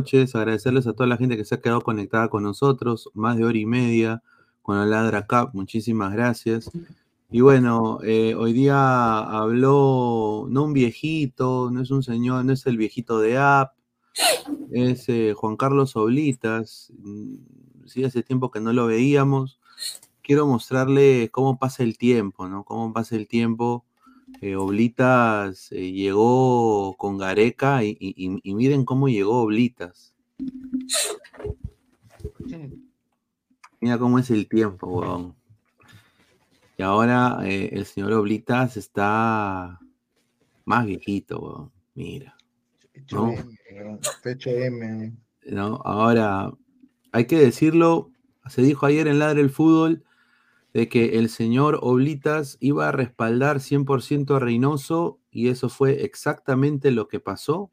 noches, agradecerles a toda la gente que se ha quedado conectada con nosotros, más de hora y media con la Ladra Cup, muchísimas gracias. Y bueno, eh, hoy día habló, no un viejito, no es un señor, no es el viejito de App, es eh, Juan Carlos Oblitas, mm, sí, hace tiempo que no lo veíamos. Quiero mostrarle cómo pasa el tiempo, ¿no? Cómo pasa el tiempo. Eh, Oblitas llegó con Gareca y, miren cómo llegó Oblitas. Mira cómo es el tiempo, weón. Y ahora eh, el señor Oblitas está más viejito, Mira. ¿no? M, ¿no? Ahora, hay que decirlo, se dijo ayer en Ladre el Fútbol de que el señor Oblitas iba a respaldar 100% a Reynoso y eso fue exactamente lo que pasó.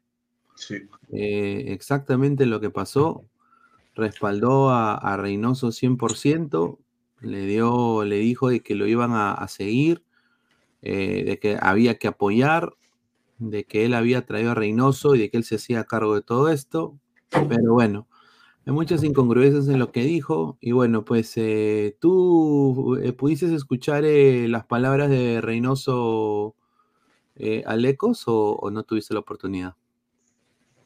Sí. Eh, exactamente lo que pasó. Respaldó a, Reynoso 100% le dio, le dijo de que lo iban a, seguir, eh, de que había que apoyar, de que él había traído a Reynoso y de que él se hacía cargo de todo esto. Pero bueno, hay muchas incongruencias en lo que dijo. Y bueno, pues eh, tú eh, pudiste escuchar las palabras de Reynoso Alecos o, no tuviste la oportunidad?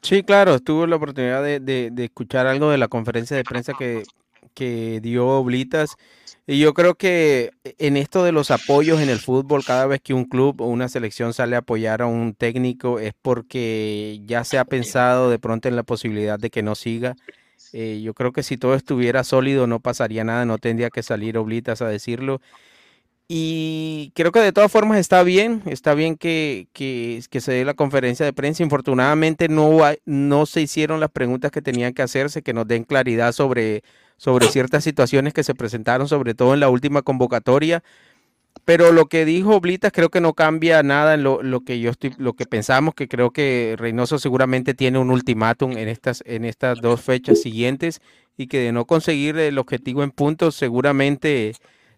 Sí, claro, tuve la oportunidad de, de, escuchar algo de la conferencia de prensa que, que dio Oblitas y yo creo que en esto de los apoyos en el fútbol, cada vez que un club o una selección sale a apoyar a un técnico es porque ya se ha pensado de pronto en la posibilidad de que no siga. Eh, yo creo que si todo estuviera sólido no pasaría nada, no tendría que salir Oblitas a decirlo. Y creo que de todas formas está bien, está bien que, que, que se dé la conferencia de prensa. Infortunadamente no, no se hicieron las preguntas que tenían que hacerse, que nos den claridad sobre sobre ciertas situaciones que se presentaron, sobre todo en la última convocatoria. Pero lo que dijo Blitas creo que no cambia nada en lo, que yo estoy, lo que pensamos, que creo que Reynoso seguramente tiene un ultimátum en estas, en estas dos fechas siguientes y que de no conseguir el objetivo en puntos, seguramente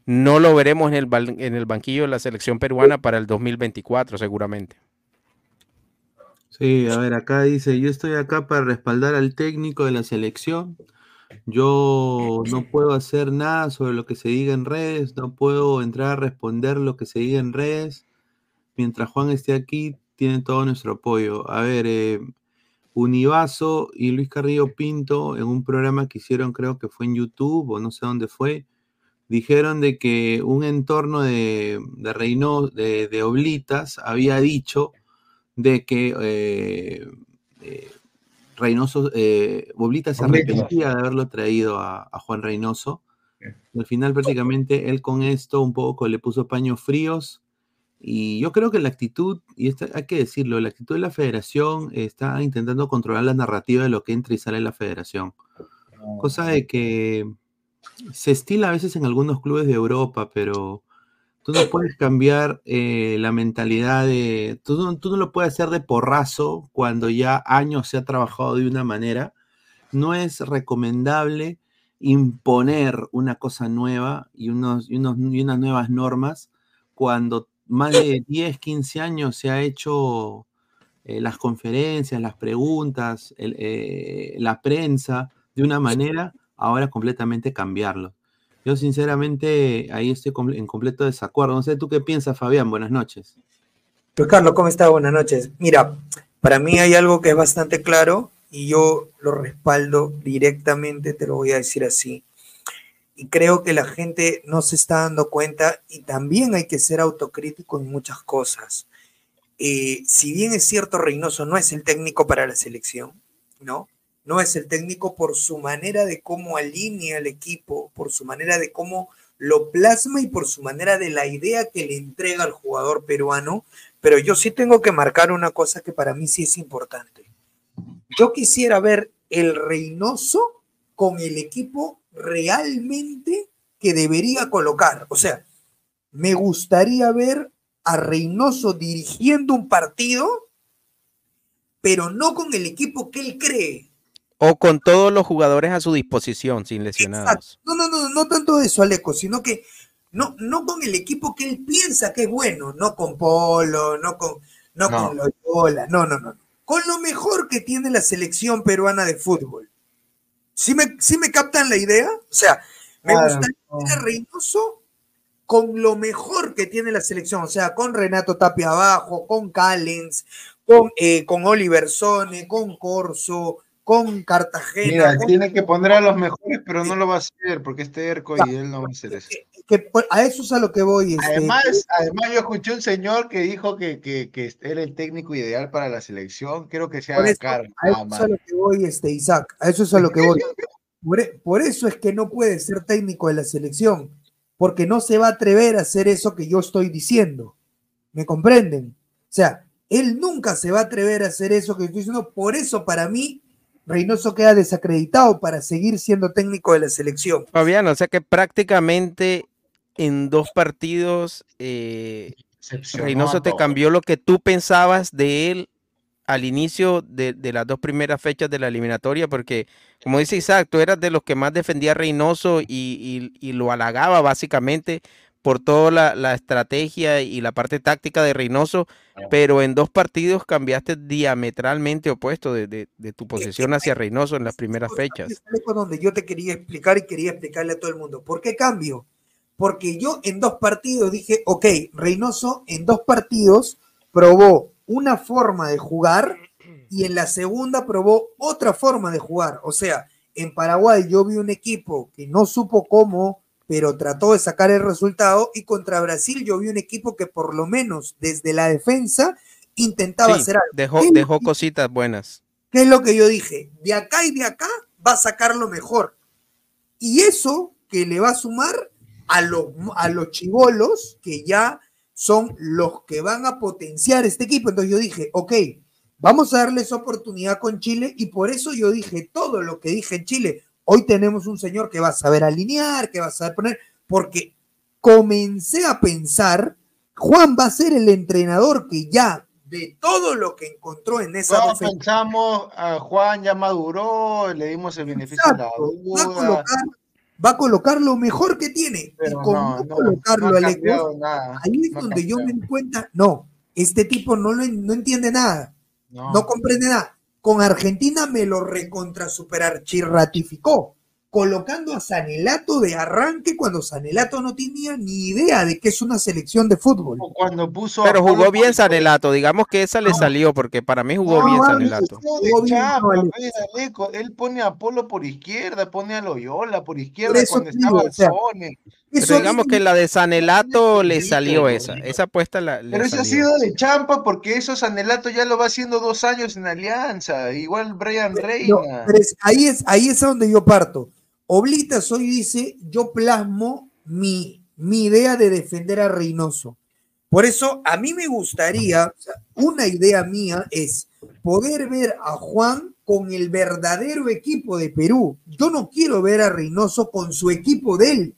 no lo veremos en el, en el banquillo de la selección peruana para el 2024, seguramente. Sí, a ver, acá dice, yo estoy acá para respaldar al técnico de la selección yo no puedo hacer nada sobre lo que se diga en redes, no puedo entrar a responder lo que se diga en redes. Mientras Juan esté aquí, tienen todo nuestro apoyo. A ver, eh, Univaso y Luis Carrillo Pinto, en un programa que hicieron, creo que fue en YouTube o no sé dónde fue, dijeron de que un entorno de, de de, Oblitas, había dicho de que eh, eh, Reynoso, eh, Boblita se arrepentía de haberlo traído a, Juan Reynoso. Al final, prácticamente, él con esto un poco le puso paños fríos. Y yo creo que la actitud, y hay que decirlo, la actitud de la federación está intentando controlar la narrativa de lo que entra y sale en la federación. Cosa de que se estila a veces en algunos clubes de Europa, pero Tú no puedes cambiar eh, la mentalidad de. Tú no, tú no lo puedes hacer de porrazo cuando ya años se ha trabajado de una manera. No es recomendable imponer una cosa nueva y, unos, y, unos, y unas nuevas normas cuando más de 10, 15 años se ha hecho eh, las conferencias, las preguntas, eh, la prensa de una manera, ahora completamente cambiarlo. Yo sinceramente ahí estoy en completo desacuerdo. No sé, ¿tú qué piensas, Fabián? Buenas noches. Pues Carlos, ¿cómo estás? Buenas noches. Mira, para mí hay algo que es bastante claro y yo lo respaldo directamente, te lo voy a decir así. Y creo que la gente no se está dando cuenta y también hay que ser autocrítico en muchas cosas. Eh, si bien es cierto, Reynoso no es el técnico para la selección, ¿no? No es el técnico por su manera de cómo alinea el equipo, por su manera de cómo lo plasma y por su manera de la idea que le entrega al jugador peruano. Pero yo sí tengo que marcar una cosa que para mí sí es importante. Yo quisiera ver el Reynoso con el equipo realmente que debería colocar. O sea, me gustaría ver a Reynoso dirigiendo un partido, pero no con el equipo que él cree, o con todos los jugadores a su disposición, sin lesionados. No, no, no, no tanto eso, Aleco, sino que no, no con el equipo que él piensa que es bueno, no con Polo, no con, no, con Loyola, no, no, no. con lo mejor que tiene la selección peruana de fútbol. ¿Sí me, me captan la idea? O sea, me gustaría a Reynoso con lo mejor que tiene la selección, o sea, con Renato Tapia abajo, con Callens, con, eh, con Oliver Sone, con Corso, con Cartagena. Mira, tiene que poner a los mejores, pero no lo va a hacer porque es terco y él no va a hacer eso. a eso es a lo que voy. Este, además, además, yo escuché un señor que dijo que, que, que, era el técnico ideal para la selección. Quiero que sea eso, A eso es a lo que voy, este, Isaac. A eso es a lo que voy. E, por, eso es que no puede ser técnico de la selección, porque no se va a atrever a hacer eso que yo estoy diciendo. ¿Me comprenden? O sea, él nunca se va a atrever a hacer eso que estoy diciendo. Por eso, para mí, Reynoso queda desacreditado para seguir siendo técnico de la selección. Fabián, o sea que prácticamente en dos partidos eh, Reynoso te cambió lo que tú pensabas de él al inicio de, las dos primeras fechas de la eliminatoria, porque como dice Isaac, tú eras de los que más defendía a Reynoso y, y lo halagaba básicamente, por toda la, estrategia y la parte táctica de Reynoso, pero en dos partidos cambiaste diametralmente opuesto de, tu posición hacia Reynoso en las primeras fechas. Es donde yo te quería explicar y quería explicarle a todo el mundo. ¿Por qué cambio? Porque yo en dos partidos dije, ok, Reynoso en dos partidos probó una forma de jugar y en la segunda probó otra forma de jugar. O sea, en Paraguay yo vi un equipo que no supo cómo pero trató de sacar el resultado y contra Brasil yo vi un equipo que por lo menos desde la defensa intentaba hacer algo. Dejó, dejó cositas buenas. ¿Qué es lo que yo dije? De acá y de acá va a sacar lo mejor. Y eso que le va a sumar a los, a los chivolos que ya son los que van a potenciar este equipo. Entonces yo dije, ok, vamos a darles oportunidad con Chile y por eso yo dije todo lo que dije en Chile. Hoy tenemos un señor que va a saber alinear, que va a saber poner, porque comencé a pensar, Juan va a ser el entrenador que ya de todo lo que encontró en esa Todos pensamos, a Juan ya maduró, le dimos el beneficio de la duda. Va a, colocar, va a colocar lo mejor que tiene. y como no, colocarlo al ahí es donde yo me di cuenta, no, este tipo no, no entiende nada, no comprende nada con Argentina me lo recontra super ratificó, colocando a Sanelato de arranque cuando Sanelato no tenía ni idea de que es una selección de fútbol. Cuando puso Pero jugó bien Sanelato, digamos que esa le salió, porque para mí jugó bien Sanelato. él pone a Polo por izquierda, pone a Loyola por izquierda cuando estaba pero digamos que la de Sanelato le salió esa, esa apuesta la. Pero esa ha sido de champa porque eso Sanelato ya lo va haciendo dos años en Alianza, igual Brian Reina. ahí, es, ahí es donde yo parto. Oblitas hoy dice, yo plasmo mi, mi idea de defender a Reynoso. Por eso a mí me gustaría, una idea mía es poder ver a Juan con el verdadero equipo de Perú. Yo no quiero ver a Reynoso con su equipo de él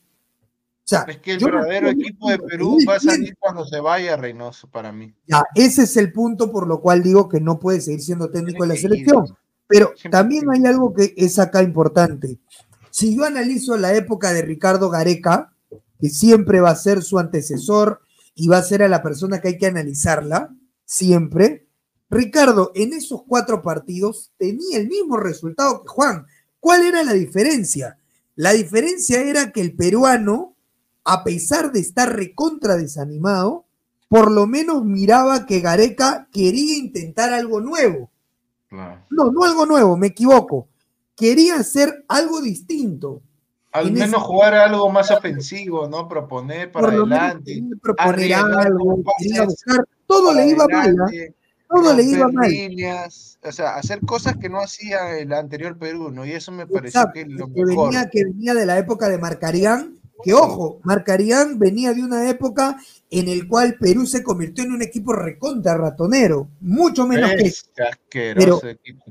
es que el verdadero equipo de Perú va a salir cuando se vaya Reynoso para mí. Ya, ese es el punto por lo cual digo que no puede seguir siendo técnico de la selección. Pero también hay algo que es acá importante. Si yo analizo la época de Ricardo Gareca, que siempre va a ser su antecesor y va a ser a la persona que hay que analizarla, siempre, Ricardo en esos cuatro partidos tenía el mismo resultado que Juan. ¿Cuál era la diferencia? La diferencia era que el peruano a pesar de estar recontra desanimado, por lo menos miraba que Gareca quería intentar algo nuevo. No, no algo nuevo, me equivoco. Quería hacer algo distinto. Al menos jugar algo más ofensivo, ¿no? Proponer para adelante. Proponer algo, todo le iba mal. ¿eh? Todo le iba mal. o sea, hacer cosas que no hacía el anterior Perú, ¿no? Y eso me pareció que lo que Venía, que venía de la época de Marcarián que ojo, Marcarían venía de una época en el cual Perú se convirtió en un equipo recontra ratonero, mucho menos que pero,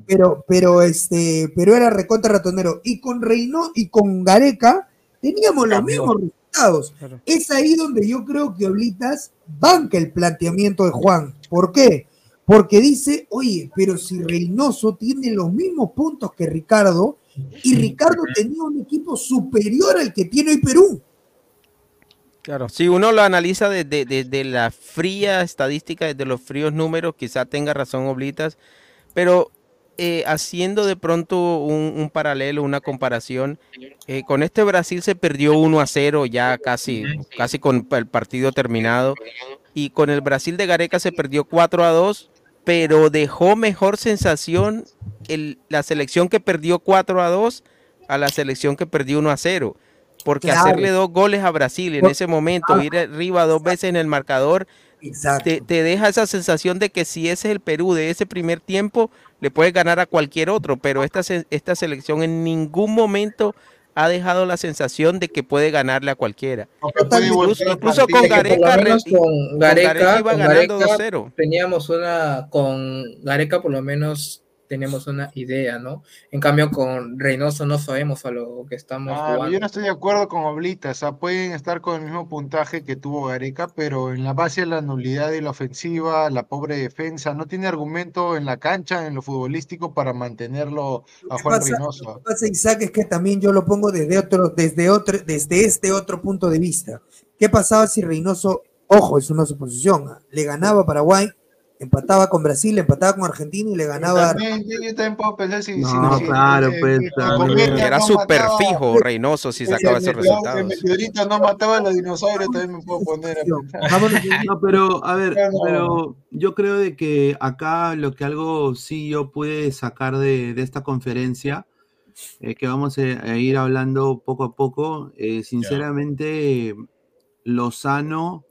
pero, pero este, pero era recontra ratonero y con Reino y con Gareca teníamos los mismos resultados. Es ahí donde yo creo que Oblitas banca el planteamiento de Juan. ¿Por qué? Porque dice, oye, pero si Reynoso tiene los mismos puntos que Ricardo, y Ricardo tenía un equipo superior al que tiene hoy Perú. Claro, si uno lo analiza desde, la fría estadística, desde los fríos números, quizá tenga razón Oblitas, Pero eh, haciendo de pronto un, paralelo, una comparación, eh, con este Brasil se perdió 1 a 0 ya casi, casi con el partido terminado. Y con el Brasil de Gareca se perdió 4 a 2, pero dejó mejor sensación la selección que perdió 4 a 2 a la selección que perdió 1 a 0. Porque hacerle dos goles a Brasil en ese momento, ir arriba dos veces en el marcador, te, te, deja esa sensación de que si ese es el Perú de ese primer tiempo, le puedes ganar a cualquier otro, pero esta, esta selección en ningún momento ha dejado la sensación de que puede ganarle a cualquiera. Incluso, con Gareca, con Gareca, iba ganando 2-0. Teníamos una con Gareca por lo menos tenemos una idea, ¿no? En cambio, con Reynoso no sabemos a lo que estamos ah, jugando. Yo no estoy de acuerdo con Oblita, o sea, pueden estar con el mismo puntaje que tuvo Gareca, pero en la base de la nulidad y la ofensiva, la pobre defensa, no tiene argumento en la cancha, en lo futbolístico, para mantenerlo a Juan Reynoso. Lo que pasa, Isaac, es que también yo lo pongo desde otro, desde otro, desde este otro punto de vista. ¿Qué pasaba si Reynoso, ojo, es una suposición, le ganaba a Paraguay empataba con Brasil, empataba con Argentina y le ganaba. También, yo, también puedo pensar si. No, claro, pues. Era súper fijo, Reynoso, si sacaba esos resultados. Ahorita no mataba a los dinosaurios, también me puedo poner. no, pero, a ver, pero yo creo de que acá lo que algo sí yo pude sacar de, de esta conferencia. Eh, que vamos a, ir hablando poco a poco. Eh, sinceramente, Lozano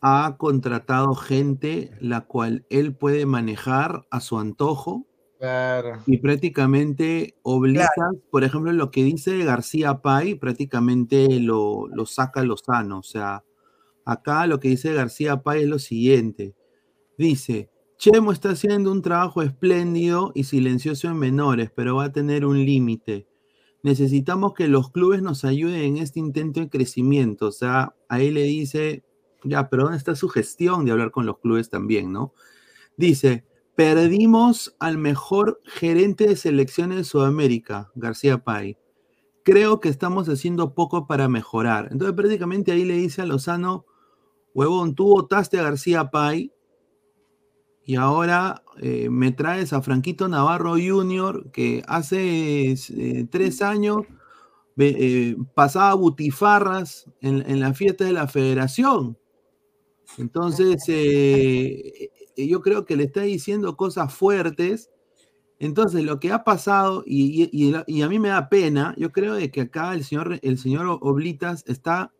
ha contratado gente la cual él puede manejar a su antojo. Y prácticamente obliga, por ejemplo, lo que dice García Pay, prácticamente lo, lo saca Lozano. O sea, acá lo que dice García Pay es lo siguiente. Dice, Chemo está haciendo un trabajo espléndido y silencioso en menores, pero va a tener un límite. Necesitamos que los clubes nos ayuden en este intento de crecimiento. O sea, ahí le dice, ya, pero ¿dónde está su gestión de hablar con los clubes también, no? Dice, perdimos al mejor gerente de selecciones de Sudamérica, García Pay. Creo que estamos haciendo poco para mejorar. Entonces, prácticamente ahí le dice a Lozano, huevón, tú votaste a García Pay y ahora eh, me traes a Franquito Navarro Jr., que hace eh, tres años eh, pasaba butifarras en, en la fiesta de la federación. Entonces, eh, eh, yo creo que le está diciendo cosas fuertes. Entonces, lo que ha pasado, y, a mí me da pena, yo creo de que acá el señor, el señor Oblitas está,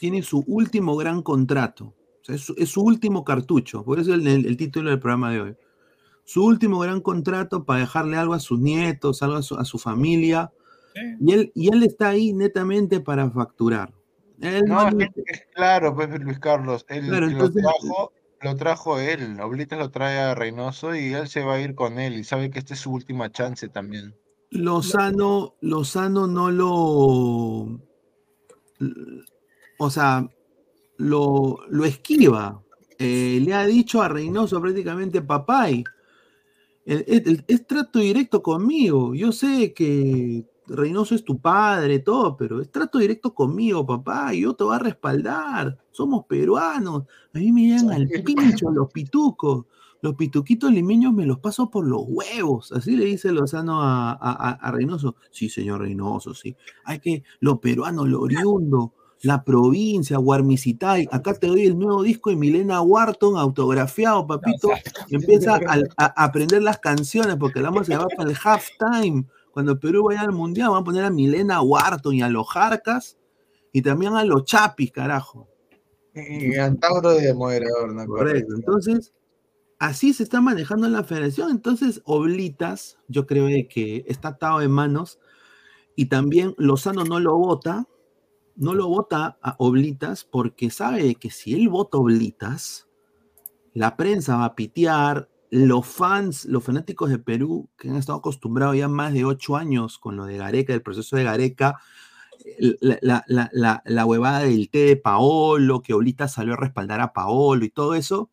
tiene su último gran contrato. es, su, último cartucho, por eso el, el, título del programa de hoy. Su último gran contrato para dejarle algo a sus nietos, algo a su, familia. Y, él, y él está ahí netamente para facturar no, es, claro, pues Luis Carlos, él lo, trajo, lo trajo él, Oblitas lo trae a Reynoso y él se va a ir con él y sabe que esta es su última chance también. Lozano, Lozano no lo, o sea, lo, lo esquiva. Eh, le ha dicho a Reynoso prácticamente papay. es trato directo conmigo. Yo sé que Reynoso es tu padre, todo, pero es trato directo conmigo, papá, y yo te voy a respaldar. Somos peruanos. A mí me llegan al pincho los pitucos. Los pituquitos limeños me los paso por los huevos. Así le dice Lozano a, a, Reynoso. Sí, señor Reynoso, sí. Hay que, los peruanos, lo oriundo, la provincia, Guarmicitay. Acá te doy el nuevo disco de Milena Wharton, autografiado, papito. Empieza a, aprender las canciones porque la vamos a llevar para el halftime cuando Perú vaya al mundial, van a poner a Milena Wharton y a los Jarcas y también a los Chapis, carajo. Y Antauro de moderador, ¿no? Correcto. Entonces, así se está manejando en la federación. Entonces, Oblitas, yo creo que está atado de manos. Y también Lozano no lo vota, no lo vota a Oblitas porque sabe que si él vota Oblitas, la prensa va a pitear, los fans, los fanáticos de Perú, que han estado acostumbrados ya más de ocho años con lo de Gareca, el proceso de Gareca, la, la, huevada del té de Paolo, que Olita salió a respaldar a Paolo y todo eso.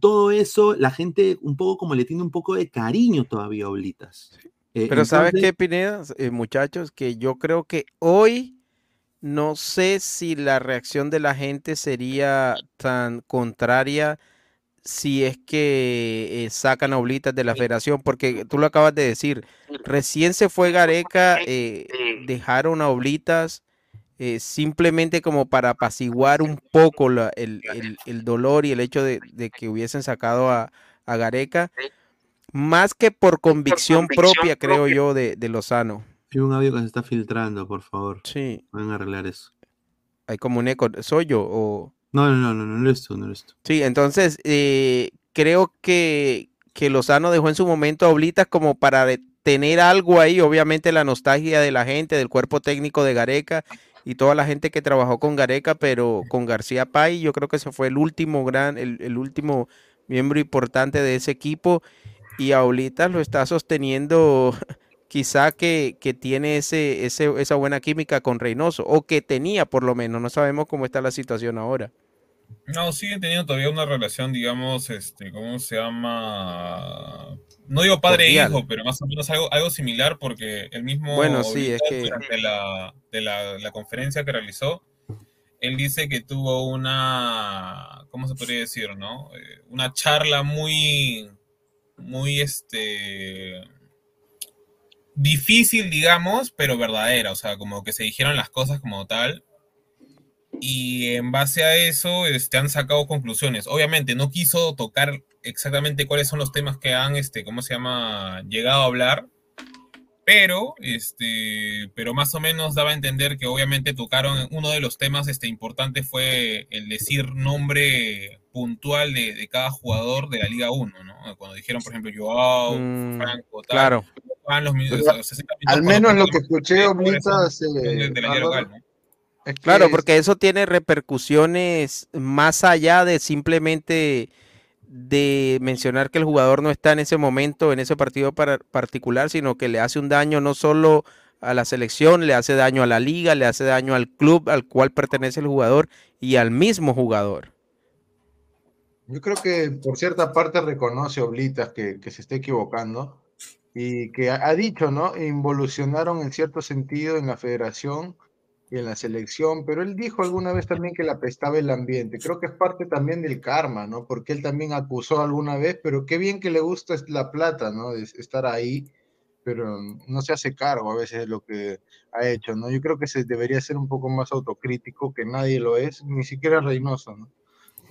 Todo, eso, la gente un poco como le tiene un poco de cariño todavía a Olitas. Eh, Pero ¿sabes qué, Pineda, eh, muchachos? Que yo creo que hoy no sé si la reacción de la gente sería tan contraria si es que eh, sacan a Oblitas de la federación, porque tú lo acabas de decir, recién se fue Gareca, eh, dejaron a Oblitas eh, simplemente como para apaciguar un poco el, dolor y el hecho de, que hubiesen sacado a, Gareca, más que por convicción, propia, creo yo, de, de Lozano. Hay un audio que se está filtrando, por favor. Sí. Pueden arreglar eso. Hay como un eco. ¿Soy yo o...? No, no, no, no, no eres tú, no eres tú. Sí, entonces eh, creo que, que Lozano dejó en su momento a Oblitas como para tener algo ahí, obviamente la nostalgia de la gente, del cuerpo técnico de Gareca y toda la gente que trabajó con Gareca, pero con García Pay yo creo que ese fue el último gran, el, el último miembro importante de ese equipo y a Oblitas lo está sosteniendo quizá que, que tiene ese, ese, esa buena química con Reynoso, o que tenía por lo menos, no sabemos cómo está la situación ahora. No, siguen teniendo todavía una relación, digamos, este, ¿cómo se llama? No digo padre e hijo, pero más o menos algo, algo similar, porque el mismo bueno, sí, es que... durante la, de la, la, conferencia que realizó, él dice que tuvo una, ¿cómo se podría decir, no? Eh, una charla muy, muy, este, difícil, digamos, pero verdadera, o sea, como que se dijeron las cosas como tal, y en base a eso este, han sacado conclusiones. Obviamente no quiso tocar exactamente cuáles son los temas que han, este, ¿cómo se llama?, llegado a hablar, pero, este, pero más o menos daba a entender que obviamente tocaron, uno de los temas este, importantes fue el decir nombre puntual de, cada jugador de la Liga 1, ¿no? Cuando dijeron, por ejemplo, Joao, mm, Franco, tal. Claro. al menos lo que escuché, Oblitas, de, de la Liga local, ¿no? claro, porque eso tiene repercusiones más allá de simplemente de mencionar que el jugador no está en ese momento, en ese partido particular, sino que le hace un daño no solo a la selección, le hace daño a la liga, le hace daño al club al cual pertenece el jugador y al mismo jugador. Yo creo que por cierta parte reconoce Oblitas que, que se está equivocando y que ha, ha dicho, ¿no? Involucionaron en cierto sentido en la federación y en la selección, pero él dijo alguna vez también que le apestaba el ambiente. Creo que es parte también del karma, ¿no? Porque él también acusó alguna vez, pero qué bien que le gusta la plata, ¿no? De estar ahí, pero no se hace cargo a veces de lo que ha hecho, ¿no? Yo creo que se debería ser un poco más autocrítico, que nadie lo es, ni siquiera Reynoso, ¿no?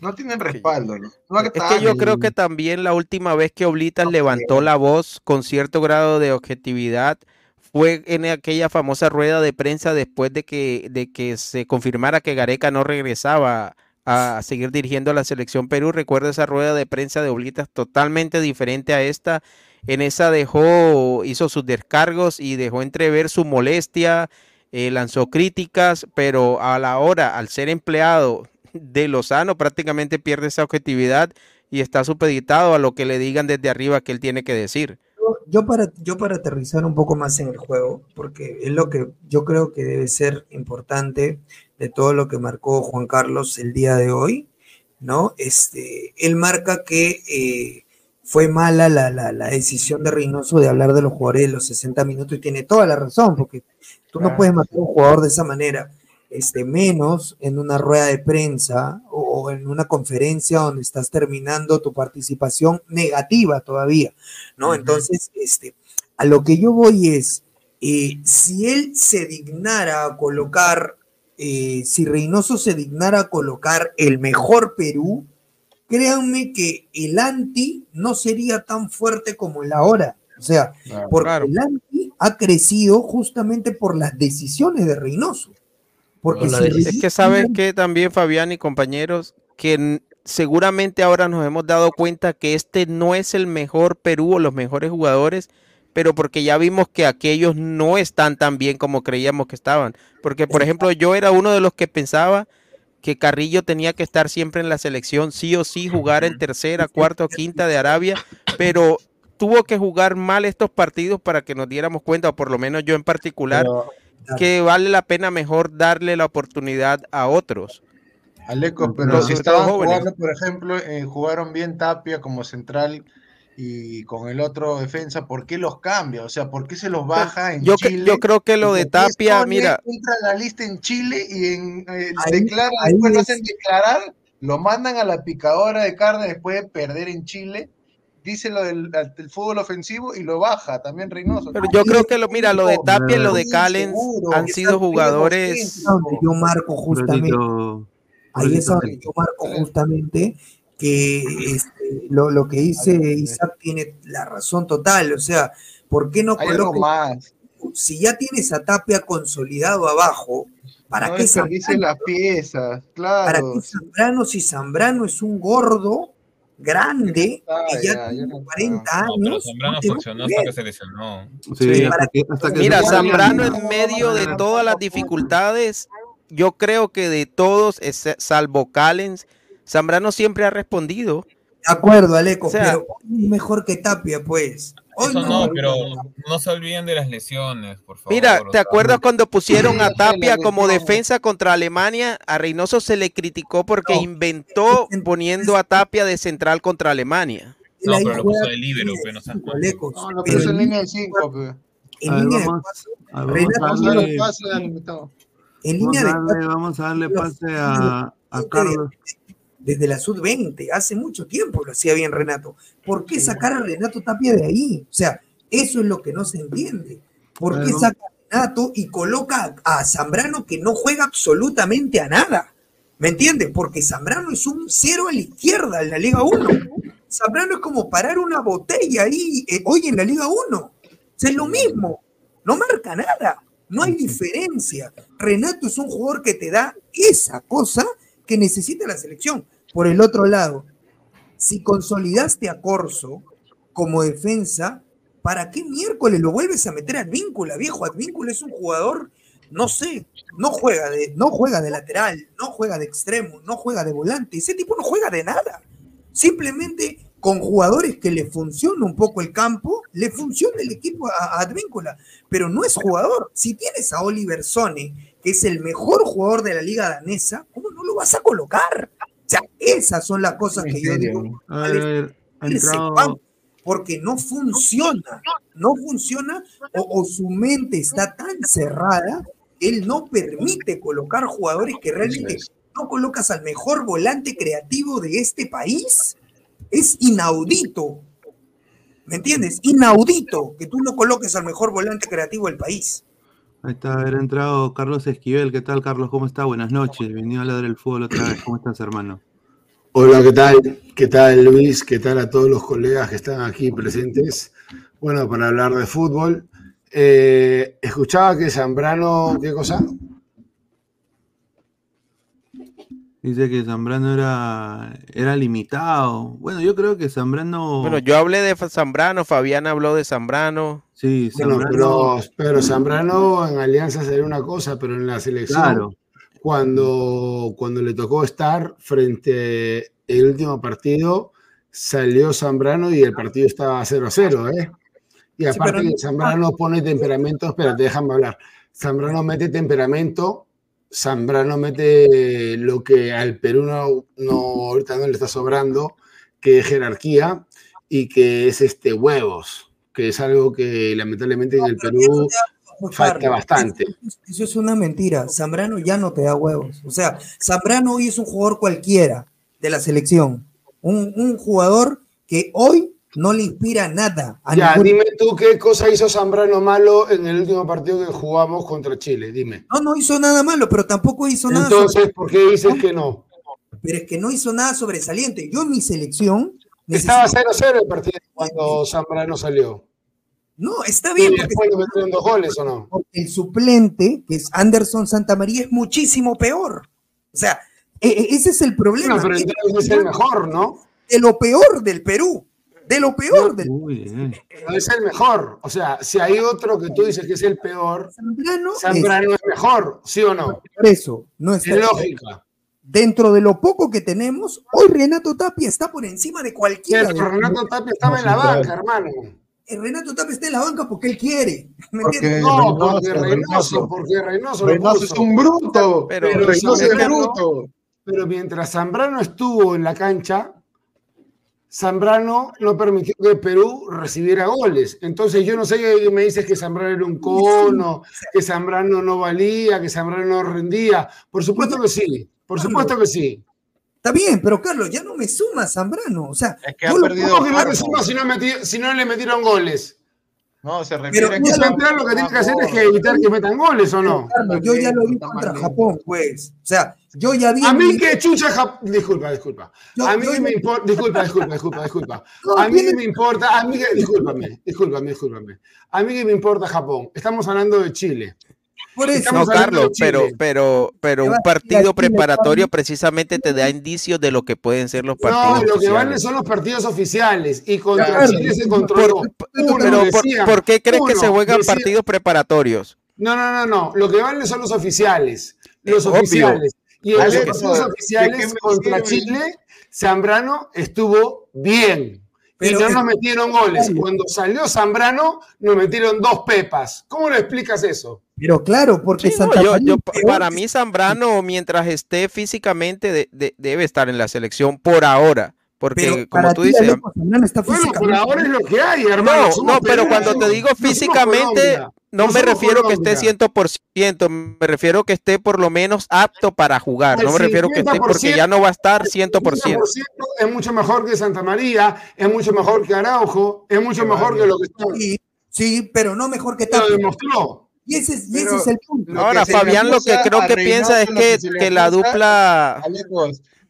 No tienen respaldo, ¿no? es que yo creo que también la última vez que Oblitas levantó la voz con cierto grado de objetividad, fue en aquella famosa rueda de prensa después de que, de que se confirmara que Gareca no regresaba a seguir dirigiendo a la selección Perú. Recuerdo esa rueda de prensa de Oblitas totalmente diferente a esta. En esa dejó, hizo sus descargos y dejó entrever su molestia, eh, lanzó críticas, pero a la hora, al ser empleado de Lozano, prácticamente pierde esa objetividad y está supeditado a lo que le digan desde arriba que él tiene que decir. Yo para, yo para aterrizar un poco más en el juego, porque es lo que yo creo que debe ser importante de todo lo que marcó Juan Carlos el día de hoy, ¿no? Este, él marca que eh, fue mala la, la, la, decisión de Reynoso de hablar de los jugadores de los 60 minutos y tiene toda la razón, porque tú no puedes matar a un jugador de esa manera este, menos en una rueda de prensa o, en una conferencia donde estás terminando tu participación negativa todavía, ¿no? Entonces, este, a lo que yo voy es, eh, si él se dignara a colocar, eh, si Reynoso se dignara a colocar el mejor Perú, créanme que el anti no sería tan fuerte como el ahora. O sea, porque el anti ha crecido justamente por las decisiones de Reynoso. Porque es que sabes que también Fabián y compañeros, que seguramente ahora nos hemos dado cuenta que este no es el mejor Perú o los mejores jugadores, pero porque ya vimos que aquellos no están tan bien como creíamos que estaban. Porque, por ejemplo, yo era uno de los que pensaba que Carrillo tenía que estar siempre en la selección, sí o sí, jugar en tercera, cuarta o quinta de Arabia, pero tuvo que jugar mal estos partidos para que nos diéramos cuenta, o por lo menos yo en particular que vale la pena mejor darle la oportunidad a otros. Aleco, pero si estaban jugando, por ejemplo, eh, jugaron bien Tapia como central y con el otro defensa, ¿por qué los cambia? O sea, ¿por qué se los baja en yo, Chile? Yo creo que lo de Tapia, mira. Entra la lista en Chile y en, eh, declara, después lo hacen declarar Lo mandan a la picadora de carne después de perder en Chile dice lo del, fútbol ofensivo y lo baja también Reynoso. Pero yo creo que lo, mira, lo de Tapia y lo de Callens han sido jugadores. Yo marco justamente. Ahí es donde yo marco justamente que este, lo, que dice Isaac tiene la razón total. O sea, ¿por qué no más? Si ya tienes a Tapia consolidado abajo, ¿para qué Zambrano? las piezas? Claro. ¿Para qué Zambrano si Zambrano es un gordo? Grande, que ya, tiene 40 años. Zambrano funcionó hasta que se lesionó. Mira, Zambrano en medio de todas las dificultades, yo creo que de todos, salvo Callens, Zambrano siempre ha respondido. De acuerdo, Aleco, pero mejor que Tapia, pues. Eso no, pero no se olviden de las lesiones, por favor. Mira, ¿te acuerdas cuando pusieron a Tapia como defensa contra Alemania? A Reynoso se le criticó porque inventó poniendo a Tapia de central contra Alemania. No, pero lo puso de libero, pero no No, lo puso en línea de 5, pues. En línea de 4. En línea de Vamos a darle pase a, a Carlos desde la sub-20, hace mucho tiempo lo hacía bien Renato. ¿Por qué sacar a Renato Tapia de ahí? O sea, eso es lo que no se entiende. ¿Por qué saca a Renato y coloca a Zambrano que no juega absolutamente a nada? ¿Me entiendes? Porque Zambrano es un cero a la izquierda en la Liga 1. Zambrano es como parar una botella ahí eh, hoy en la Liga 1. O sea, es lo mismo. No marca nada. No hay diferencia. Renato es un jugador que te da esa cosa que necesita la selección. Por el otro lado, si consolidaste a Corso como defensa, ¿para qué miércoles lo vuelves a meter a Advíncula, viejo? Advíncula es un jugador, no sé, no juega de, no juega de lateral, no juega de extremo, no juega de volante. Ese tipo no juega de nada. Simplemente con jugadores que le funciona un poco el campo, le funciona el equipo a, Advíncula, pero no es jugador. Si tienes a Oliver Sone, que es el mejor jugador de la liga danesa, ¿cómo no lo vas a colocar? O sea, esas son las cosas que yo digo. Porque no funciona, no funciona o, su mente está tan cerrada, él no permite colocar jugadores que realmente no colocas al mejor volante creativo de este país. Es inaudito. ¿Me entiendes? Inaudito que tú no coloques al mejor volante creativo del país. Ahí está, haber entrado Carlos Esquivel. ¿Qué tal, Carlos? ¿Cómo está? Buenas noches. Bienvenido a la del fútbol otra vez. ¿Cómo estás, hermano? Hola, ¿qué tal? ¿Qué tal, Luis? ¿Qué tal a todos los colegas que están aquí presentes? Bueno, para hablar de fútbol. Eh, escuchaba que Zambrano, ¿qué cosa? Dice que Zambrano era, era limitado. Bueno, yo creo que Zambrano. Bueno, yo hablé de Zambrano, Fabián habló de Zambrano. Sí, Zambrano. pero, Zambrano en Alianza sería una cosa, pero en la selección, cuando, cuando le tocó estar frente el último partido, salió Zambrano y el partido estaba 0 a 0, ¿eh? Y aparte Zambrano pone temperamento, espérate, déjame hablar. Zambrano mete temperamento Zambrano mete lo que al Perú no, ahorita no le está sobrando, que es jerarquía y que es este huevos, que es algo que lamentablemente en el Perú falta bastante. Eso, es una mentira. Zambrano ya no te da huevos. O sea, Zambrano hoy es un jugador cualquiera de la selección. Un, un jugador que hoy no le inspira nada. ya, dime tú qué cosa hizo Zambrano malo en el último partido que jugamos contra Chile, dime. No, no hizo nada malo, pero tampoco hizo nada. Entonces, ¿por qué dices que no? Pero es que no hizo nada sobresaliente. Yo en mi selección. Estaba 0-0 el partido cuando Zambrano salió. No, está bien. ¿Y después le metieron dos goles o no? el suplente, que es Anderson Santamaría, es muchísimo peor. O sea, e, e, ese es el problema. Pero entonces es el mejor, ¿no? De lo peor del Perú de lo peor. Del... No es el mejor. O sea, si hay otro que tú dices que es el peor, Zambrano, es... mejor, ¿sí o no? Por eso, no es lógica. Dentro de lo poco que tenemos, hoy Renato Tapia está por encima de cualquiera. Pero Renato Tapia estaba en la banca, hermano. El Renato Tapia está en la banca porque él quiere. porque no, porque Reynoso, porque Reynoso, Reynoso es un bruto. Pero, Reynoso es bruto. Pero mientras Zambrano estuvo en la cancha, Zambrano no permitió que Perú recibiera goles. Entonces yo no sé qué me dices que Zambrano era un cono, que Zambrano no valía, que Zambrano no rendía. Por supuesto que sí, por supuesto que sí. Está bien, pero Carlos, ya no me suma Zambrano. O sea, es que ha perdido. ¿Cómo que no te suma si no, si no le metieron goles? No, se refiere pero, a que. lo que tiene que hacer es que evitar que metan goles o no. yo ya lo vi contra Japón, pues. O sea, yo ya vi. A mí que chucha Japón. Disculpa, disculpa. a mí me importa. Disculpa, disculpa, disculpa, disculpa. a mí me importa. A mí que. Discúlpame, discúlpame, discúlpame. A mí que me importa Japón. Estamos hablando de Chile. Por eso. No, Carlos, pero, pero, pero un partido preparatorio precisamente te da indicios de lo que pueden ser los partidos. No, lo que valen son los partidos oficiales y contra Chile se controló. pero por, qué crees que se juegan partidos preparatorios? No, no, no, no. Lo que valen son los oficiales. Los oficiales. Y en los partidos oficiales contra Chile, Zambrano estuvo bien. Y no nos metieron goles. Cuando salió Zambrano, nos metieron dos pepas. ¿Cómo le explicas eso? Pero claro, porque para mí Zambrano, mientras esté físicamente, debe estar en la selección por ahora. Porque, como tú dices. bueno, por ahora es lo que hay, hermano. No, no pero cuando te digo físicamente, no me refiero que esté 100%, me refiero que esté por lo menos apto para jugar. No me refiero que esté porque ya no va a estar 100%. Es mucho mejor que Santa María, es mucho mejor que Araujo, es mucho mejor que lo que está. Sí, sí, pero no mejor que Tapia. Lo demostró. Y ese, es el punto. Ahora, Fabián lo que creo que piensa es que, que la dupla...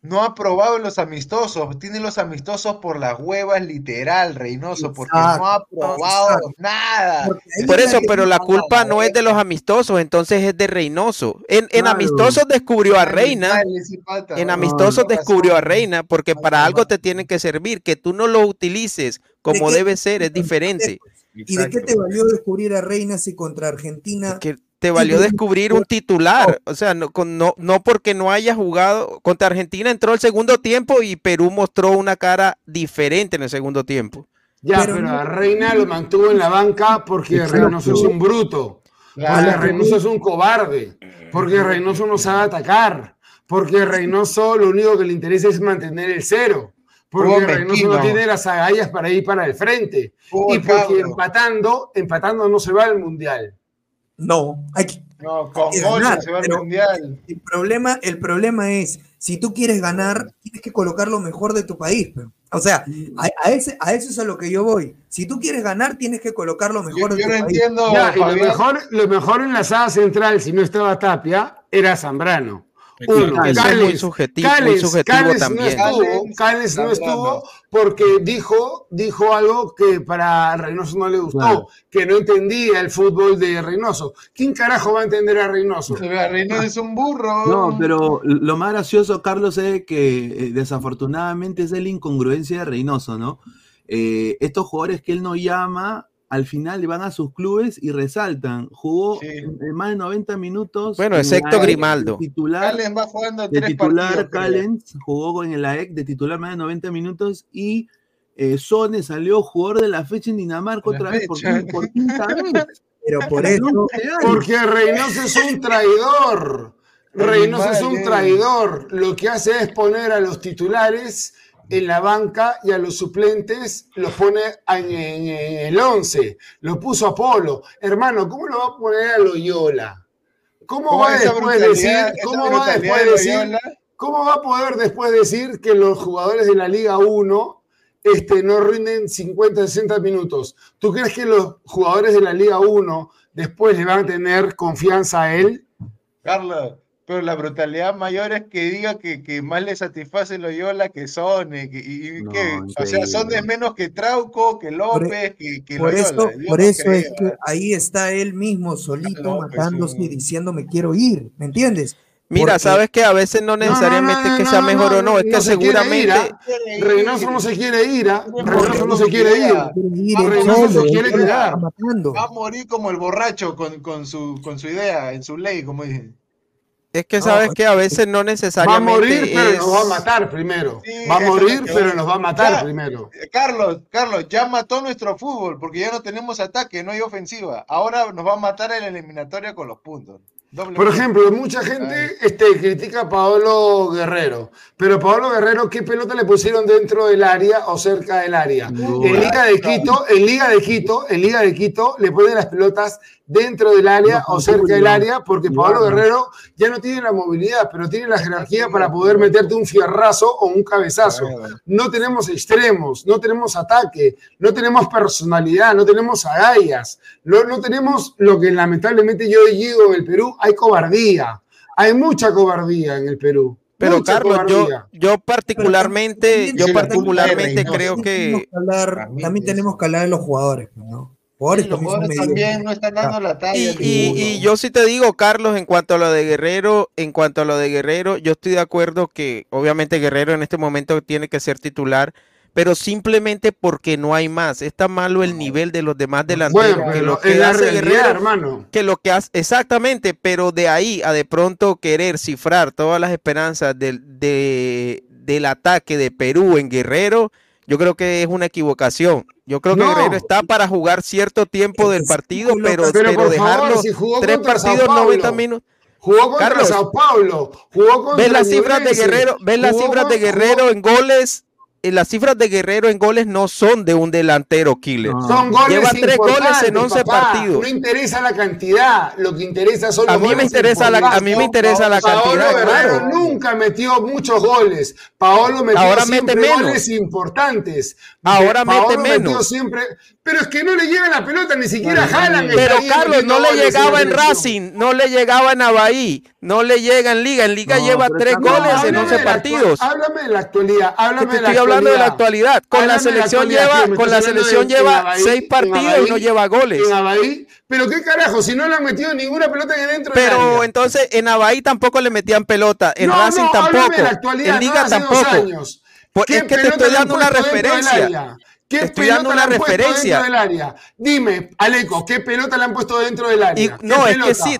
no ha probado los amistosos, tiene los amistosos por las huevas literal, Reynoso, porque no ha probado nada. Por eso, pero la culpa no es de los amistosos, entonces es de Reynoso. En, en amistosos descubrió a Reina, en amistosos descubrió a Reina, porque para algo te tiene que servir, que tú no lo utilices como debe ser, es diferente. ¿Y de qué te valió descubrir a Reina si contra Argentina? Que te valió descubrir un titular. O sea, no, no, no porque no haya jugado. Contra Argentina entró el segundo tiempo y Perú mostró una cara diferente en el segundo tiempo. Ya, pero, a Reina lo mantuvo en la banca porque Reynoso es un bruto. Porque Reynoso es un cobarde. Porque Reynoso no sabe atacar. Porque Reynoso lo único que le interesa es mantener el cero porque Reynoso no tiene las agallas para ir para el frente. y porque empatando, empatando no se va al mundial. No, hay que. No, con se va al mundial. El problema, el problema es, si tú quieres ganar, tienes que colocar lo mejor de tu país. O sea, a, ese, a eso es a lo que yo voy. Si tú quieres ganar, tienes que colocar lo mejor de tu país. Entiendo, lo, mejor, lo mejor en la sala central, si no estaba Tapia, era Zambrano. Uno, es muy subjetivo, también. No estuvo, no estuvo porque dijo, dijo algo que para Reynoso no le gustó, que no entendía el fútbol de Reynoso. ¿Quién carajo va a entender a Reynoso? Reynoso es un burro. No, pero lo más gracioso, Carlos, es que eh, desafortunadamente es la incongruencia de Reynoso, ¿no? Eh, estos jugadores que él no llama al final van a sus clubes y resaltan. Jugó más de 90 minutos. Bueno, excepto Grimaldo. Titular, va jugando de titular Callens jugó en el AEC de titular más de 90 minutos y eh, Sone salió jugador de la fecha en Dinamarca otra vez por, quinta vez. Pero por eso. Porque Reynoso es un traidor. Reynoso es un traidor. Lo que hace es poner a los titulares en la banca y a los suplentes los pone en, el 11. Lo puso a Polo. Hermano, ¿cómo lo va a poner a Loyola? ¿Cómo, va después decir, cómo va después decir, cómo va a poder después decir que los jugadores de la Liga 1 este, no rinden 50, 60 minutos? ¿Tú crees que los jugadores de la Liga 1 después le van a tener confianza a él? Carlos, pero la brutalidad mayor es que diga que, que más le satisface Loyola que Son, y, que, o sea, son de menos que Trauco, que López, que, que por Eso, por eso es que ahí está él mismo solito matándose y diciendo me quiero ir, ¿me entiendes? Mira, sabes que a veces no necesariamente que sea mejor o no, es que seguramente. ¿ah? Reynoso no se quiere ir, ¿ah? Reynoso no se quiere ir. Reynoso se quiere quedar. Va a morir como el borracho con, con, su, con su idea, en su ley, como dicen. Es que sabes que a veces no necesariamente. Va a morir, pero nos va a matar primero. va a morir, pero nos va a matar primero. Eh, Carlos, Carlos, ya mató nuestro fútbol porque ya no tenemos ataque, no hay ofensiva. Ahora nos va a matar en la eliminatoria con los puntos. Por ejemplo, mucha gente este, critica a Paolo Guerrero, pero Paolo Guerrero, ¿qué pelota le pusieron dentro del área o cerca del área? en Liga de Quito, en Liga de Quito, en Liga de Quito le ponen las pelotas dentro del área o cerca del área, porque Pablo Guerrero ya no tiene la movilidad, pero tiene la jerarquía para poder meterte un fierrazo o un cabezazo. No tenemos extremos, no tenemos ataque, no tenemos personalidad, no tenemos agallas, no, no tenemos lo que lamentablemente yo digo en el Perú, hay cobardía, hay mucha cobardía en el Perú. Pero Carlos, yo, yo particularmente, yo particularmente creo que también tenemos que hablar de los jugadores, ¿no? También no están dando la talla. Y, yo sí te digo, Carlos, en cuanto a lo de Guerrero, en cuanto a lo de Guerrero, yo estoy de acuerdo que obviamente Guerrero en este momento tiene que ser titular, pero simplemente porque no hay más. Está malo el nivel de los demás delanteros. que lo que hace Guerrero, hermano. Que lo que hace, exactamente, pero de ahí a de pronto querer cifrar todas las esperanzas del, del ataque de Perú en Guerrero, yo creo que es una equivocación. Yo creo que Guerrero está para jugar cierto tiempo del partido, pero, pero, dejarlo tres partidos, 90 minutos. Jugó contra Carlos, Sao Paulo, jugó contra ¿Ves las cifras de Guerrero, ves las cifras de Guerrero en goles las cifras de Guerrero en goles no son de un delantero killer. Son goles Lleva tres goles en 11 partidos. No interesa la cantidad, lo que interesa son los a mí Me interesa la, a mí me interesa la cantidad. Guerrero nunca metió muchos goles. Paolo metió Ahora siempre mete goles importantes. Ahora mete menos. Siempre, pero es que no le llega la pelota, ni siquiera jalan. Pero Carlos, no le llegaba en Racing, no le llegaba en Abahí, no le llega en Liga. En Liga lleva tres goles en 11 partidos. Háblame de la actualidad, háblame de la actualidad hablando de la actualidad. Con la selección lleva, con la selección lleva seis partidos y no lleva goles. Pero qué carajo, si no le han metido ninguna pelota que dentro Pero entonces en Abahí tampoco le metían pelota, en Racing tampoco, en Liga tampoco. Es que te estoy dando una referencia. ¿Qué estoy dando una referencia. Dentro del área? Dime, Aleco, ¿qué pelota le han puesto dentro del área? no, es que sí,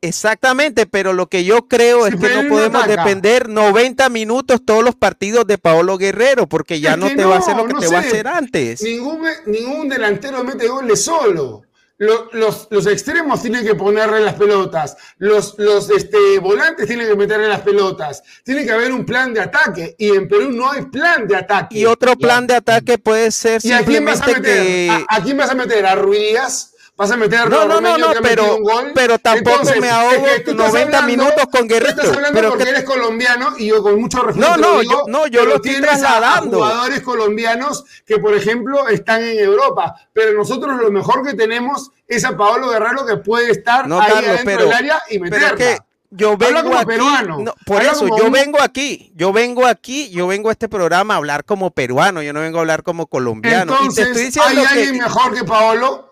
exactamente, pero lo que yo creo es que no podemos depender 90 minutos todos los partidos de Paolo Guerrero, porque ya no te va a hacer lo que te va a hacer antes. Ningún, ningún delantero mete goles solo los, los, extremos tienen que ponerle las pelotas, los, los este, volantes tienen que meterle las pelotas, tiene que haber un plan de ataque y en Perú no hay plan de ataque. Y otro plan de ataque puede ser simplemente que... ¿A, quién vas a meter? ¿A Ruidías? Vas a meter a no, no, no, no, pero, un gol. pero tampoco me ahogo 90 minutos con Guerrero. Estás hablando pero porque eres colombiano y yo con mucho respeto. No, no, yo, no, yo lo estoy trasladando. jugadores colombianos que, por ejemplo, están en Europa, pero nosotros lo mejor que tenemos es a Paolo Guerrero que puede estar ahí Carlos, dentro del área y meterla. Pero que, yo vengo aquí, peruano. por eso, yo vengo aquí, yo vengo aquí, yo vengo a este programa a hablar como peruano, yo no vengo a hablar como colombiano. Entonces, ¿hay alguien mejor que Paolo?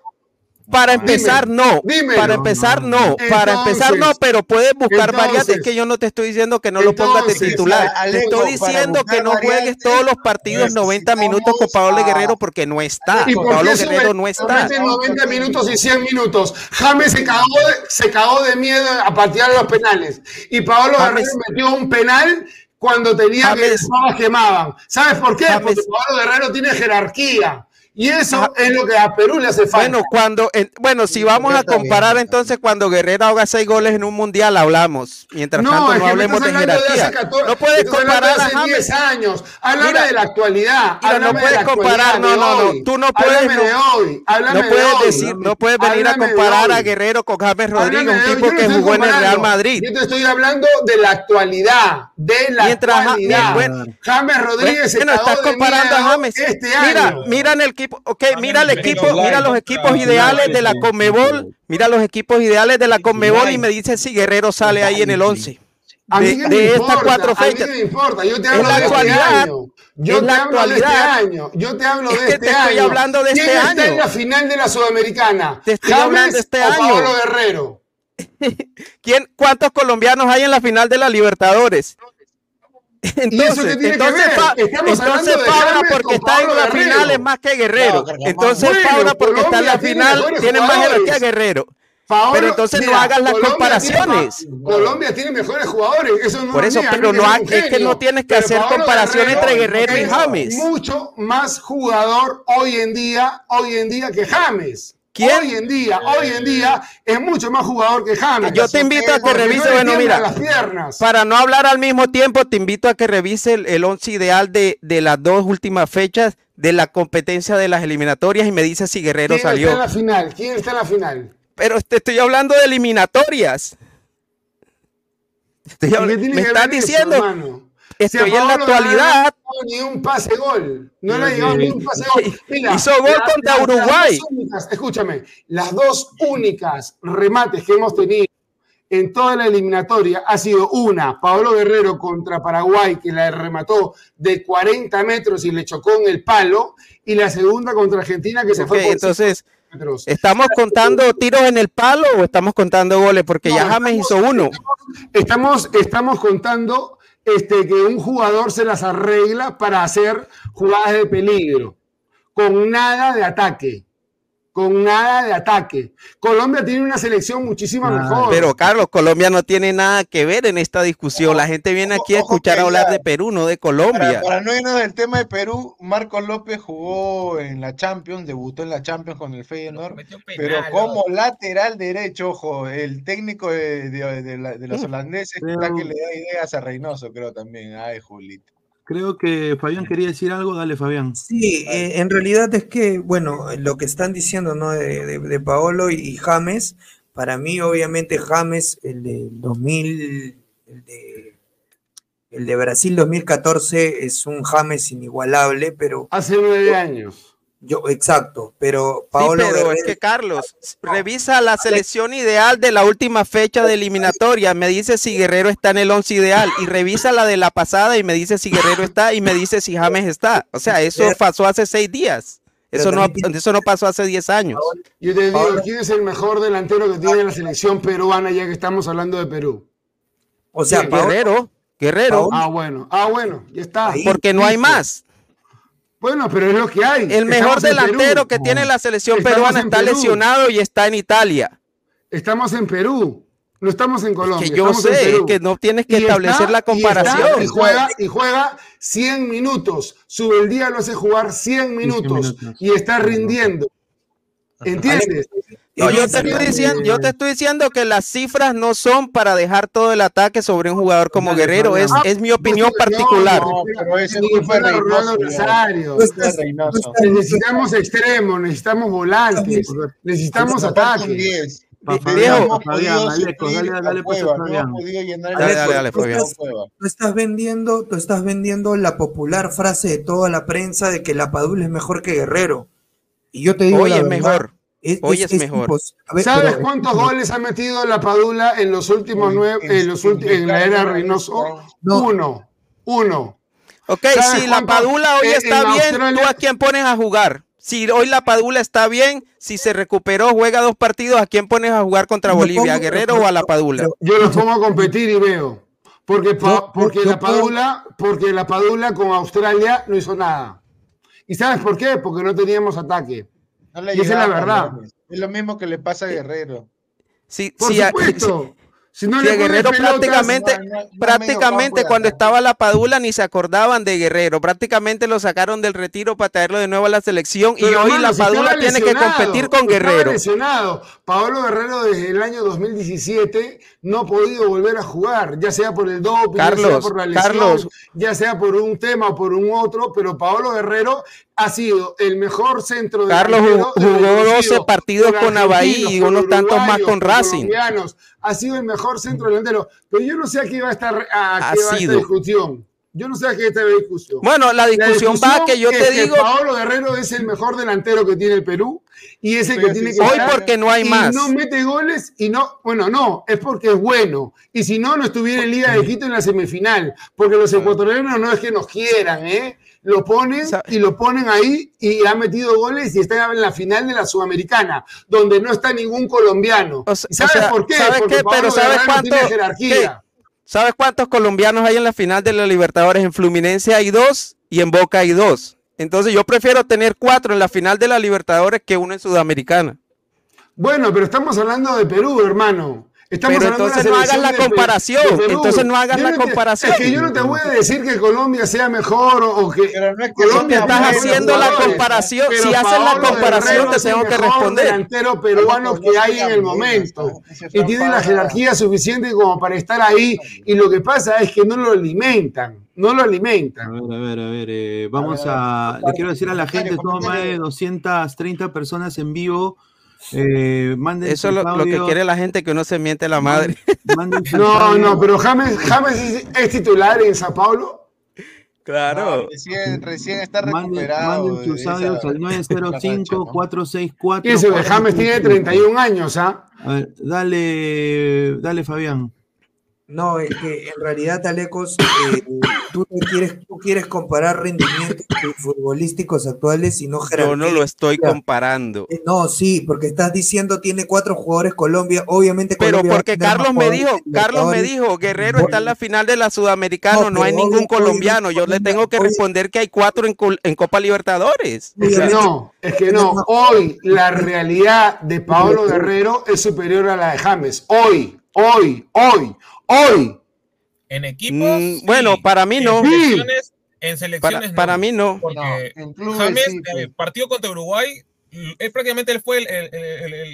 Para empezar, no. Para empezar, no. Para empezar, no, pero puedes buscar varias. Es que yo no te estoy diciendo que no lo pongas de titular. te estoy diciendo que no juegues todos los partidos 90 minutos con Pablo Guerrero porque no está. Pablo Guerrero no está. 90 minutos y 100 minutos. James se cagó, de, se cagó de miedo a patear los penales. Y Pablo Guerrero metió un penal cuando tenía que que quemaban. ¿Sabes por qué? Porque Pablo Guerrero tiene jerarquía. Y eso es lo que a Perú le hace falta. Bueno, cuando, bueno, si vamos a comparar entonces cuando Guerrero haga seis goles en un mundial, hablamos. Mientras tanto, no hablemos de jerarquía. no puedes comparar hace 10 años. Háblame de la actualidad. no puedes comparar, no, no, no. Tú no puedes. de hoy. no puedes decir, no puedes venir a comparar a Guerrero con James Rodríguez, un tipo que jugó en el Real Madrid. Yo te estoy hablando de la actualidad. De la actualidad. James Rodríguez bueno, estás comparando a James. Este mira, mira en el ok, mira el equipo, mira los equipos ideales de la Conmebol, mira los equipos ideales de la Conmebol y me dice si Guerrero sale ahí en el 11. De, estas cuatro fechas. A mí me importa, yo te hablo de este año. Yo te hablo de este año. Yo te hablo de este te estoy hablando de este año. está en la final de la Sudamericana? Te estoy hablando de este año. Pablo Guerrero. ¿Quién, ¿Cuántos colombianos hay en la final de la Libertadores? Entonces, entonces, entonces Paula porque está en la final es más que Guerrero. entonces Paula porque está en la final tiene más jerarquía que Guerrero. pero entonces no hagas las comparaciones. Colombia tiene mejores jugadores. Eso no Por eso, pero no es que no tienes que hacer comparación entre Guerrero y James. Mucho más jugador hoy en día, hoy en día que James. Hoy en día, hoy en día es mucho más jugador que James. Yo te invito a que revise, bueno, mira, las piernas. para no hablar al mismo tiempo, te invito a que revise el, once ideal de, de, las dos últimas fechas de la competencia de las eliminatorias y me dice si Guerrero salió. ¿Quién está en la final? ¿Quién está en la final? Pero te estoy hablando de eliminatorias. me estás diciendo. Estoy en la actualidad. No ni un pase gol. No le ha llegado ni un pase gol. Hizo gol contra Uruguay. escúchame, las dos únicas remates que hemos tenido en toda la eliminatoria ha sido una, Pablo Guerrero contra Paraguay, que la remató de 40 metros y le chocó en el palo, y la segunda contra Argentina, que se fue por entonces, ¿estamos contando tiros en el palo o estamos contando goles? Porque ya James hizo uno. Estamos, estamos contando este, que un jugador se las arregla para hacer jugadas de peligro, con nada de ataque con nada de ataque. Colombia tiene una selección muchísimo mejor. Pero Carlos, Colombia no tiene nada que ver en esta discusión. La gente viene aquí a escuchar hablar de Perú, no de Colombia. Para, no irnos del tema de Perú, Marcos López jugó en la Champions, debutó en la Champions con el Feyenoord, pero como lateral derecho, ojo, el técnico de, los mm. holandeses está que le da ideas a Reynoso, creo también. Ay, Julito. Creo que Fabián quería decir algo, dale Fabián. Sí, eh, en realidad es que, bueno, lo que están diciendo ¿no? de, Paolo y, James, para mí obviamente James, el de 2000, el de, el de Brasil 2014 es un James inigualable, pero... Hace nueve años. Yo, exacto, pero Paolo. pero es que Carlos, revisa la selección ideal de la última fecha de eliminatoria. Me dice si Guerrero está en el once ideal. Y revisa la de la pasada y me dice si Guerrero está y me dice si James está. O sea, eso pasó hace seis días. Eso no, eso no pasó hace diez años. Yo te digo, ¿quién es el mejor delantero que tiene la selección peruana ya que estamos hablando de Perú? O sea, Guerrero. Guerrero. Ah, bueno. Ah, bueno. Ya está. Porque no hay más. Bueno, pero es lo que hay. El mejor delantero que tiene la selección peruana está lesionado y está en Italia. Estamos en Perú. No estamos en Colombia. Que yo sé que no tienes que establecer la comparación. Y, juega, y juega 100 minutos. Sube el día lo hace jugar 100 minutos, y está rindiendo. ¿Entiendes? Yo, te estoy diciendo, yo te estoy diciendo que las cifras no son para dejar todo el ataque sobre un jugador como Guerrero. Es, es mi opinión particular. No, pero ese Necesitamos extremos, necesitamos volantes, necesitamos ataques. Dale, Tú estás vendiendo, tú estás vendiendo la popular frase de toda la prensa de que la Padula es mejor que Guerrero. Y yo te digo Hoy es mejor. Hoy es, mejor. ¿Sabes cuántos goles ha metido la Padula en los últimos nueve, en, los últimos, en la era Reynoso? Uno. Uno. Ok, si la Padula hoy está bien, ¿tú a quién pones a jugar? Si hoy la Padula está bien, si se recuperó, juega dos partidos, ¿a quién pones a jugar contra Bolivia? ¿A Guerrero o a la Padula? Yo los pongo a competir y veo. Porque, porque, la Padula, porque la Padula con Australia no hizo nada. ¿Y sabes por qué? Porque no teníamos ataque. No y esa es la verdad. Es lo mismo que le pasa a Guerrero. Sí, Por supuesto. Si no Guerrero prácticamente, prácticamente cuando estaba la Padula ni se acordaban de Guerrero, prácticamente lo sacaron del retiro para traerlo de nuevo a la selección y hoy la Padula tiene que competir con Guerrero. Lesionado. Pablo Guerrero desde el año 2017 no ha podido volver a jugar, ya sea por el doping, ya sea por la lesión, ya sea por un tema o por un otro, pero Pablo Guerrero ha sido el mejor centro de Carlos jugó 12 partidos con Abahí y unos tantos más con Racing. Ha sido el mejor centro delantero. Pero yo no sé a qué va a estar a qué va esta discusión. Yo no sé a qué está la discusión. Bueno, la discusión, va que yo te digo. Paolo Guerrero es el mejor delantero que tiene el Perú y es el que tiene que. Hoy porque no hay más. No mete goles y no. Bueno, no, es porque es bueno. Y si no, no estuviera en Liga de Quito en la semifinal. Porque los ecuatorianos no es que nos quieran, ¿eh? Lo ponen y lo ponen ahí y ha metido goles y está en la final de la Sudamericana, donde no está ningún colombiano. ¿Sabes por qué? Porque Pero ¿sabes cuánto, ¿Sabes cuántos colombianos hay en la final de la Libertadores? En Fluminense hay dos y en Boca hay dos. Entonces yo prefiero tener cuatro en la final de la Libertadores que uno en Sudamericana. Bueno, pero estamos hablando de Perú, hermano. Pero entonces no hagas la comparación. Entonces no hagas la comparación. Es que yo no te voy a decir que Colombia sea mejor o, que. Pero no es que Colombia estás haciendo la comparación. Si haces la comparación, te tengo que responder. delantero peruano que hay en el momento. Y tiene la jerarquía suficiente como para estar ahí. Y lo que pasa es que no lo alimentan. No lo alimentan. A ver, a ver, a ver. Eh, vamos a. Le quiero decir a la gente: somos más de 230 personas en vivo. Eh, Eso es lo, que quiere la gente, que uno se miente la madre. no, no, pero James, James es, titular en Sao Paulo. Claro. recién, recién, está recuperado. Manden sus audios al 905-464. Eso, James tiene 31 años, ¿ah? A ver, dale, dale, Fabián. No, es que en realidad, Talecos, eh, tú, quieres, tú quieres comparar rendimientos futbolísticos actuales y no jerarquía. Yo no lo estoy comparando. Eh, no, sí, porque estás diciendo tiene cuatro jugadores Colombia, obviamente. Pero porque Carlos me dijo, Carlos me dijo, Guerrero está en la final de la Sudamericana, no, hay ningún colombiano. Yo le tengo que responder que hay cuatro en, en Copa Libertadores. no, es que no. Hoy la realidad de Paolo Guerrero es superior a la de James. Hoy, hoy, hoy. Hoy. En equipos. Mm, bueno, para mí no. En selecciones, en selecciones para, para, mí no. Porque James, eh, partido contra Uruguay, él prácticamente él fue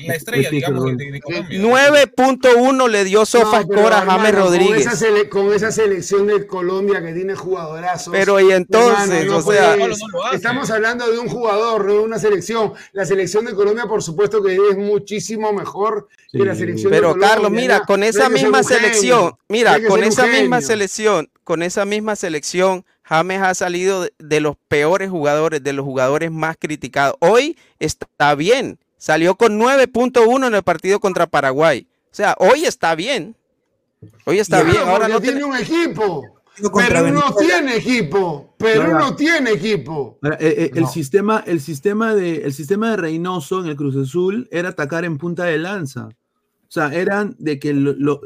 la estrella, digamos, de, Colombia. 9.1 le dio Sofa no, a James Rodríguez. Con esa, selección de Colombia que tiene jugadorazos. Pero y entonces, o sea, estamos hablando de un jugador, no de una selección. La selección de Colombia, por supuesto que es muchísimo mejor que la selección Pero de Colombia. Carlos, mira, con esa misma selección, mira, con esa misma selección, con esa misma selección James ha salido de los peores jugadores, de los jugadores más criticados. Hoy está bien, salió con 9.1 en el partido contra Paraguay. O sea, hoy está bien. Hoy está bien. Ahora no tiene un equipo. Pero no tiene equipo. Pero no, tiene equipo. el, sistema, el, sistema de, el sistema de Reynoso en el Cruz Azul era atacar en punta de lanza. O sea, eran de que lo,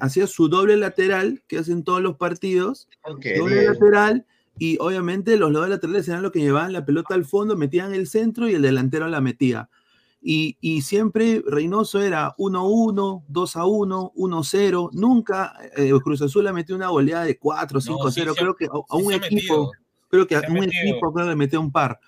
hacía su doble lateral, que hacen todos los partidos, doble lateral, y obviamente los dobles laterales eran los que llevaban la pelota al fondo, metían el centro y el delantero la metía. Y, siempre Reynoso era 1-1, 2-1, 1-0. Nunca eh, Cruz Azul le metió una goleada de 4, 5-0. creo que a, un equipo, creo que a un equipo creo que le metió un par.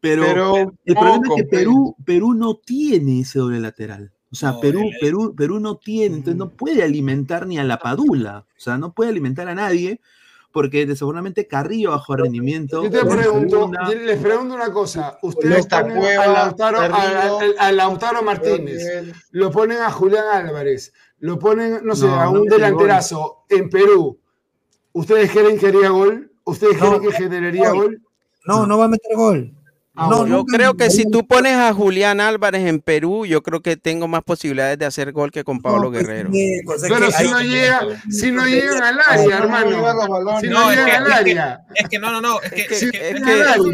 Pero, el problema es que Perú, Perú no tiene ese doble lateral. O sea, Perú, Perú, Perú no tiene, entonces no puede alimentar ni a la Padula, o sea, no puede alimentar a nadie, porque desafortunadamente Carrillo bajo rendimiento. Yo te pregunto, les pregunto una cosa, ustedes ponen a Lautaro, Martínez, lo ponen a Julián Álvarez, lo ponen, no sé, a un delanterazo en Perú. ¿Ustedes creen que haría gol? ¿Ustedes creen que generaría gol? No, no va a meter gol. Ah, no, yo creo que si tú pones a Julián Álvarez en Perú, yo creo que tengo más posibilidades de hacer gol que con Pablo pues, Guerrero. Pero si, no llega, si no llegan al área, hermano. Si no, llegan al área. Es que no, no, no. Es que, es, un,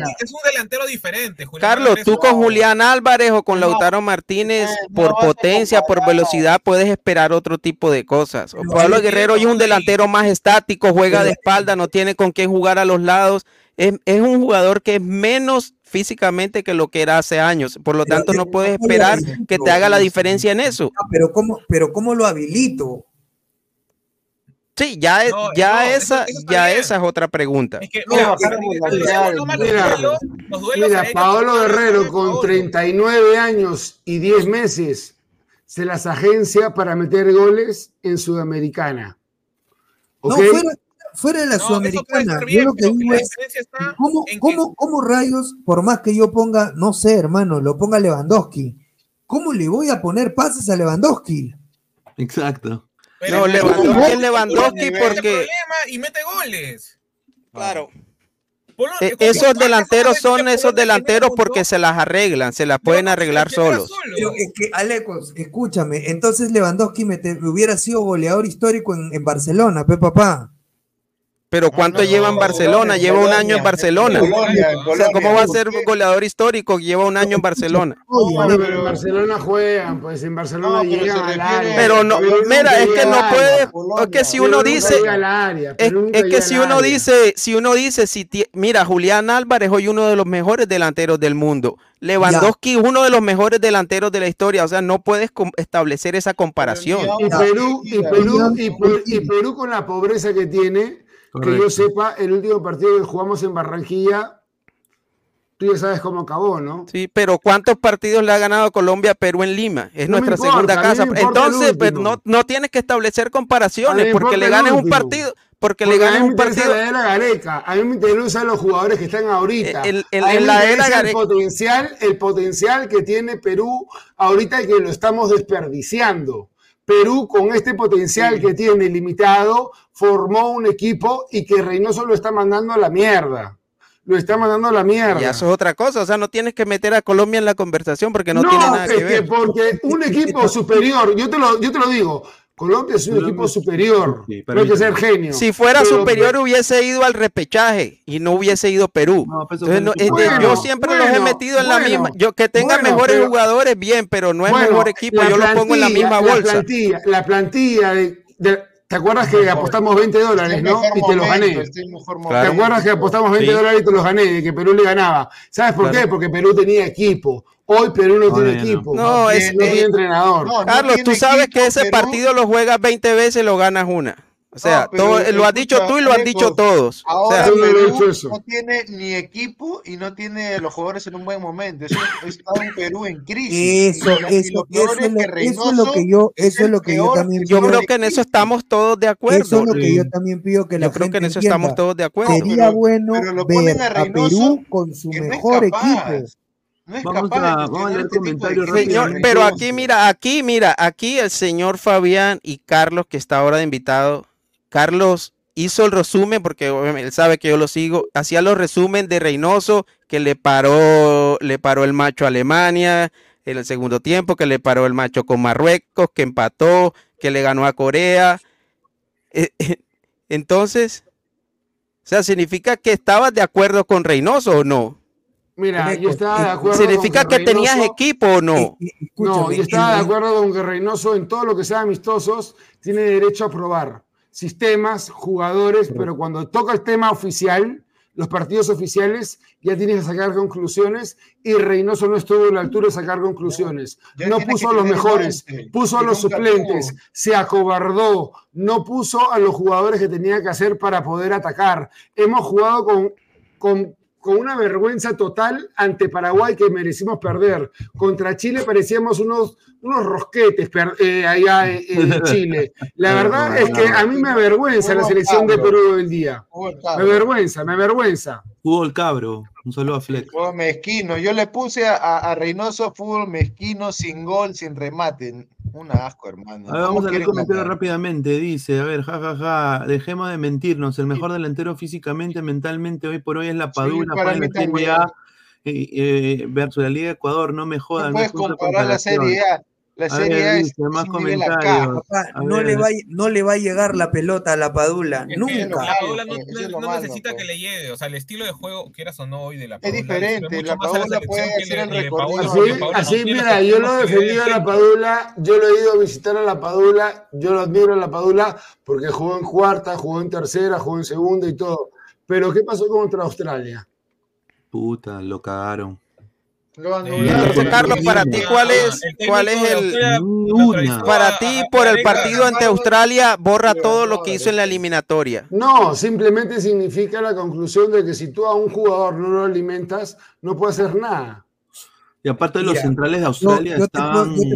delantero diferente. Carlos, tú con Julián Álvarez o con Lautaro Martínez, por potencia, por velocidad, puedes esperar otro tipo de cosas. O Pablo Guerrero es un delantero más estático, juega de espalda, no tiene con quién jugar a los lados. Es, es un jugador que es menos físicamente que lo que era hace años. Por lo tanto, no puedes esperar que te haga la diferencia en eso. pero ¿cómo, pero ¿cómo lo habilito? Sí, ya, ya, esa, ya esa es otra pregunta. mira, Paolo Guerrero con 39 años y 10 meses se las agencia para meter goles en Sudamericana. No, fuera de la Sudamericana. yo lo que digo es, ¿cómo, rayos, por más que yo ponga, no sé, hermano, lo ponga Lewandowski, ¿cómo le voy a poner pases a Lewandowski? Exacto. no, Lewandowski es Lewandowski porque... Y mete goles. Claro. Eh, esos delanteros son esos delanteros porque se las arreglan, se las pueden arreglar solos. Pero es que, Alecos, escúchame, entonces Lewandowski me hubiera sido goleador histórico en, en Barcelona, pe papá. Pero ¿cuánto lleva en Barcelona? lleva un año en Barcelona. o sea, ¿cómo va a ser goleador histórico? Lleva un año en Barcelona. pero en Barcelona juegan, pues en Barcelona llegan al área. Pero no, mira, es que no puede, es que si uno dice, es, que si uno dice, si uno dice, si mira, Julián Álvarez hoy uno de los mejores delanteros del mundo. Lewandowski, uno de los mejores delanteros de la historia, o sea, no puedes establecer esa comparación. Y Perú, y Perú, y Perú con la pobreza que tiene, que yo sepa, el último partido que jugamos en Barranquilla, tú ya sabes cómo acabó, ¿no? Sí, pero ¿cuántos partidos le ha ganado Colombia a Perú en Lima? Es nuestra segunda casa. Entonces, pues, no, no tienes que establecer comparaciones porque le ganes un partido. Porque, le ganes un partido. La era Gareca. A mí me interesan los jugadores que están ahorita. El, el, la era el potencial, el potencial que tiene Perú ahorita y que lo estamos desperdiciando. Perú, con este potencial que tiene limitado, formó un equipo y que Reynoso lo está mandando a la mierda. Lo está mandando a la mierda. Y eso es otra cosa. O sea, no tienes que meter a Colombia en la conversación porque no, tiene nada que ver. porque un equipo superior, yo te lo, yo te lo digo, Colombia es un equipo superior, sí, no hay que ser genio. Si fuera superior hubiese ido al repechaje y no hubiese ido Perú. Pues, yo siempre los he metido en la misma. Yo que tenga mejores jugadores bien, pero no es mejor equipo. Yo lo pongo en la misma bolsa. La plantilla, la plantilla de, ¿Te acuerdas que apostamos 20 dólares, no? Y te los gané. ¿Te acuerdas que apostamos 20 dólares y te los gané? De que Perú le ganaba. ¿Sabes por qué? Porque Perú tenía equipo. Hoy Perú no tiene equipo. No, es, no tiene entrenador. Carlos, tú sabes que ese partido lo juegas 20 veces y lo ganas una. O sea, lo has dicho tú y lo han dicho todos. Ahora Perú no tiene ni equipo y no tiene los jugadores en un buen momento. está un Perú en crisis. Eso, eso, eso, es lo, que yo, eso es lo que yo también Yo creo que en eso estamos todos de acuerdo. Eso es lo que yo también pido que la Yo creo que en eso estamos todos de acuerdo. Sería bueno ver a, Perú con su mejor equipo vamos, a, vamos a leer este comentarios pero aquí mira, aquí mira, aquí el señor Fabián y Carlos que está ahora de invitado, Carlos hizo el resumen porque él sabe que yo lo sigo, hacía los resumen de Reynoso que le paró, le paró el macho a Alemania en el segundo tiempo, que le paró el macho con Marruecos, que empató, que le ganó a Corea. Eh, eh, entonces, o sea, ¿significa que estabas de acuerdo con Reynoso o no? Mira, yo estaba de acuerdo. ¿Significa que, tenías equipo o no? no, yo estaba de acuerdo con que Reynoso en todo lo que sea amistosos tiene derecho a probar sistemas, jugadores, pero cuando toca el tema oficial, los partidos oficiales, ya tienes que sacar conclusiones y Reynoso no estuvo a la altura de sacar conclusiones. No puso a los mejores, puso a los suplentes, se acobardó, no puso a los jugadores que tenía que hacer para poder atacar. Hemos jugado con, con con una vergüenza total ante Paraguay que merecimos perder. Contra Chile parecíamos unos, unos rosquetes eh, allá en, Chile. La verdad es que a mí me avergüenza la selección de Perú del día. Me avergüenza, me avergüenza. Fútbol cabro. Un saludo a Fleck. Fútbol mezquino. Yo le puse a, Reynoso fútbol mezquino, sin gol, sin remate. Un asco, hermano. vamos a leer comentarios rápidamente. Dice, a ver, jajaja, ja, ja, dejemos de mentirnos. El mejor delantero físicamente, mentalmente, hoy por hoy es la Padula. Sí, para la Serie A, eh, eh, versus la Liga de Ecuador. No me jodan. No puedes comparar la Serie A la serie es más comentarios. no, le va, no le va a llegar la pelota a la Padula, nunca. La Padula no, necesita que le llegue, o sea, el estilo de juego, quieras o no, hoy de la Padula. Es diferente, la Padula puede hacer el recorrido. Así, mira, yo lo he defendido a la Padula, yo lo he ido a visitar a la Padula, yo lo admiro a la Padula porque jugó en cuarta, jugó en tercera, jugó en segunda y todo. Pero ¿qué pasó contra Australia? Puta, lo cagaron. Carlos, para ti, ¿cuál es, cuál es el. Para ti, por el partido ante Australia, borra todo lo que hizo en la eliminatoria. No, simplemente significa la conclusión de que si tú a un jugador no lo alimentas, no puede hacer nada. Y aparte de los centrales de Australia yo, te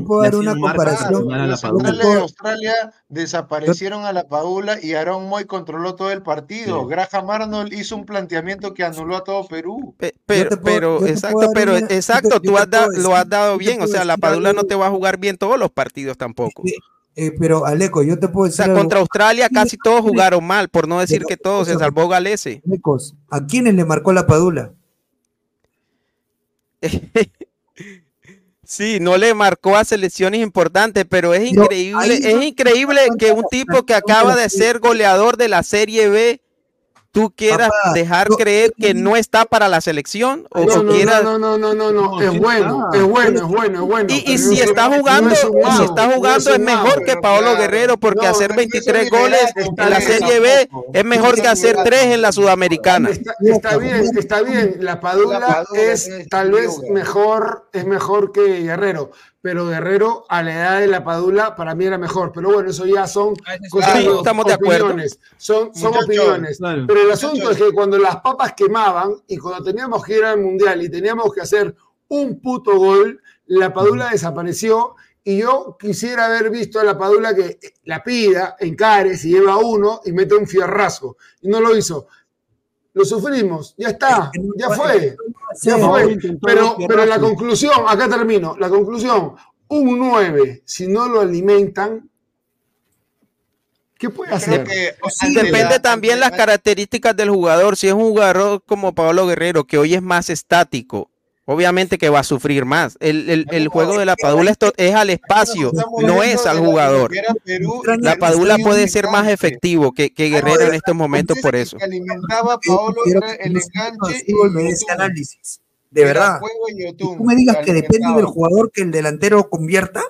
puedo, dar una comparación. Los centrales de Australia desaparecieron a la Paula y Aaron Moy controló todo el partido. Graham Arnold hizo un planteamiento que anuló a todo Perú. pero, pero exacto, pero exacto, tú has lo has dado bien. O sea, la Padula no te va a jugar bien todos los partidos tampoco. Eh, pero Aleco, yo te puedo decir. O sea, contra Australia casi todos jugaron mal, por no decir que todos, se salvó Galese. ¿A quiénes le marcó la Padula? Sí, no le marcó a selecciones importantes, pero es increíble, es increíble que un tipo que acaba de ser goleador de la Serie B tú quieras dejar creer que no está para la selección o no, no, quieras... no, no, no, no, no, es bueno, es bueno, es bueno, es bueno. Y, si está jugando, si está jugando es mejor que Paolo Guerrero porque hacer 23 goles en la Serie B es mejor que hacer 3 en la Sudamericana. Está, bien, está bien, la Padula es tal vez mejor, es mejor que Guerrero pero Guerrero a la edad de la Padula para mí era mejor. Pero bueno, eso ya son cosas, estamos de opiniones. Son, son opiniones. Pero el asunto es que cuando las papas quemaban y cuando teníamos que ir al Mundial y teníamos que hacer un puto gol, la Padula desapareció y yo quisiera haber visto a la Padula que la pida, encare, si lleva uno y mete un fierrazo. Y no lo hizo. Lo sufrimos, ya está, ya fue. Ya fue. Pero, pero la conclusión, acá termino, la conclusión, un 9, si no lo alimentan, ¿qué puede hacer? depende también las características del jugador. Si es un jugador como Pablo Guerrero, que hoy es más estático, obviamente que va a sufrir más. El, el, juego de la Padula es al espacio, no es al jugador. La Padula puede ser más efectivo que, que Guerrero en estos momentos por eso. alimentaba Paolo el enganche y análisis. De verdad. Tú me digas que depende del jugador que el delantero convierta.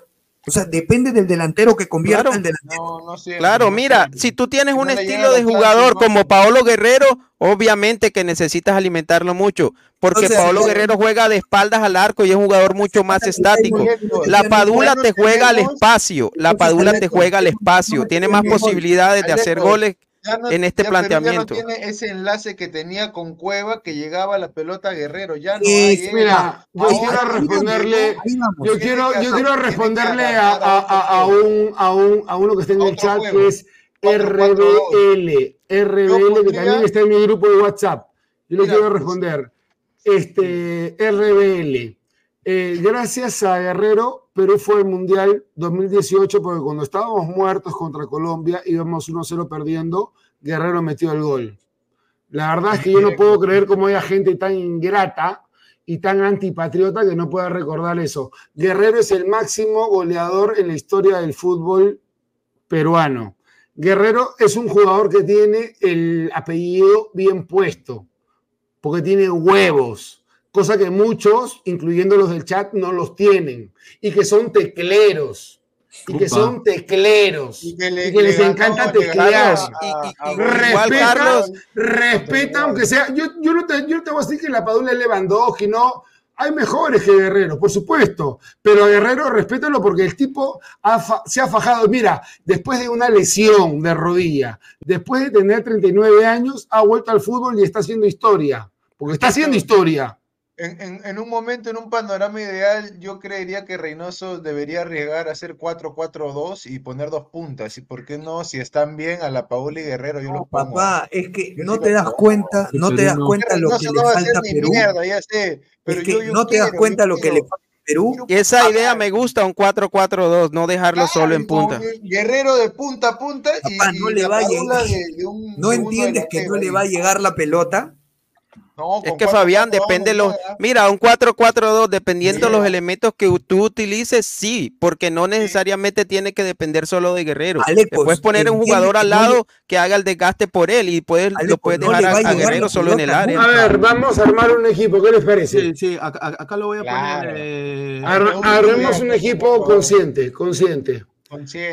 O sea, depende del delantero que convierta claro. el delantero. No, no claro, mira, si tú tienes un estilo de jugador como Paolo Guerrero, obviamente que necesitas alimentarlo mucho, porque Paolo Guerrero juega de espaldas al arco y es un jugador mucho más estático. La Padula te juega al espacio, la Padula te juega al espacio, tiene más posibilidades de hacer goles en este planteamiento. Ya no tiene ese enlace que tenía con Cueva que llegaba a la pelota Guerrero. Ya no hay, eh, Mira, yo quiero responderle, yo quiero, yo quiero responderle a, a, a, un, a, un, a uno que está en el chat que es RBL, RBL que también está en mi grupo de WhatsApp. Yo le quiero responder. Este, RBL. Eh, gracias a Guerrero, Perú fue el Mundial 2018 porque cuando estábamos muertos contra Colombia, íbamos 1-0 perdiendo, Guerrero metió el gol. La verdad es que yo no puedo creer cómo hay gente tan ingrata y tan antipatriota que no pueda recordar eso. Guerrero es el máximo goleador en la historia del fútbol peruano. Guerrero es un jugador que tiene el apellido bien puesto, porque tiene huevos cosa que muchos, incluyendo los del chat, no los tienen, y que son tecleros. Y que son tecleros. Y que, les encanta teclear. respeta, respeta, aunque sea. Yo, yo, no te, yo te voy a decir que la Padula es Lewandowski, no. Hay mejores que Guerrero, por supuesto, pero Guerrero respétalo porque el tipo se ha fajado. Mira, después de una lesión de rodilla, después de tener 39 años, ha vuelto al fútbol y está haciendo historia, porque está haciendo historia. En, un momento, en un panorama ideal, yo creería que Reynoso debería arriesgar a hacer 4-4-2 y poner dos puntas. ¿Y por qué no? Si están bien a la Paula y Guerrero, yo lo pongo. Papá, es que no te das cuenta, no te das cuenta lo que le falta a Perú. Mierda, ya sé, pero no te das cuenta lo que le falta a Perú. Esa idea me gusta, un 4-4-2, no dejarlo solo en punta. Guerrero de punta a punta y, no le va a llegar. ¿No entiendes que no le va a llegar la pelota? Es que Fabián depende los. Mira, un 4-4-2, dependiendo los elementos que tú utilices, sí, porque no necesariamente tiene que depender solo de Guerrero. puedes poner un jugador al lado que haga el desgaste por él y puedes, lo puedes dejar a, Guerrero solo en el área. A ver, vamos a armar un equipo, ¿qué les parece? Sí, sí, acá, lo voy a poner. Eh... Armemos un equipo consciente, consciente.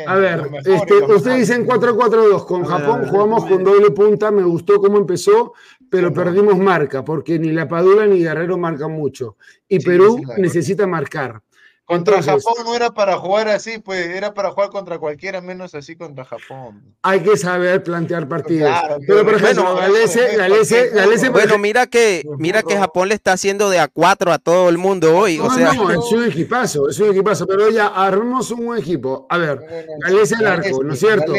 A ver, este, ustedes dicen 4-4-2. Con Japón jugamos con doble punta. Me gustó cómo empezó, pero perdimos marca, porque ni la Padula ni Guerrero marcan mucho. Y Perú necesita marcar. Contra Japón no era para jugar así, pues era para jugar contra cualquiera, menos así contra Japón. Hay que saber plantear partidos. pero por ejemplo, Galese, bueno, mira que mira que Japón le está haciendo de a cuatro a todo el mundo hoy. o sea, no, es un equipazo, es un equipazo, pero ya armemos un buen equipo. A ver, Galese el arco, ¿no es cierto?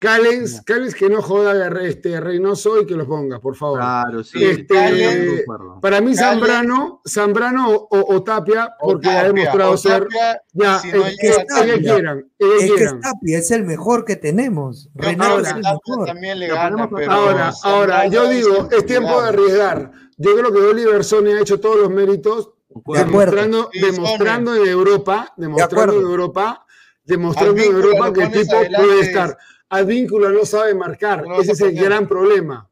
Callens, Callens que no joda este Reynoso y que lo ponga, por favor. Claro, sí. Este, para mí Zambrano, Zambrano o, o, Tapia, porque ha demostrado ser ya si el, que, Tapia, quieran, es que Tapia es el mejor que tenemos. Ahora, es el mejor. También le gana, pero ahora, ahora, yo digo, es tiempo de arriesgar. Yo creo que Oliver Sone ha hecho todos los méritos demostrando, demostrando en Europa, demostrando en Europa, demostrando en Europa que el tipo puede estar. Advíncula no sabe marcar. Ese es el gran problema.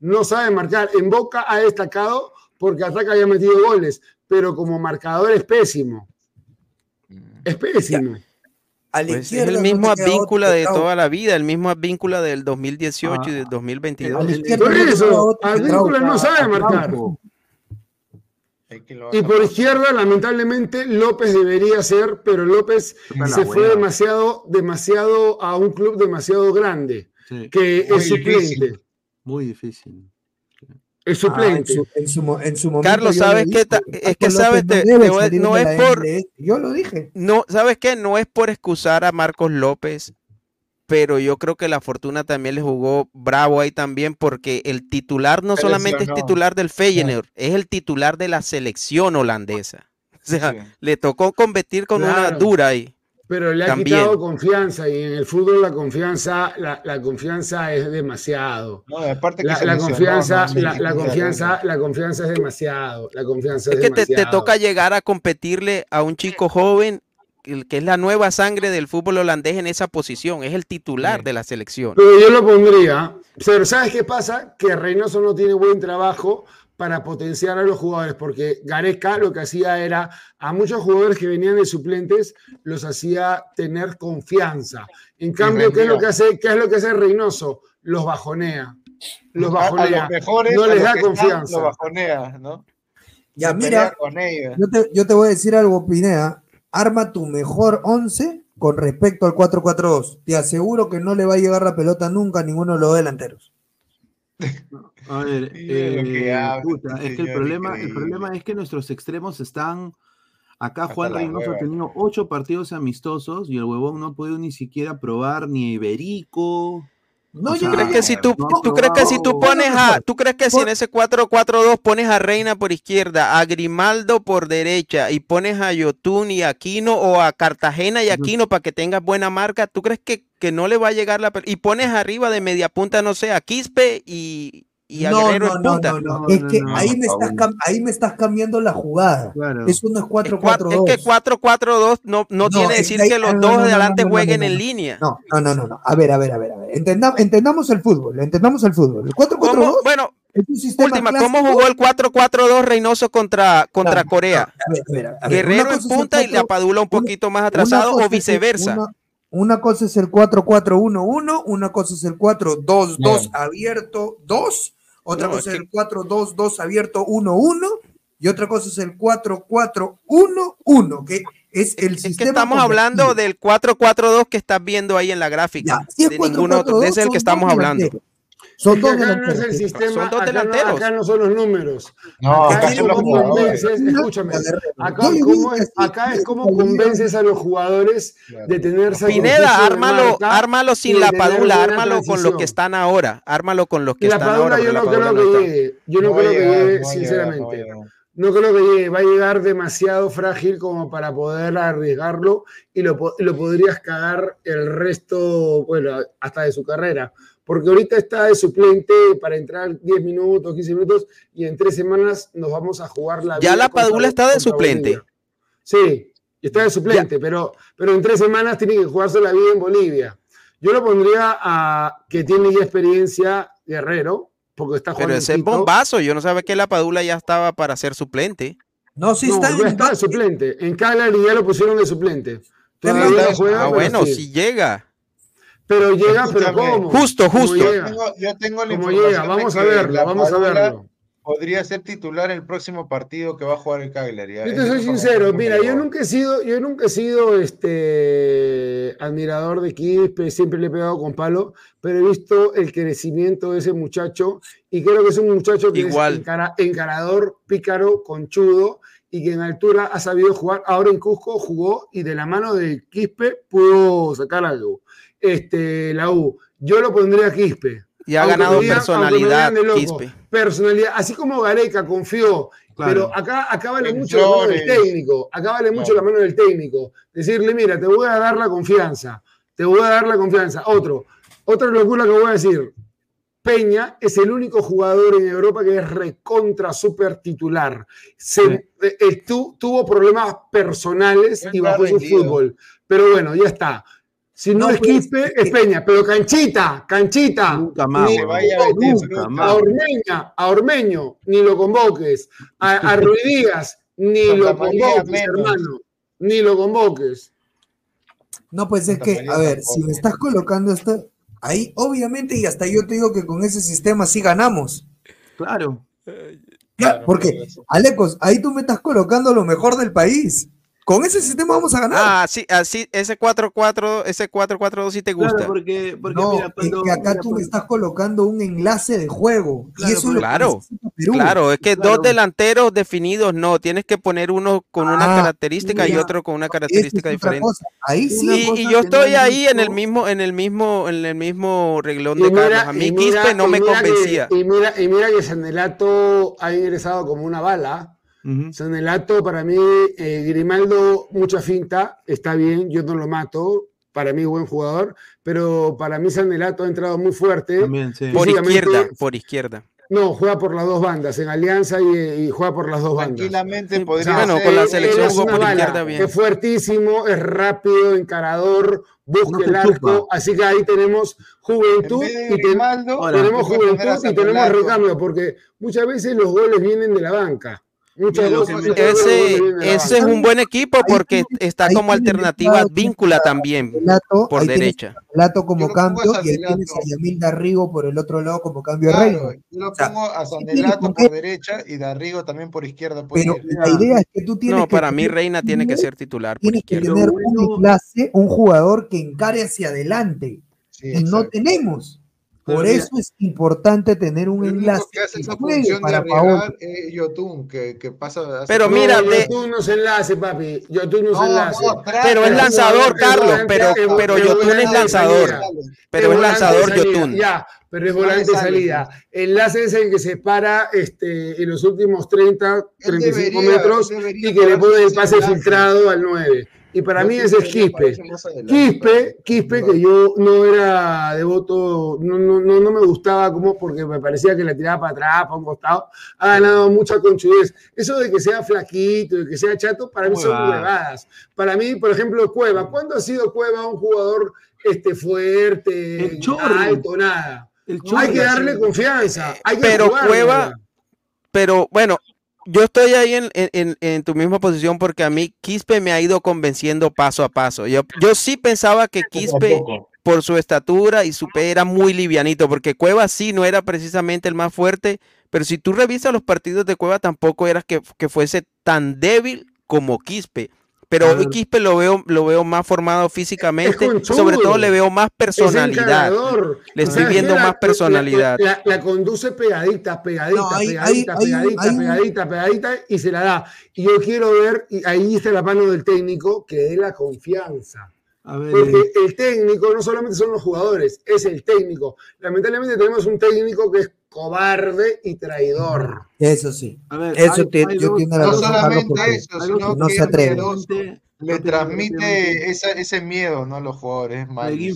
no sabe marcar. En Boca ha destacado porque ataca y ha metido goles, pero como marcador es pésimo. Es pésimo. Pues es el mismo advíncula de toda la vida, el mismo advíncula del 2018 y del 2022. Por eso, advíncula no sabe marcar. Y por izquierda, lamentablemente, López debería ser, pero López se fue demasiado, demasiado a un club demasiado grande, que es suplente. Muy difícil. Es ah, suplente. en, su, momento. Carlos, ¿sabes qué? Es que sabes, no, es por. Yo lo dije. No, ¿sabes qué? No es por excusar a Marcos López, pero yo creo que la fortuna también le jugó bravo ahí también, porque el titular no solamente es titular del Feyenoord, es el titular de la selección holandesa. O sea, le tocó competir con una dura ahí. Pero le ha quitado confianza y en el fútbol la confianza, la, confianza es demasiado. No, aparte que la, confianza, la, confianza, la confianza es demasiado. La confianza es, que te, toca llegar a competirle a un chico joven que es la nueva sangre del fútbol holandés en esa posición, es el titular de la selección. Pero yo lo pondría, pero ¿sabes qué pasa? Que Reynoso no tiene buen trabajo para potenciar a los jugadores, porque Gareca lo que hacía era a muchos jugadores que venían de suplentes los hacía tener confianza. En cambio, ¿qué es lo que hace, qué es lo que hace Reynoso? Los bajonea. Los bajonea. no les da confianza. Los bajonea, ¿no? Ya, mira, yo te, yo te, voy a decir algo, Pinea. Arma tu mejor 11 con respecto al 4-4-2. Te aseguro que no le va a llegar la pelota nunca a ninguno de los delanteros. A ver, eh, es que el problema, el problema es que nuestros extremos están. Acá Juan Reynoso ha tenido ocho partidos amistosos y el huevón no ha podido ni siquiera probar ni Iberico, no, yo creo que si tú, tú crees que si tú pones a, tú crees que si en ese 4-4-2 pones a Reina por izquierda, a Grimaldo por derecha y pones a Yotun y Aquino o a Cartagena y Aquino para que tengas buena marca, ¿tú crees que, que no le va a llegar la y pones arriba de media punta, no sé, a Quispe y, y a no, Guerrero no, no, no, es que ahí, me estás ahí me estás cambiando la jugada. Eso no es 4-4-2. Es que 4-4-2 no, no, decir que, los dos de adelante jueguen en línea. No, no, no, no. A ver, a ver, a ver. A ver. entendamos el fútbol, entendamos el fútbol. El 4-4-2 bueno, última, ¿cómo jugó el 4-4-2 Reynoso contra, contra Corea? Guerrero en punta y la Padula un poquito más atrasado o viceversa. Una cosa es el 4-4-1-1, una cosa es el 4-2-2 abierto 2 otra cosa es el 4-2-2 abierto 1-1 y otra cosa es el 4-4-1-1, que es el sistema. Es que estamos hablando del 4-4-2 que estás viendo ahí en la gráfica. de ninguno otro, es el que estamos hablando. Son dos delanteros. No es el sistema, son dos delanteros. Acá no, son los números. No, acá, es como convences, escúchame, acá, es, acá es como convences a los jugadores de tener Pineda, ármalo, ármalo sin la padula, ármalo con lo que están ahora, ármalo con los que están ahora. Yo no creo que llegue, yo no creo que llegue, sinceramente. No creo que llegue, va a llegar demasiado frágil como para poder arriesgarlo y lo, lo podrías cagar el resto, bueno, hasta de su carrera porque ahorita está de suplente para entrar 10 minutos, 15 minutos, y en tres semanas nos vamos a jugar la Ya la Padula está de suplente. Sí, está de suplente, pero, pero en tres semanas tiene que jugarse la vida en Bolivia. Yo lo pondría a que tiene ya experiencia Guerrero, porque está jugando. Pero ese es bombazo, yo no sabía que la Padula ya estaba para ser suplente. No, sí está, no, está de suplente. En Cagliari ya lo pusieron de suplente. ah, bueno, si llega. Pero llega, pero ¿cómo? Justo, justo. Yo tengo, la información. Vamos a verlo, vamos a verlo. Podría ser titular el próximo partido que va a jugar el Cagliari. Yo te soy sincero, mira, yo nunca he sido, yo nunca he sido este admirador de Quispe, siempre le he pegado con palo, pero he visto el crecimiento de ese muchacho y creo que es un muchacho que es encarador, pícaro, conchudo y que en altura ha sabido jugar. Ahora en Cusco jugó y de la mano de Quispe pudo sacar algo este, la U. Yo lo pondría a Quispe. Y ha ganado personalidad, Quispe. Personalidad, así como Gareca confió, pero acá, acá vale mucho la mano del técnico, acá vale mucho la mano del técnico. Decirle, mira, te voy a dar la confianza, te voy a dar la confianza. Otro, otra locura que voy a decir, Peña es el único jugador en Europa que es recontra super titular. Se, eh, eh, tuvo problemas personales y bajó su fútbol. Pero bueno, ya está. Si no, es pues, Quispe, es Peña. Pero canchita, canchita. Nunca más. Ni, nunca, a Ormeña, a Ormeño, ni lo convoques. A, a Ruiz Díaz, ni lo convoques, hermano. Ni lo convoques. No, pues es que, a ver, si me estás colocando esto, ahí obviamente, y hasta yo te digo que con ese sistema sí ganamos. Claro. Ya, porque, Alecos, ahí tú me estás colocando lo mejor del país. Con ese sistema vamos a ganar. Ah, sí, así, ese 4-4, ese 4-4-2 sí te gusta. Claro, porque, porque no, mira, cuando, es que acá tú me estás colocando un enlace de juego. Claro, y eso claro, es claro, es que dos delanteros definidos no, tienes que poner uno con una ah, característica y otro con una característica diferente. Ahí sí. Y, yo estoy ahí en el mismo, en el mismo, en el mismo reglón de Carlos. A mí Quispe no me convencía. y mira, y mira que Sandelato ha ingresado como una bala Sanelato, para mí, eh, Grimaldo, mucha finta, está bien, yo no lo mato, para mí buen jugador, pero para mí Sanelato ha entrado muy fuerte. Por izquierda, por izquierda. No, juega por las dos bandas, en Alianza y, juega por las dos bandas. Tranquilamente podría Bueno, con la selección jugó por izquierda bien. Es fuertísimo, es rápido, encarador, busca el arco, así que ahí tenemos juventud y tenemos juventud y tenemos recambio, porque muchas veces los goles vienen de la banca. Ese, ese es un buen equipo porque está como alternativa víncula también por derecha. Lato como cambio y ahí tienes a Yamil Darrigo por el otro lado como cambio de reino. Yo lo pongo a Sandelato por derecha y Darrigo también por izquierda. Pero la idea es que tú tienes. No, para mí Reina tiene que ser titular. Tienes que tener un clase, un jugador que encare hacia adelante. y no tenemos. Por eso es importante tener un enlace que hace esa función para Paolo. Eh, Yotun, que, que pasa pero mira, no, Yotun no se enlace, papi. Yotun no, se enlace. pero es lanzador, Carlos. Pero, pero Yotun es lanzador. Pero es lanzador Yotun. Ya, pero es volante de salida. Enlace es el que se para este, en los últimos 30, 35 metros y que le pone el pase filtrado al 9 y para mí ese es Quispe. Quispe, Quispe, que yo no era devoto, no, no, no, me gustaba como porque me parecía que la tiraba para atrás, para un costado, ha ganado mucha conchudez. Eso de que sea flaquito, de que sea chato, para mí son huevadas. Para mí, por ejemplo, Cueva. ¿Cuándo ha sido Cueva un jugador este, fuerte, alto, nada? hay que darle confianza. Hay que pero Cueva, pero bueno, yo estoy ahí en, tu misma posición porque a mí Quispe me ha ido convenciendo paso a paso. Yo, yo sí pensaba que Quispe, por su estatura y su pe, era muy livianito, porque Cueva sí no era precisamente el más fuerte, pero si tú revisas los partidos de Cueva tampoco era que, que fuese tan débil como Quispe. Pero hoy Quispe lo veo, lo veo más formado físicamente, sobre todo le veo más personalidad. Le estoy viendo más personalidad. La, conduce pegadita, pegadita, pegadita, pegadita, pegadita, pegadita, y se la da. Y yo quiero ver, y ahí está la mano del técnico, que dé la confianza. Porque el técnico no solamente son los jugadores, es el técnico. Lamentablemente tenemos un técnico que es cobarde y traidor. Eso sí. eso yo no solamente eso, sino no que se atreve. Le transmite ese miedo ¿no? a los jugadores.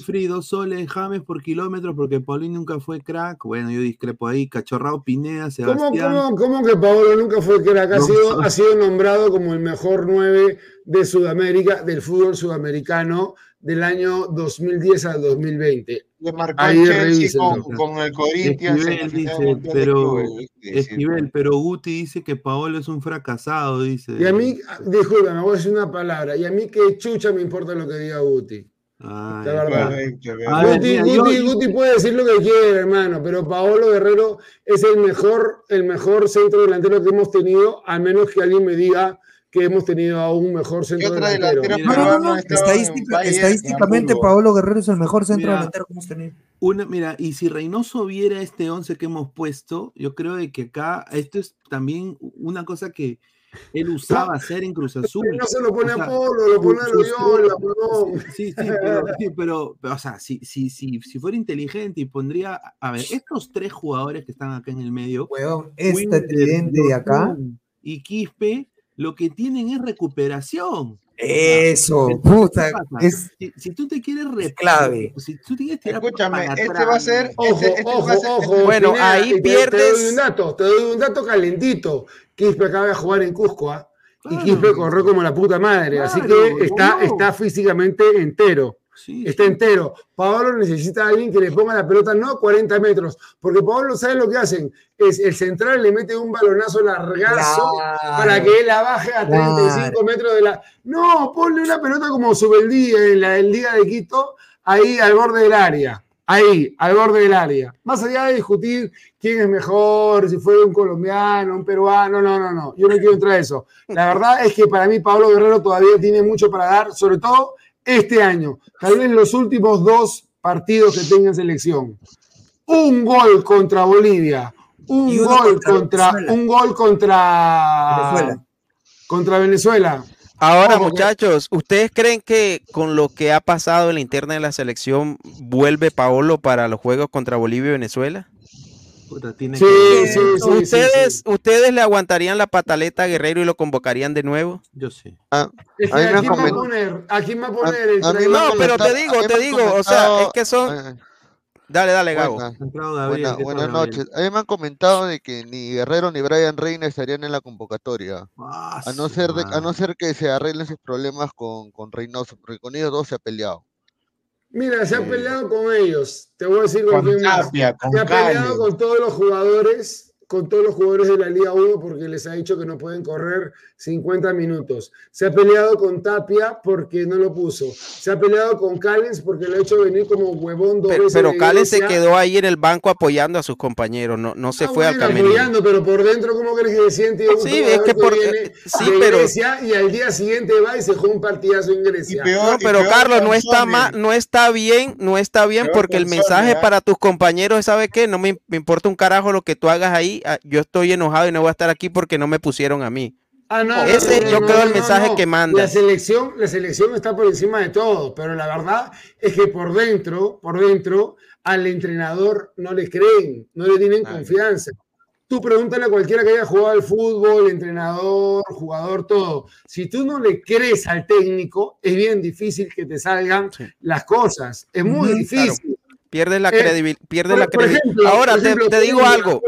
Free, dos soles, James por kilómetro, porque Paulín nunca fue crack. Bueno, yo discrepo ahí. Cachorrao, Pinea, Sebastián. ¿Cómo, cómo, que Paolo nunca fue crack? Ha, sido, ha sido nombrado como el mejor 9 de Sudamérica, del fútbol sudamericano del año 2010 al 2020. Le marcó Ahí con, con, el Corinthians. dice, pero, Esquivel, pero Guti dice que Paolo es un fracasado, dice. Y a mí, disculpa, me voy a decir una palabra, y a mí que chucha me importa lo que diga Guti. Guti, Guti, Guti, puede decir lo que quiere, hermano, pero Paolo Guerrero es el mejor, el mejor centro delantero que hemos tenido, a menos que alguien me diga que hemos tenido aún un mejor centro delantero. No, no, no, estadísticamente Paolo Guerrero es el mejor centro delantero que hemos tenido. Una, mira, y si Reynoso viera este 11 que hemos puesto, yo creo que acá, esto es también una cosa que él usaba hacer en Cruz Azul. No se lo pone a Polo, lo pone a Loyola, perdón. Sí, sí, pero, sí, pero, o sea, si, si, si, si, fuera inteligente y pondría, a ver, estos tres jugadores que están acá en el medio. este tridente de acá. Y Quispe, lo que tienen es recuperación. Eso, puta. si, tú te quieres clave. Si tú tienes Escúchame, este va a ser. Ojo, este, ojo, ojo. Bueno, ahí pierdes. Te doy un dato, te doy un dato calentito. Quispe acaba de jugar en Cusco, ¿ah? y Quispe corrió como la puta madre, así que está, está físicamente entero. Está entero. Pablo necesita a alguien que le ponga la pelota no a 40 metros, porque Pablo sabe lo que hacen. Es el central le mete un balonazo largazo para que él la baje a 35 metros de la. No, ponle una pelota como Subeldía en la del día de Quito, ahí al borde del área. Ahí, al borde del área. Más allá de discutir quién es mejor, si fue un colombiano, un peruano, no, no, no. Yo no quiero entrar a eso. La verdad es que para mí Pablo Guerrero todavía tiene mucho para dar, sobre todo este año, tal vez los últimos dos partidos que tenga selección. Un gol contra Bolivia, un gol contra, un gol contra Venezuela. Contra Venezuela. Ahora, muchachos, ¿ustedes creen que con lo que ha pasado en la interna de la selección vuelve Paolo para los juegos contra Bolivia y Venezuela? ¿Ustedes, ¿Ustedes le aguantarían la pataleta a Guerrero y lo convocarían de nuevo? Yo sí. Ah, es que aquí, va a poner, aquí va a poner el No, pero te digo, te digo, o sea, es que son... Dale, dale, Gabo. buenas noches. A mí me han comentado de que ni Guerrero ni Brian Reina estarían en la convocatoria. Ah, a, no ser a no ser que se arreglen sus problemas con, con Reynoso, porque con ellos dos se ha peleado. Mira, se ha peleado con ellos. Te voy a decir con, quién más. Se ha peleado con todos los jugadores con todos los jugadores de la Liga 1 porque les ha dicho que no pueden correr 50 minutos. Se ha peleado con Tapia porque no lo puso. Se ha peleado con Callens porque lo ha hecho venir como huevón dos pero, veces. Pero Callens se quedó ahí en el banco apoyando a sus compañeros, no, no se ah, fue al camino. Apoyando, pero por dentro, ¿cómo crees que se siente? Sí, es que por, sí, pero, Grecia y al día siguiente va y se juega un partidazo en Grecia. no, pero Carlos, no está, no está bien, no está bien porque el mensaje para tus compañeros, ¿sabe qué? No me, me importa un carajo lo que tú hagas ahí Ah, yo estoy enojado y no voy a estar aquí porque no me pusieron a mí. Ah, no, Ese yo creo el mensaje que manda. La selección, la selección está por encima de todo, pero la verdad es que por dentro, por dentro, al entrenador no le creen, no le tienen confianza. Tú pregúntale a cualquiera que haya jugado al fútbol, entrenador, jugador, todo. Si tú no le crees al técnico, es bien difícil que te salgan las cosas. Es muy difícil. Pierde la eh, credibilidad. Pierde la credibilidad. Ahora te, digo algo.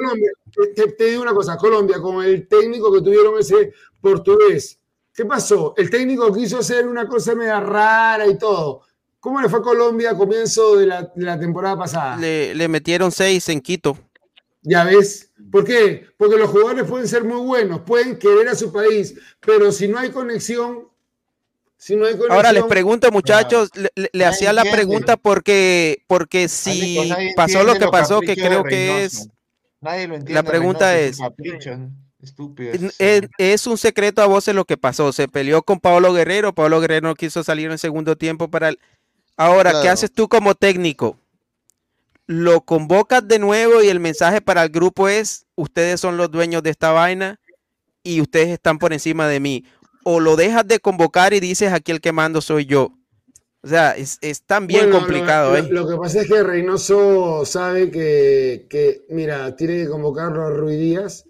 te, digo una cosa, Colombia, con el técnico que tuvieron ese portugués, ¿qué pasó? El técnico quiso hacer una cosa media rara y todo. ¿Cómo le fue a Colombia a comienzo de la, temporada pasada? Le, le, metieron seis en Quito. Ya ves. ¿Por qué? Porque los jugadores pueden ser muy buenos, pueden querer a su país, pero si no hay conexión, Ahora les pregunto, muchachos, le, hacía la pregunta porque, porque si pasó lo que pasó, que creo que es. Nadie lo entiende. La pregunta es. Es, un secreto a voces lo que pasó. Se peleó con Pablo Guerrero. Pablo Guerrero no quiso salir en el segundo tiempo para el. Ahora, ¿qué haces tú como técnico? Lo convocas de nuevo y el mensaje para el grupo es: ustedes son los dueños de esta vaina y ustedes están por encima de mí o lo dejas de convocar y dices aquí el que mando soy yo. O sea, es, es tan bien complicado. Lo, ¿eh? lo, que pasa es que Reynoso sabe que, que, mira, tiene que convocarlo a Ruiz Díaz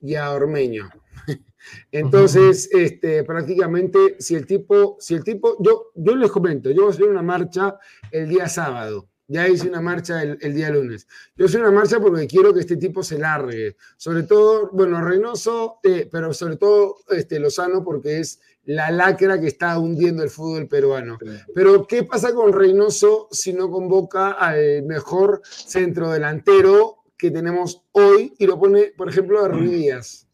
y a Ormeño. Entonces, este, prácticamente, si el tipo, si el tipo, yo, yo les comento, yo voy a hacer una marcha el día sábado. Ya hice una marcha el, día lunes. Yo hice una marcha porque quiero que este tipo se largue. Sobre todo, bueno, Reynoso, eh, pero sobre todo este, Lozano porque es la lacra que está hundiendo el fútbol peruano. Pero, ¿qué pasa con Reynoso si no convoca al mejor centro delantero que tenemos hoy y lo pone, por ejemplo, a Ruiz Díaz?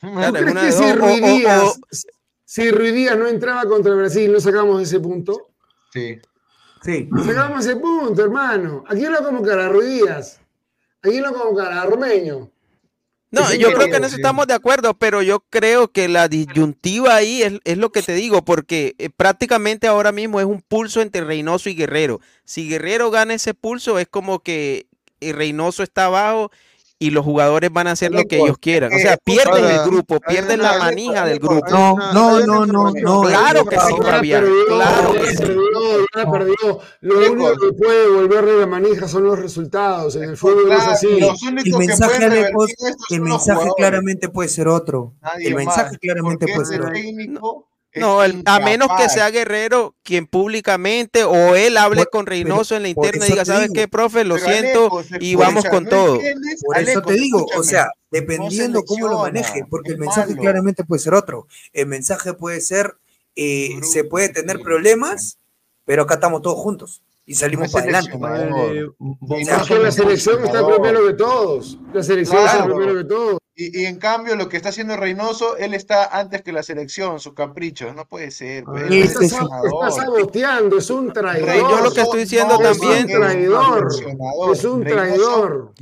crees que si Ruiz Díaz, si Ruiz Díaz no entraba contra Brasil, no sacamos ese punto? Sí. Sí. Sacamos ese punto, hermano. ¿A quién lo convocar a Ruidías? ¿A quién lo convocar a Armeño? No, yo creo que en eso estamos de acuerdo, pero yo creo que la disyuntiva ahí es, lo que te digo, porque eh, prácticamente ahora mismo es un pulso entre Reynoso y Guerrero. Si Guerrero gana ese pulso, es como que eh, Reynoso está abajo y los jugadores van a hacer lo que ellos quieran. O sea, pierden el grupo, pierden la manija del grupo. No, no, no, no, no. Claro que sí, Fabián. Claro que sí. perdió. Lo único que puede volverle la manija son los resultados. En el fútbol es así. El mensaje, lejos, el mensaje claramente puede ser otro. El mensaje claramente puede ser otro. No, a menos que sea Guerrero quien públicamente o él hable con Reynoso en la interna y diga, ¿sabes qué, profe? Lo siento y vamos con todo. Por eso te digo, o sea, dependiendo cómo lo maneje, porque el mensaje claramente puede ser otro. El mensaje puede ser, eh, se puede tener problemas, pero acá estamos todos juntos y salimos para adelante. la selección está primero que todos. La selección está primero que todos. Y, en cambio, lo que está haciendo Reynoso, él está antes que la selección, su capricho. No puede ser. Pues, está, saboteando, es un traidor. Yo lo que estoy diciendo también. Es un traidor. Es un traidor.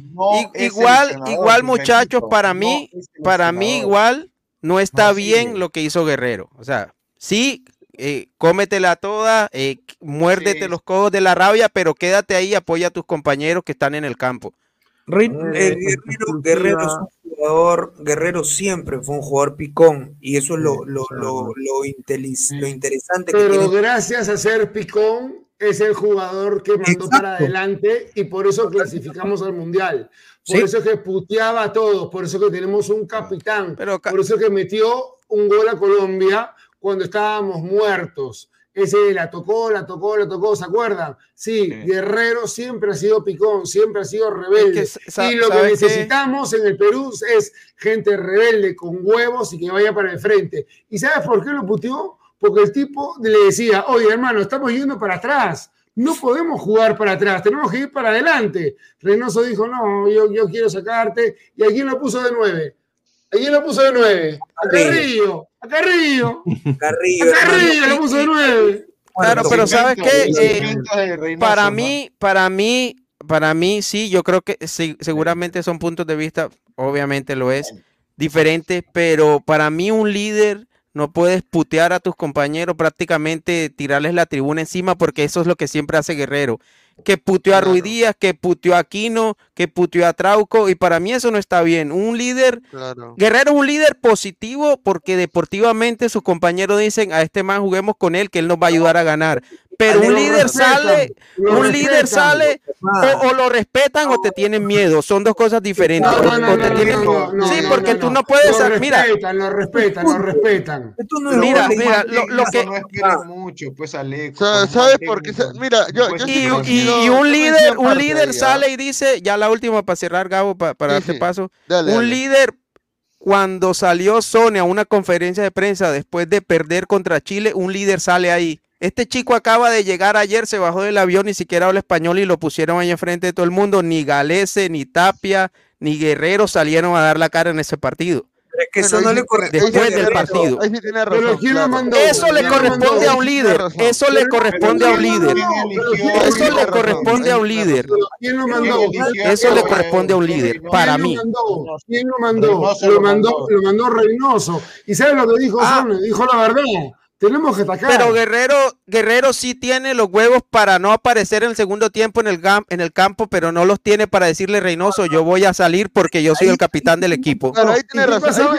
igual, igual, muchachos, para mí, para mí, igual, no está bien lo que hizo Guerrero. O sea, sí, eh, cómetela toda, eh, muérdete los codos de la rabia, pero quédate ahí, apoya a tus compañeros que están en el campo. Eh, Guerrero, es un jugador, Guerrero siempre fue un jugador picón y eso es lo, lo, lo, lo, interesante. Pero gracias a ser picón es el jugador que mandó para adelante y por eso clasificamos al Mundial. Por eso que puteaba a todos, por eso que tenemos un capitán, por eso que metió un gol a Colombia cuando estábamos muertos. Ese la tocó, la tocó, la tocó, ¿se acuerdan? Sí, Guerrero siempre ha sido picón, siempre ha sido rebelde. y lo que necesitamos en el Perú es gente rebelde, con huevos y que vaya para el frente. ¿Y sabes por qué lo puteó? Porque el tipo le decía, oye hermano, estamos yendo para atrás. No podemos jugar para atrás, tenemos que ir para adelante. Reynoso dijo, no, yo, yo quiero sacarte. ¿Y aquí lo puso de nueve? ¿A lo puso de nueve? A Carrillo. A Carrillo. Carrillo. A Carrillo lo puso de nueve. Claro, pero ¿sabes qué? Eh, para mí, para mí, para mí, sí, yo creo que sí, seguramente son puntos de vista, obviamente lo es, diferente, pero para mí un líder no puedes putear a tus compañeros, prácticamente tirarles la tribuna encima, porque eso es lo que siempre hace Guerrero que puteó a Ruidías, que puteó a Aquino, que puteó a Trauco, y para mí eso no está bien. Un líder, Guerrero es un líder positivo porque deportivamente sus compañeros dicen, a este man juguemos con él, que él nos va a ayudar a ganar pero un líder sale, un líder sale o, lo respetan o te tienen miedo, son dos cosas diferentes. sí, porque tú no. puedes, lo mira, respetan, lo respetan, lo respetan. Mira, mira, lo, lo que no mucho, pues Alex. ¿Sabes por qué? Mira, yo, y, un líder, un líder sale y dice, ya la última para cerrar Gabo para, para darte paso, un líder cuando salió Sonia a una conferencia de prensa después de perder contra Chile, un líder sale ahí este chico acaba de llegar ayer, se bajó del avión, ni siquiera habla español y lo pusieron ahí enfrente de todo el mundo. Ni Galese, ni Tapia, ni Guerrero salieron a dar la cara en ese partido. Es que eso no le corresponde después del partido. Eso le corresponde a un líder. Eso le corresponde a un líder. Eso le corresponde a un líder. Eso le corresponde a un líder. Para mí. ¿Quién lo mandó? Lo mandó, lo mandó Reynoso. ¿Y sabes lo que dijo? Ah. Dijo la verdad. Tenemos que atacar. Pero Guerrero, Guerrero sí tiene los huevos para no aparecer en el segundo tiempo en el, en el campo, pero no los tiene para decirle Reynoso, yo voy a salir porque yo soy el capitán del equipo.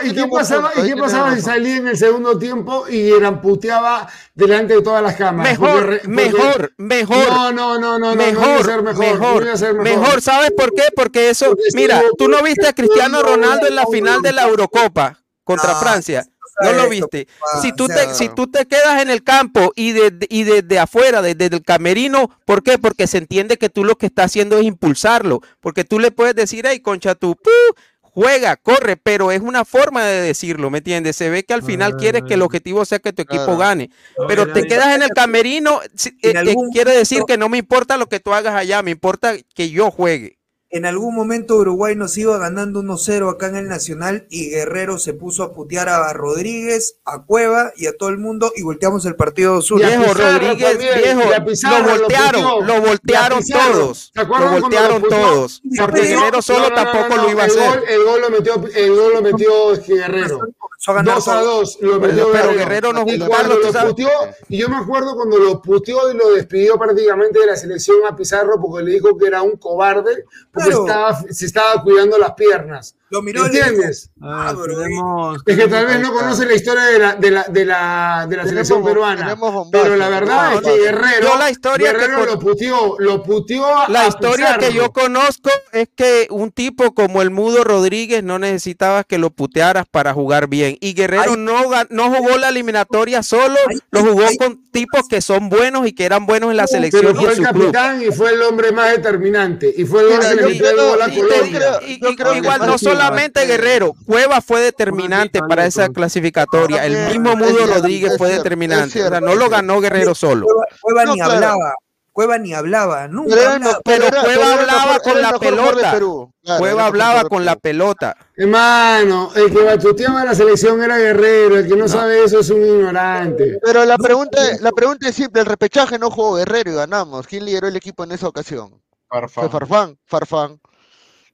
¿Y qué pasaba, si salía en el segundo tiempo y eran puteaba delante de todas las cámaras? Mejor, mejor, mejor. No, no, no, no, mejor, no, mejor, mejor, mejor. ¿Sabes por qué? Porque eso, mira, tú no viste a Cristiano Ronaldo en la final de la Eurocopa contra Francia no lo viste. Si tú, te, si tú te quedas en el campo y, y desde afuera, desde, el camerino, ¿por qué? Porque se entiende que tú lo que estás haciendo es impulsarlo. Porque tú le puedes decir, hey, concha, tú, juega, corre, pero es una forma de decirlo, ¿me entiendes? Se ve que al final quieres que el objetivo sea que tu equipo gane, pero te quedas en el camerino, eh, quiere decir que no me importa lo que tú hagas allá, me importa que yo juegue en algún momento Uruguay nos iba ganando 1-0 acá en el Nacional y Guerrero se puso a putear a Rodríguez, a Cueva y a todo el mundo y volteamos el partido sur. Viejo Rodríguez, viejo, lo voltearon, lo, voltearon todos. Lo voltearon todos. Porque Guerrero solo tampoco lo iba a hacer. El gol lo metió, el gol lo metió Guerrero. 2 a 2 lo metió pero Guerrero no jugó. Y yo me acuerdo cuando lo puteó y lo despidió prácticamente de la selección a Pizarro porque le dijo que era un cobarde se estaba cuidando las piernas. Lo miró ¿Entiendes? Ah, es que tal vez no conoce la historia de la, de la, de la, de la selección peruana. Pero la verdad es que Guerrero, la historia Guerrero lo puteó, lo puteó La historia que yo conozco es que un tipo como el Mudo Rodríguez no necesitaba que lo putearas para jugar bien. Y Guerrero no, no jugó la eliminatoria solo, lo jugó con tipos que son buenos y que eran buenos en la selección. Pero fue el capitán y fue el hombre más determinante. Y fue el hombre que le Igual no solo solamente Guerrero, Cueva fue determinante para esa clasificatoria. El mismo Mudo Rodríguez fue determinante. O sea, no lo ganó Guerrero solo. Cueva ni hablaba. Cueva ni hablaba, nunca pero, Cueva hablaba con la pelota. Cueva hablaba con la pelota. Hermano, el que batuteaba la selección era Guerrero, el que no sabe eso es un ignorante. Pero la pregunta, la pregunta es simple, el repechaje no jugó Guerrero y ganamos. ¿Quién lideró el equipo en esa ocasión? Farfán. Farfán, Farfán.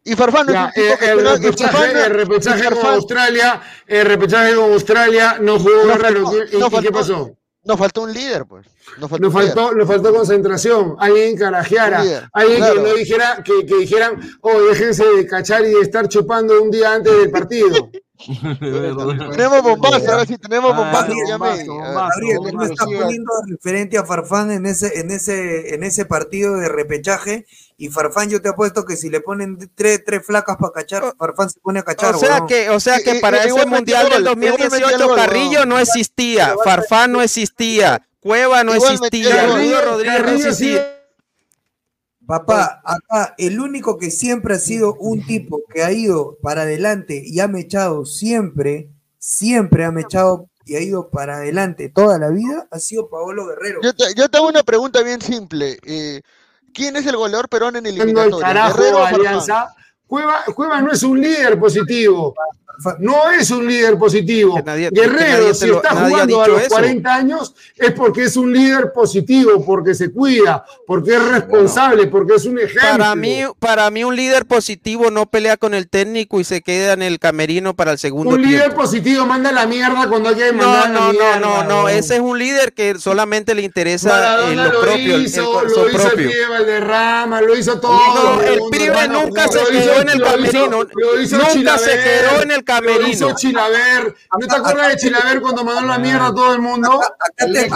Y Farfán no es eh, el, repechaje, el repechaje con Australia, el repechaje con Australia no jugó Guerrero. ¿Y, qué pasó? Nos faltó un líder, pues. Nos faltó, nos faltó, concentración, alguien carajeara, alguien que no dijera, que, que, dijeran, oh, déjense de cachar y de estar chupando un día antes del partido. tenemos bombazo, ahora sí tenemos ah, bombazo. Gabriel, tú me estás poniendo referente a Farfán en ese, en ese, en ese partido de repechaje y Farfán, yo te apuesto que si le ponen tres, tres flacas para cachar. Farfán se pone a cachar. O sea que, o sea que para ese mundial del 2018 Carrillo no existía, Farfán no existía, Cueva no existía, Rodríguez Rodríguez no existía. Papá, acá el único que siempre ha sido un tipo que ha ido para adelante y ha mechado siempre, siempre ha mechado y ha ido para adelante toda la vida, ha sido Paolo Guerrero. Yo te, yo hago una pregunta bien simple. Eh, ¿Quién es el goleador Perón en el eliminatorio? carajo, Alianza. Cueva, Cueva no es un líder positivo. No es un líder positivo. Guerrero, si está jugando a los 40 años, es porque es un líder positivo, porque se cuida, porque es responsable, porque es un ejemplo. Para mí, para mí, un líder positivo no pelea con el técnico y se queda en el camerino para el segundo Un líder positivo manda la mierda cuando hay que mandar no, no, No, no, no, ese es un líder que solamente le interesa en lo, propio. Hizo, lo hizo propio. el Valderrama, lo hizo todo. el pibe nunca se quedó en el camerino. Nunca se quedó en el camerino. hizo Chilaver. ¿No te acuerdas de Chilaver cuando mandó la mierda a todo el mundo? ¿Qué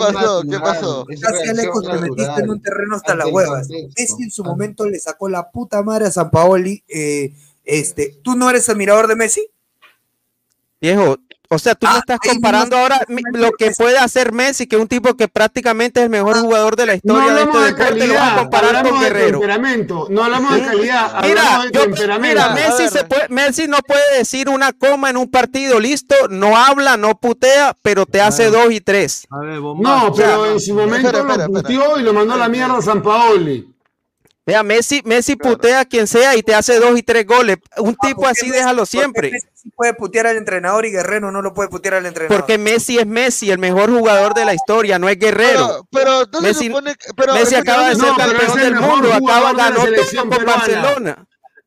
pasó? ¿Qué pasó? Casi lejos te metiste en un terreno hasta las huevas. Messi en su momento le sacó la puta madre a San Paoli. Eh, este, ¿Tú no eres admirador de Messi? Viejo, o sea, tú me ah, estás comparando ahora lo que puede hacer Messi, que es un tipo que prácticamente es el mejor jugador de la historia no de este deporte, calidad, lo vas a comparar con Guerrero. temperamento, no hablamos de calidad, mira, de temperamento. Mira, Messi, se puede, Messi no puede decir una coma en un partido, listo, no habla, no putea, pero te hace dos y tres. no, pero en su momento lo puteó y lo mandó a la mierda a San Paoli. Vea, Messi, Messi putea a quien sea y te hace dos y tres goles. Un ah, tipo así déjalo siempre. Messi puede putear al entrenador y Guerrero no lo puede putear al entrenador. Porque Messi es Messi, el mejor jugador de la historia, no es Guerrero. Pero, pero Messi, supone, Messi acaba de ser campeón del mundo, acaba de ganar con Barcelona.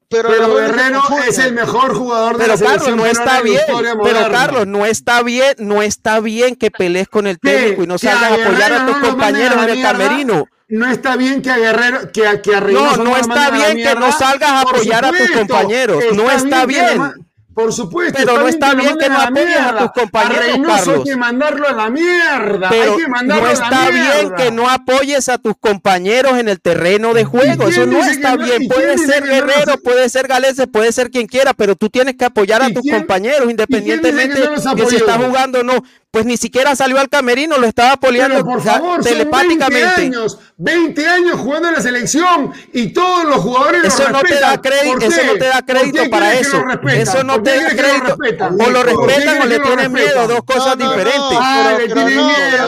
Pero, Guerrero es el mejor jugador de pero la Carlos, selección no está bien, Pero Carlos, no está bien, no está bien que pelees con el técnico y no salgas a apoyar a tus compañeros en el camerino no está bien que a Guerrero, que a, que a No, no está bien que no salgas a apoyar a tus compañeros. no está bien. Por supuesto. Pero no está bien que no apoyes a tus compañeros, Carlos. hay que mandarlo a la mierda. Pero hay que mandarlo no está a la bien que no apoyes a tus compañeros en el terreno de juego. Eso no está bien. Puede ser Guerrero, puede ser Galese, puede ser quien quiera, pero tú tienes que apoyar a tus compañeros independientemente de si está jugando o no pues ni siquiera salió al camerino, lo estaba por favor, telepáticamente. 20 años, 20 años jugando en la selección y todos los jugadores eso no te da crédito, eso no te da crédito para eso. Eso no te da crédito. O lo respetan o le tienen miedo, dos cosas diferentes. Ah, le tienen miedo,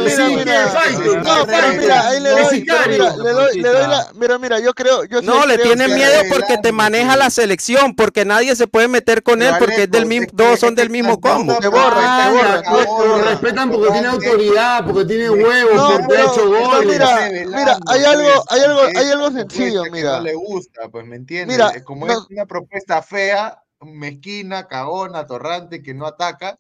mira, ahí le doy, le doy, le doy la, mira, mira, yo creo, yo No, le tienen miedo porque te maneja la selección, porque nadie se puede meter con él porque es del mismo, dos son del mismo combo. Te borran, te borran respetan porque tiene autoridad, porque tiene huevos, porque ha hecho goles. Mira, mira, hay algo, hay algo, hay algo sencillo, mira. No le gusta, pues me entiendes. Mira, como es una propuesta fea, mezquina, cagona, torrante, que no ataca.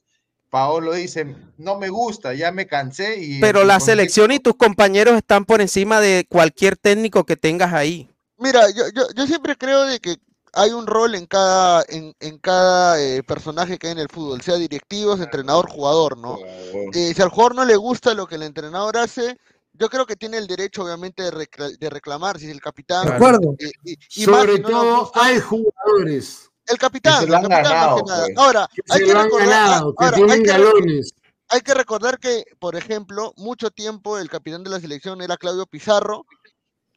Paolo dice, no me gusta, ya me cansé. Y Pero la selección y tus compañeros están por encima de cualquier técnico que tengas ahí. Mira, yo, yo, yo siempre creo de que hay un rol en cada, en, en cada eh, personaje que hay en el fútbol, sea directivos, entrenador, jugador, ¿no? Eh, si al jugador no le gusta lo que el entrenador hace, yo creo que tiene el derecho, obviamente, de, de reclamar si es el capitán. De acuerdo. Eh, y, Sobre todo hay jugadores. El capitán, el capitán ganado, más que nada. Ahora, hay que, recordar, que tienen galones. Hay que recordar que, por ejemplo, mucho tiempo el capitán de la selección era Claudio Pizarro,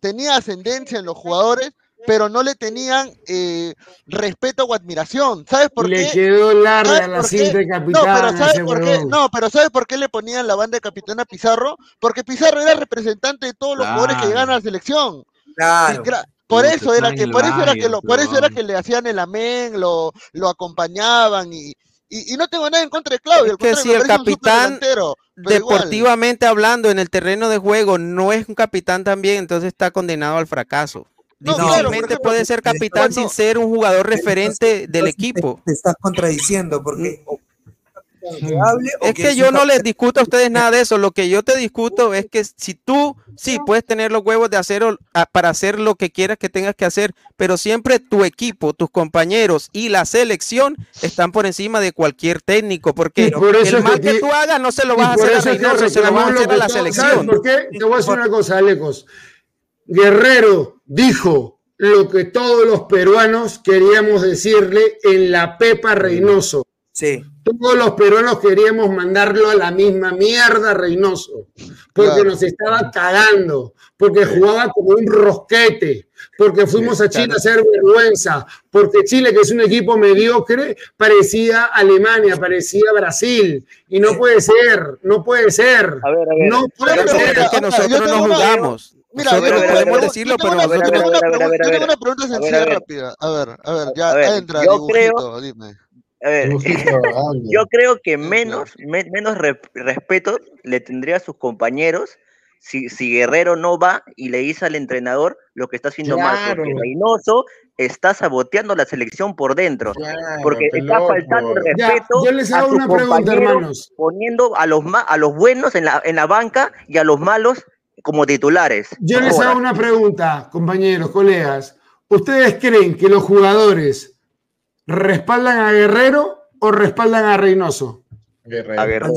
tenía ascendencia en los jugadores, pero no le tenían eh, respeto o admiración. ¿Sabes por qué? Le quedó larga la cinta de capitán. No, pero ¿sabes por qué? No, pero ¿sabes por qué le ponían la banda de capitán a Pizarro? Porque Pizarro era representante de todos los jugadores que llegaban a la selección. Claro. Por eso era que, por eso era que lo, por eso era que le hacían el amén, lo, lo acompañaban y, y, no tengo nada en contra de Claudio. que si el capitán, deportivamente hablando, en el terreno de juego, no es un capitán también, entonces está condenado al fracaso. No, Difícilmente puede ser capitán sin ser un jugador referente del equipo. Te, estás contradiciendo porque es que yo no les discuto a ustedes nada de eso. Lo que yo te discuto es que si tú sí puedes tener los huevos de hacer para hacer lo que quieras que tengas que hacer, pero siempre tu equipo, tus compañeros y la selección están por encima de cualquier técnico, porque el mal que, tú hagas no se lo vas a hacer a Reynoso, se lo vas a hacer a la selección. ¿Por qué? Te voy a decir una cosa, Alecos. Guerrero dijo lo que todos los peruanos queríamos decirle en la Pepa Reynoso. Sí. Todos los peruanos queríamos mandarlo a la misma mierda Reynoso, porque nos estaba cagando, porque jugaba como un rosquete, porque fuimos a Chile a hacer vergüenza, porque Chile, que es un equipo mediocre, parecía Alemania, parecía Brasil, y no puede ser, no puede ser. A ver, a ver. No puede ser. Es que nosotros no jugamos. Mira, nosotros podemos decirlo, pero nosotros no. Yo tengo una pregunta sencilla rápida. A ver, a ver, ya entra, yo creo, dime. A ver, yo creo que menos, menos respeto le tendría a sus compañeros si, si, Guerrero no va y le dice al entrenador lo que está haciendo mal, porque Reynoso está saboteando la selección por dentro, porque está faltando el respeto a sus compañeros, poniendo a los, a los buenos en la, en la banca y a los malos como titulares. Yo les hago una pregunta, compañeros, colegas. ¿Ustedes creen que los jugadores ¿Respaldan a Guerrero o respaldan a Reynoso? Guerrero. A Guerrero.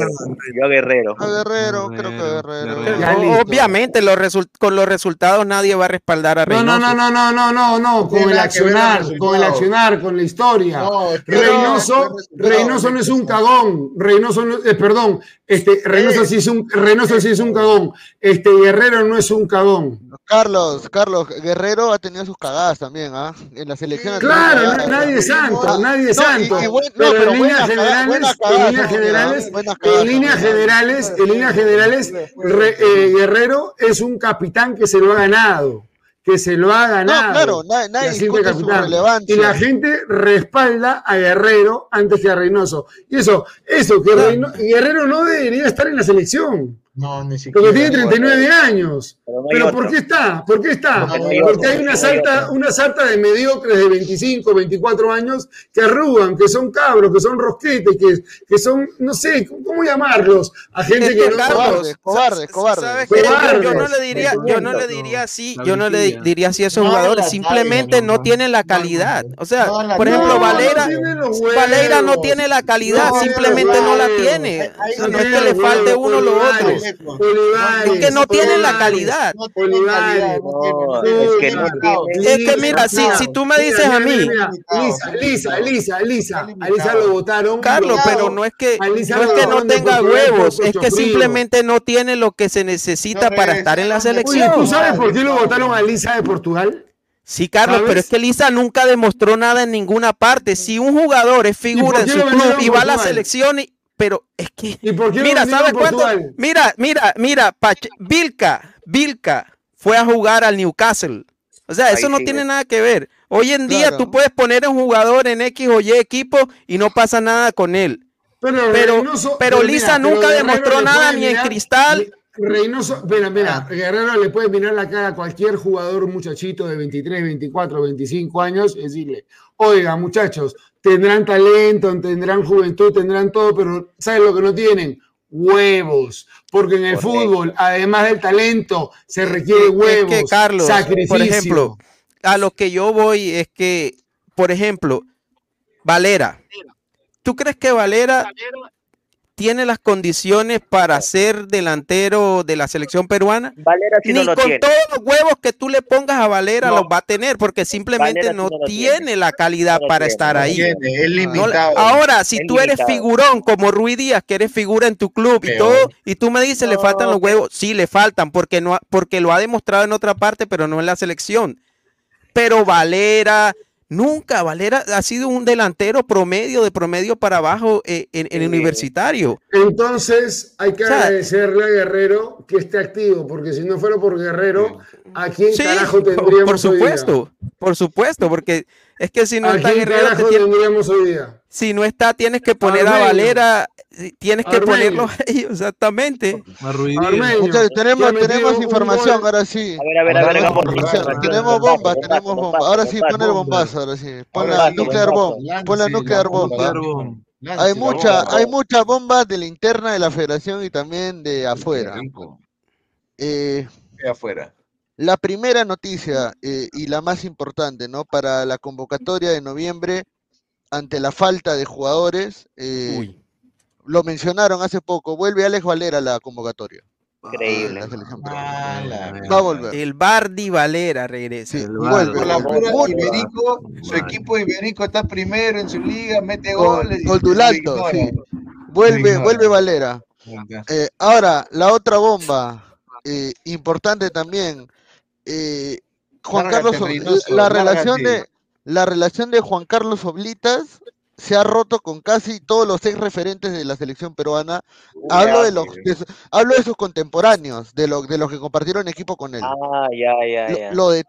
Yo a Guerrero. A Guerrero, creo que Guerrero. Obviamente, los con los resultados nadie va a respaldar a Reynoso. No, no, no, no, no, no, no, con el accionar, con el accionar, con la historia. Reynoso, Reynoso no es un cagón. Reynoso, no, eh, perdón, este, Reynoso sí es un, Reynoso sí es un cagón. Este Guerrero no es un cagón. Carlos, Carlos, Guerrero ha tenido sus cagadas también, ¿ah? En la selección. Claro, nadie es santo, nadie es santo. pero, en líneas generales, en líneas generales, en líneas generales, generales, Guerrero es un capitán que se lo ha ganado que se lo ha ganado. No, claro, nadie, discute su relevancia. Y la gente respalda a Guerrero antes que a Reynoso. Y eso, eso, que Guerrero no debería estar en la selección. No, ni siquiera. Porque tiene 39 años. Pero, ¿por qué está? ¿Por qué está? Porque hay una salta, una salta de mediocres de 25, 24 años que arrugan, que son cabros, que son rosquetes, que, que son, no sé, ¿cómo llamarlos? A gente que, no. Cobardes, cobardes, cobardes. Yo, no le diría, yo no le diría así, yo no le diría así a esos jugadores, simplemente no tienen la calidad. O sea, por ejemplo, Valera, Valera no tiene la calidad, simplemente no la tiene. No es que le falte uno o lo otro. Es que no tienen la calidad. es que mira, si, si tú me dices a mí. Lisa, Lisa, Lisa, Lisa. A Lisa lo votaron. Carlos, pero no es que no, es que no tenga huevos, es que simplemente no tiene lo que se necesita para estar en la selección. ¿Tú sabes por qué lo votaron a Lisa de Portugal? Sí, Carlos, pero es que Lisa nunca demostró nada en ninguna parte. Si un jugador es figura en su club y va a la selección y, pero es que. mira, ¿sabes cuánto? Mira, mira, mira, Vilca, Vilca fue a jugar al Newcastle. O sea, eso no tiene nada que ver. Hoy en día tú puedes poner a un jugador en X o Y equipo y no pasa nada con él. Pero, pero, Lisa nunca demostró nada ni en cristal. Reynoso, mira, mira, ah. Guerrero le puede mirar la cara a cualquier jugador, muchachito de 23, 24, 25 años y decirle, oiga, muchachos, tendrán talento, tendrán juventud, tendrán todo, pero ¿sabes lo que no tienen? Huevos, porque en el fútbol, además del talento, se requiere huevos, es que, Carlos, sacrificio. Por ejemplo, a lo que yo voy es que, por ejemplo, Valera, ¿tú crees que Valera tiene las condiciones para ser delantero de la selección peruana. Valera Ni con todos los huevos que tú le pongas a Valera los va a tener, porque simplemente no, tiene. la calidad para estar ahí. ahora, si tú eres figurón como Rui Díaz, que eres figura en tu club y todo, y tú me dices le faltan los huevos, sí le faltan, porque no, porque lo ha demostrado en otra parte, pero no en la selección. pero Valera, nunca, Valera ha sido un delantero promedio, de promedio para abajo eh, en, el universitario. Entonces hay que agradecerle a Guerrero que esté activo, porque si no fuera por Guerrero, ¿a quién carajo tendríamos Por supuesto, por supuesto, porque es que si no está Guerrero, tendríamos hoy día? Si no está, tienes que poner a Valera tienes que ponerlo ahí, exactamente. Muchachos, tenemos, tenemos información, ahora sí. A ver, a ver, a ver, Tenemos bombas, tenemos bombas. Ahora sí, pon el bombazo, ahora sí. Pon la nuclear bomb, pon la nuclear bomb. Hay mucha, hay muchas bombas de la interna de la federación y también de afuera. Eh, de afuera. La primera noticia eh, y la más importante, ¿no? Para la convocatoria de noviembre, ante la falta de jugadores, eh, Uy lo mencionaron hace poco, vuelve Alex Valera a la convocatoria. Increíble. Ah, Va a volver. El Bardi Valera regresa. Sí, vuelve. la pura Iberico, su equipo Iberico está primero en su liga, mete goles. Gol sí. Vuelve, vuelve Valera. Eh, ahora, la otra bomba, eh, importante también. Eh, Juan Carlos, la, relación de la relación de Juan Carlos Oblitas se ha roto con casi todos los ex referentes de la selección peruana. hablo de los hablo de sus contemporáneos, de, lo, de los que compartieron equipo con él. Ah, ya, ya, ya. Lo, de,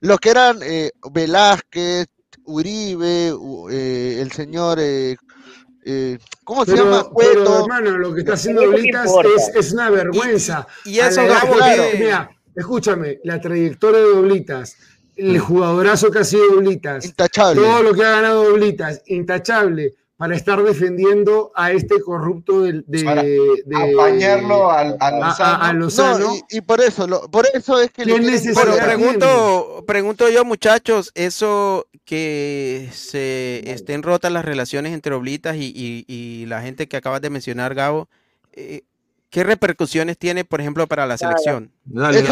lo, que eran eh, Velázquez, Uribe, eh, el señor eh, ¿Cómo se llama? Pero, hermano, lo que está haciendo Blitas es, una vergüenza. Y, eso, Mira, escúchame, la trayectoria de Oblitas el jugadorazo que ha sido Oblitas, intachable. todo lo que ha ganado Oblitas, intachable, para estar defendiendo a este corrupto de, de, apañarlo al, a, Lozano. y, por eso, por eso es que le Pero pregunto, pregunto yo, muchachos, eso que se estén rotas las relaciones entre Oblitas y, la gente que acabas de mencionar, Gabo, eh, ¿Qué repercusiones tiene, por ejemplo, para la selección? es,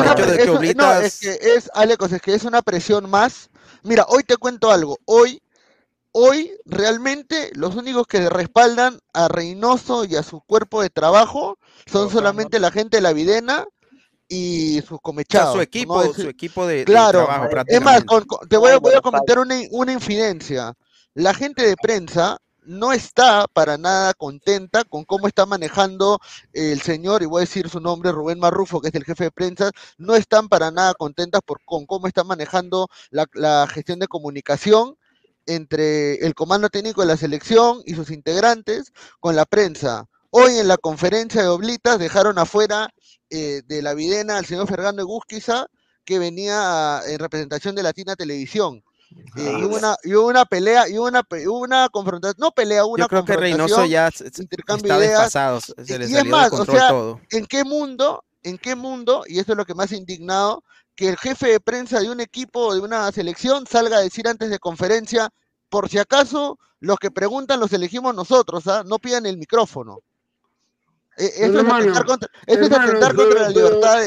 es que es, Alecos, es que es una presión más. Mira, hoy te cuento algo. Hoy, hoy realmente los únicos que respaldan a Reynoso y a su cuerpo de trabajo son solamente la gente de la Videna y sus comechados. su equipo, su equipo de, claro, trabajo. Es más, te voy, voy a comentar una, una infidencia. La gente de prensa no está para nada contenta con cómo está manejando el señor, y voy a decir su nombre, Rubén Marrufo, que es el jefe de prensa, no están para nada contentas por, con cómo está manejando la, gestión de comunicación entre el comando técnico de la selección y sus integrantes con la prensa. Hoy en la conferencia de Oblitas dejaron afuera eh, de la videna al señor Fernando Egusquiza, que venía en representación de Latina Televisión. Eh, y, una, y una pelea, y una, una confrontación, no pelea, una Yo creo que Reynoso ya está desfasado, se le y es más, o sea, todo. ¿en qué mundo, en qué mundo, y esto es lo que más indignado, que el jefe de prensa de un equipo o de una selección salga a decir antes de conferencia, por si acaso, los que preguntan los elegimos nosotros, ¿ah? no pidan el micrófono. Eh, eso es atentar contra, contra la libertad.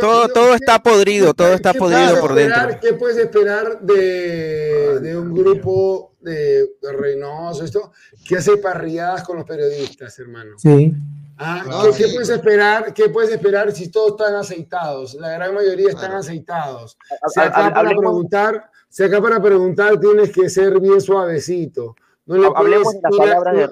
todo, todo está podrido, todo está podrido por dentro. ¿Qué puedes esperar de, de un grupo de, de, Reynoso, esto, que hace parrilladas con los periodistas, hermano? Sí. Ah, ¿qué, puedes esperar, ¿Qué puedes esperar si todos están aceitados? La gran mayoría están aceitados. Si acá para preguntar, si acá para preguntar tienes que ser bien suavecito. No le puedes,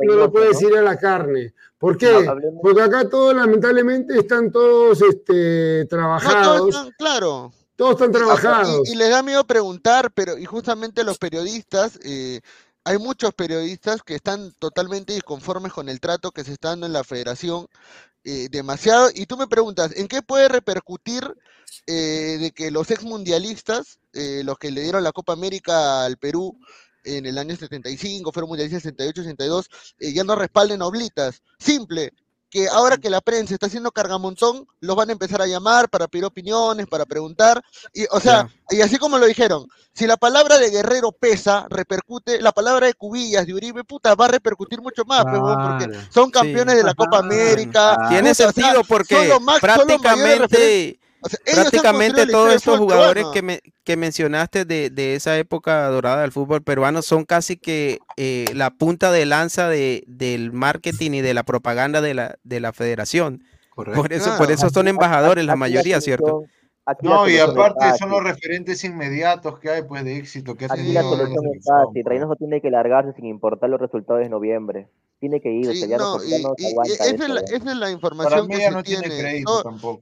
no, no puedes ir a la carne. ¿Por qué? Porque acá todos, lamentablemente, están todos este, trabajados. claro. Todos están trabajados. Y, les da miedo preguntar, pero y justamente los periodistas, eh, hay muchos periodistas que están totalmente disconformes con el trato que se está dando en la federación, eh, demasiado. Y tú me preguntas, ¿en qué puede repercutir eh, de que los ex mundialistas, los que le dieron la Copa América al Perú, en el año 75, fueron mundialistas 68, 62, eh, ya no respalden oblitas. Simple, que ahora que la prensa está haciendo cargamontón, los van a empezar a llamar para pedir opiniones, para preguntar. Y, o sea, y así como lo dijeron, si la palabra de Guerrero pesa, repercute, la palabra de Cubillas, de Uribe, puta, va a repercutir mucho más, pues, porque son campeones de la Copa América. Tiene sentido porque prácticamente Prácticamente todos estos jugadores que, me, que mencionaste de, de, esa época dorada del fútbol peruano son casi que eh, la punta de lanza de, del marketing y de la propaganda de la, de la federación. Por eso, por eso son embajadores la mayoría, ¿cierto? No, y aparte son los referentes inmediatos que hay pues de éxito. Que aquí la solución es fácil. Reynoso tiene que largarse sin importar los resultados de noviembre. Tiene que irse, ya no, y, esa, es la, esa, es la, información que se tiene.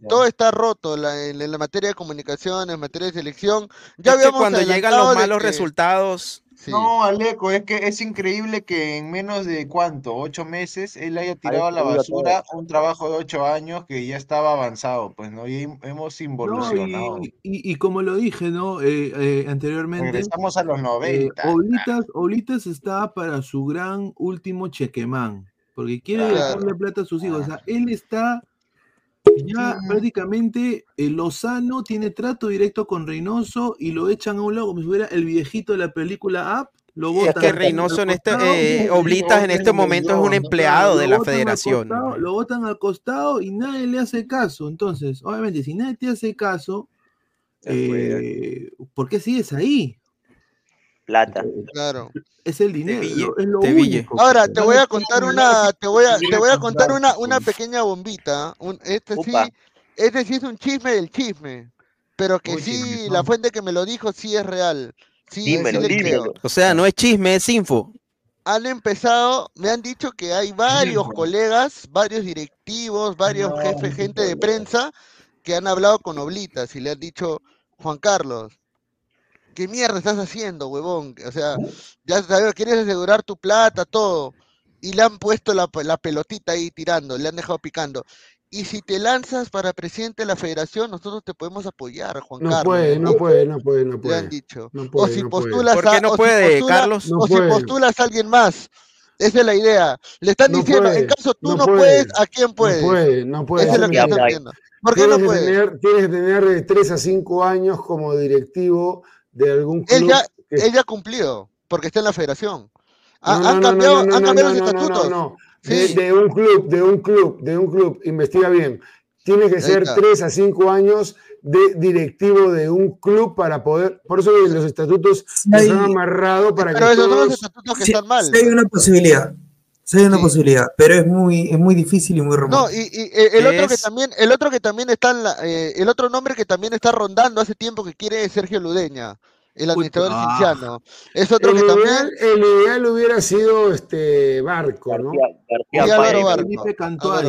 todo, está roto en, la materia de comunicación, en materia de selección. Ya es que cuando llegan los malos resultados no, Aleco, es que es increíble que en menos de cuánto, ocho meses, él haya tirado a la basura un trabajo de ocho años que ya estaba avanzado, pues, ¿no? Y hemos involucionado. y, como lo dije, ¿no? Eh, eh, anteriormente. Regresamos a los 90. Eh, Oblitas, Oblitas está para su gran último chequemán, porque quiere dejarle plata a sus hijos. O sea, él está ya prácticamente eh, Lozano tiene trato directo con Reynoso y lo echan a un lado como si fuera el viejito de la película Up. Lo es que Reynoso en este, eh, Oblitas en este momento es un empleado de la federación. lo botan al costado y nadie le hace caso. Entonces, obviamente, si nadie te hace caso, eh, ¿por qué sigues ahí? Plata. Claro. Es el dinero, es lo Ahora te voy a contar una, te voy a, te voy a contar una, una pequeña bombita. Un, este sí, este sí es un chisme del chisme, pero que sí, la fuente que me lo dijo sí es real. Sí, O sea, no es chisme, es info. Han empezado, me han dicho que hay varios colegas, varios directivos, varios jefes, gente de prensa que han hablado con Oblitas y le han dicho, Juan Carlos, ¿qué mierda estás haciendo, huevón? O sea, ya sabes, quieres asegurar tu plata, todo. Y le han puesto la, pelotita ahí tirando, le han dejado picando. Y si te lanzas para presidente de la federación, nosotros te podemos apoyar, Juan no Carlos. Puede, no puede, no puede, no puede. Le han dicho. o si postulas ¿Por qué no puede, Carlos? o si postulas a alguien más. Esa es la idea. Le están diciendo, en caso tú no, puedes, ¿a quién puedes? No puede, no puede. Esa es lo que están diciendo. ¿Por qué no puede? tienes que tener de 3 a 5 años como directivo de algún club. Él ya, ha cumplido, porque está en la federación. han cambiado, los estatutos. No, de, un club, de un club, de un club, investiga bien. Tiene que ser tres a cinco años de directivo de un club para poder. Por eso los estatutos están amarrados para pero que. Pero esos son los estatutos que están mal. hay una posibilidad. Sí hay una posibilidad, pero es muy, es muy difícil y muy romántico. No, y, eh, el otro que también, el otro que también está en la, eh, el otro nombre que también está rondando hace tiempo que quiere es Sergio Ludeña, el administrador ah. cinciano. Es otro el que ideal, también. El ideal hubiera sido este Barco, ¿no? García,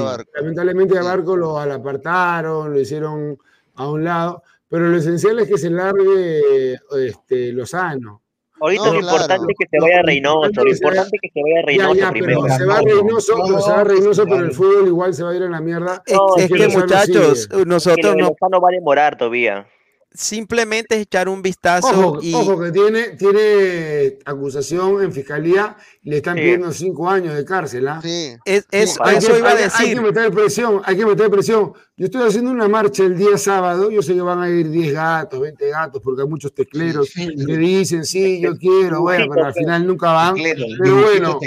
Barco. Lamentablemente a Barco lo apartaron, lo hicieron a un lado, pero lo esencial es que se largue este, Lozano. Ahorita lo importante es que se vaya Reynoso, lo importante es que se vaya Reynoso ya, ya, primero. se va Reynoso, pero se va Reynoso, pero el fútbol igual se va a ir a la mierda. es que, muchachos, nosotros no... no va a demorar todavía simplemente es echar un vistazo. Ojo, y... ojo que tiene, tiene acusación en fiscalía y le están pidiendo cinco años de cárcel. ¿ah? Sí. Es, eso iba a decir. Hay que meter presión, hay que meter presión. Yo estoy haciendo una marcha el día sábado, yo sé que van a ir 10 gatos, 20 gatos, porque hay muchos tecleros que dicen, sí, yo quiero, bueno, pero al final nunca van. pero bueno,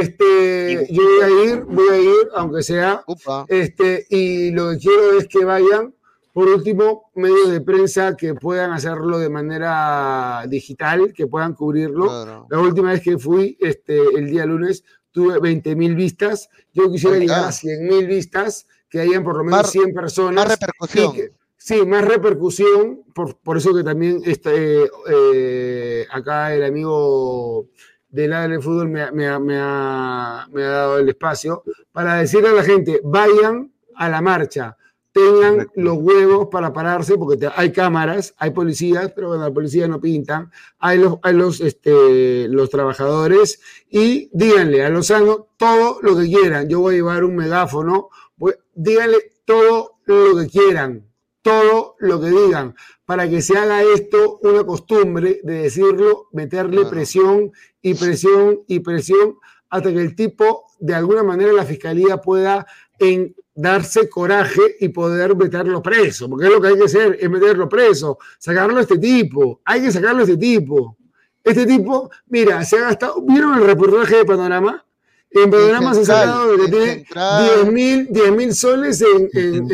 este, yo voy a ir, voy a ir, aunque sea, este, y lo que quiero es que vayan por último, medios de prensa que puedan hacerlo de manera digital, que puedan cubrirlo. La última vez que fui, este, el día lunes, tuve 20 mil vistas. Yo quisiera llegar a 100 mil vistas, que hayan por lo menos 100 personas. Más repercusión. sí, más repercusión. Por, por eso que también este, eh, acá el amigo del área del fútbol me, me, me, ha, me ha dado el espacio para decirle a la gente, vayan a la marcha tengan los huevos para pararse, porque hay cámaras, hay policías, pero bueno, la policía no pintan, hay los, hay los, este, los trabajadores, y díganle a Lozano todo lo que quieran. Yo voy a llevar un megáfono, díganle todo lo que quieran, todo lo que digan, para que se haga esto una costumbre de decirlo, meterle presión y presión y presión, hasta que el tipo, de alguna manera, la fiscalía pueda en darse coraje y poder meterlo preso, porque es lo que hay que hacer, es meterlo preso, sacarlo a este tipo, hay que sacarlo a este tipo. Este tipo, mira, se ha gastado, ¿vieron el reportaje de Panorama? En Panorama se ha sacado que tiene 10 mil soles en, en,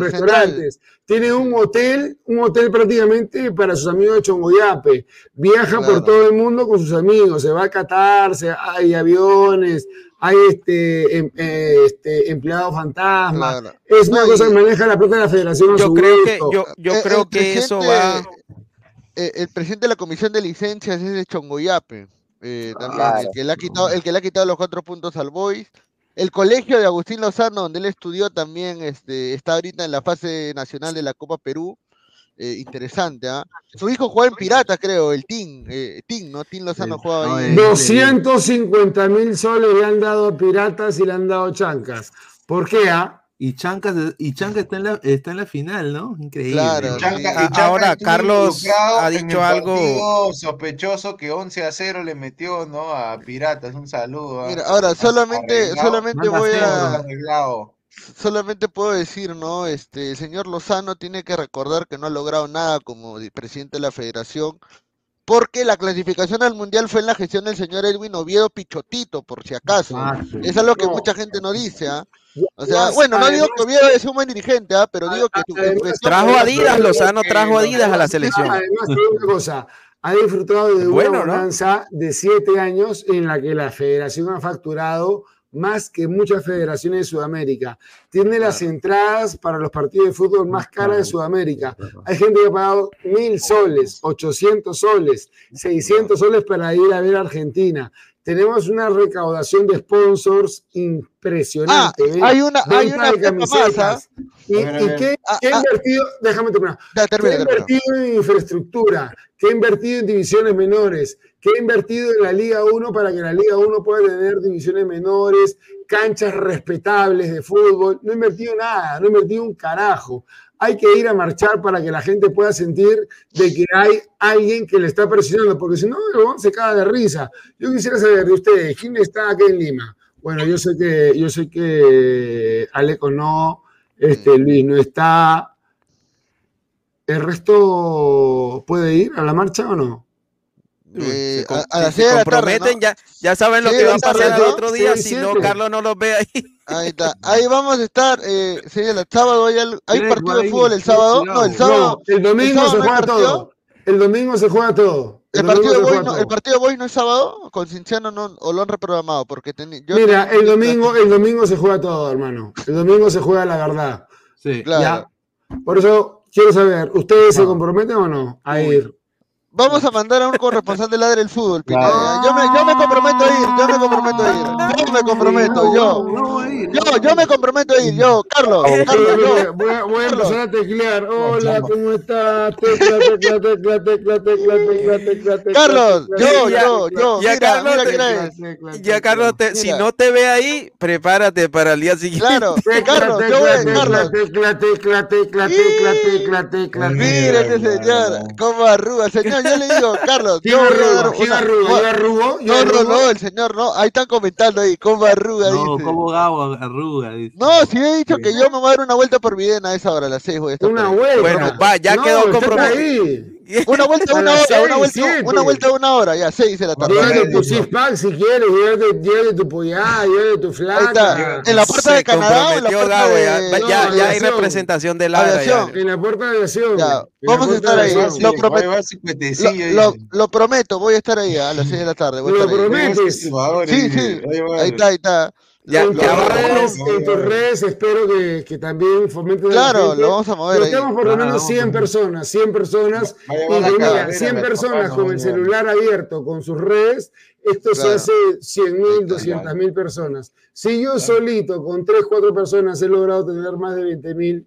restaurantes. Tiene un hotel, un hotel prácticamente para sus amigos de Chongoyape. Viaja por todo el mundo con sus amigos, se va a Qatar, hay aviones, hay este, em, eh, este empleado fantasma. Es una cosa que maneja la propia la federación. Yo creo que, yo, yo eh, creo que eso va. el presidente de la comisión de licencias es de Chongoyape. también, el, que le ha quitado, el que le ha quitado los cuatro puntos al Boys. El colegio de Agustín Lozano, donde él estudió también, este, está ahorita en la fase nacional de la Copa Perú. Eh, interesante, ¿ah? Su hijo juega en Piratas, creo, el Tim, eh, Tim, ¿no? Tim Lozano jugaba ahí. 250 mil soles le han dado a Piratas y le han dado Chancas. ¿Por qué, ah? Y Chancas, y Chancas está, en la, está en la final, ¿no? Increíble. Claro, Ahora, Carlos ha dicho algo sospechoso que 11 a 0 le metió, ¿no? A Piratas. Un saludo. ¿ah? Mira, ahora solamente, solamente voy a solamente puedo decir, ¿no? Este, el señor Lozano tiene que recordar que no ha logrado nada como presidente de la federación, porque la clasificación al mundial fue en la gestión del señor Edwin Oviedo Pichotito, por si acaso. Ah, es algo que mucha gente no dice, ¿ah? O sea, bueno, no digo que Oviedo es un buen dirigente, ¿ah? pero digo que... trajo Adidas, Lozano trajo Adidas a la selección. Además, una cosa, ha disfrutado de una bueno, de siete años en la que la federación ha facturado más que muchas federaciones de Sudamérica. Tiene las entradas para los partidos de fútbol más caras de Sudamérica. Hay gente que ha pagado mil soles, 800 soles, 600 soles para ir a ver a Argentina. Tenemos una recaudación de sponsors impresionante. Ah, ¿eh? hay una, hay una de camisetas. ¿Y, qué, ha invertido? Déjame terminar. ¿Qué ha invertido en infraestructura? ¿Qué ha invertido en divisiones menores? ¿Qué ha invertido en la Liga 1 para que la Liga 1 pueda tener divisiones menores, canchas respetables de fútbol? No ha invertido nada, no ha invertido un carajo hay que ir a marchar para que la gente pueda sentir de que hay alguien que le está presionando, porque si no, se caga de risa. Yo quisiera saber de ustedes, ¿quién está aquí en Lima? Bueno, yo sé que, yo sé que Aleco no, este, Luis no está. ¿El resto puede ir a la marcha o no? Eh, a, se comprometen, ya, ya saben lo que va a pasar el otro día, si no, Carlos no los ve ahí. Ahí está. Ahí vamos a estar. Eh, el sábado hay, hay partido de fútbol el sábado. No, el sábado. el domingo se juega todo. El domingo se juega todo. El, partido de Boy no, el partido Boy no es sábado, con Cinciano no, o lo han reprogramado porque Mira, el domingo, el domingo se juega todo, hermano. El domingo se juega la verdad. Sí, claro. Por eso quiero saber, ¿ustedes se comprometen o no a ir? Vamos a mandar a un corresponsal de Ladre el Fútbol, Yo, me, yo me comprometo a ir, yo me comprometo a ir. Yo me comprometo, yo. Yo, yo me comprometo a ir, yo. Carlos, Carlos, yo. Voy, a, voy a empezar a teclear. Hola, ¿cómo estás? Tecla, tecla, tecla, tecla, tecla, tecla, tecla, tecla. Carlos, yo, yo, yo. Ya, Carlos, ya, Carlos, si no te ve ahí, prepárate para el día siguiente. Claro, Carlos, yo voy, Carlos. Tecla, tecla, tecla, tecla, tecla, tecla. Mira ese señor, cómo arruga, señor yo le digo, Carlos, yo voy a dar una... arrugo? No, no, no, el señor no. Ahí están comentando ahí, cómo arruga, no, cómo Gabo arruga, dice. No, si he dicho que yo me voy a dar una vuelta por Videna a esa hora, a las seis voy a estar Una vuelta. Bueno, va, ya quedó comprometido. Una vuelta de una hora, una vuelta, una vuelta de una hora, ya, seis de la tarde. Llévate tu six pack si quieres, llévate, tu pollada, llévate tu flaca. En la puerta de Canadá, en la puerta de... Ya, ya, hay representación de la aviación. En la puerta de aviación. vamos a estar ahí, lo prometo. Lo, lo, prometo, voy a estar ahí a las seis de la tarde. ¿Lo prometes? Sí, sí, ahí está, ahí está. Ya, en, tus redes, en, tus redes, espero que, que también fomenten. Claro, lo vamos a mover. Estamos por lo menos 100 personas, 100 personas. y 100 personas con el celular abierto, con sus redes, esto se hace 100 mil, 200 mil personas. Si yo solito, con 3, 4 personas, he logrado tener más de 20 mil,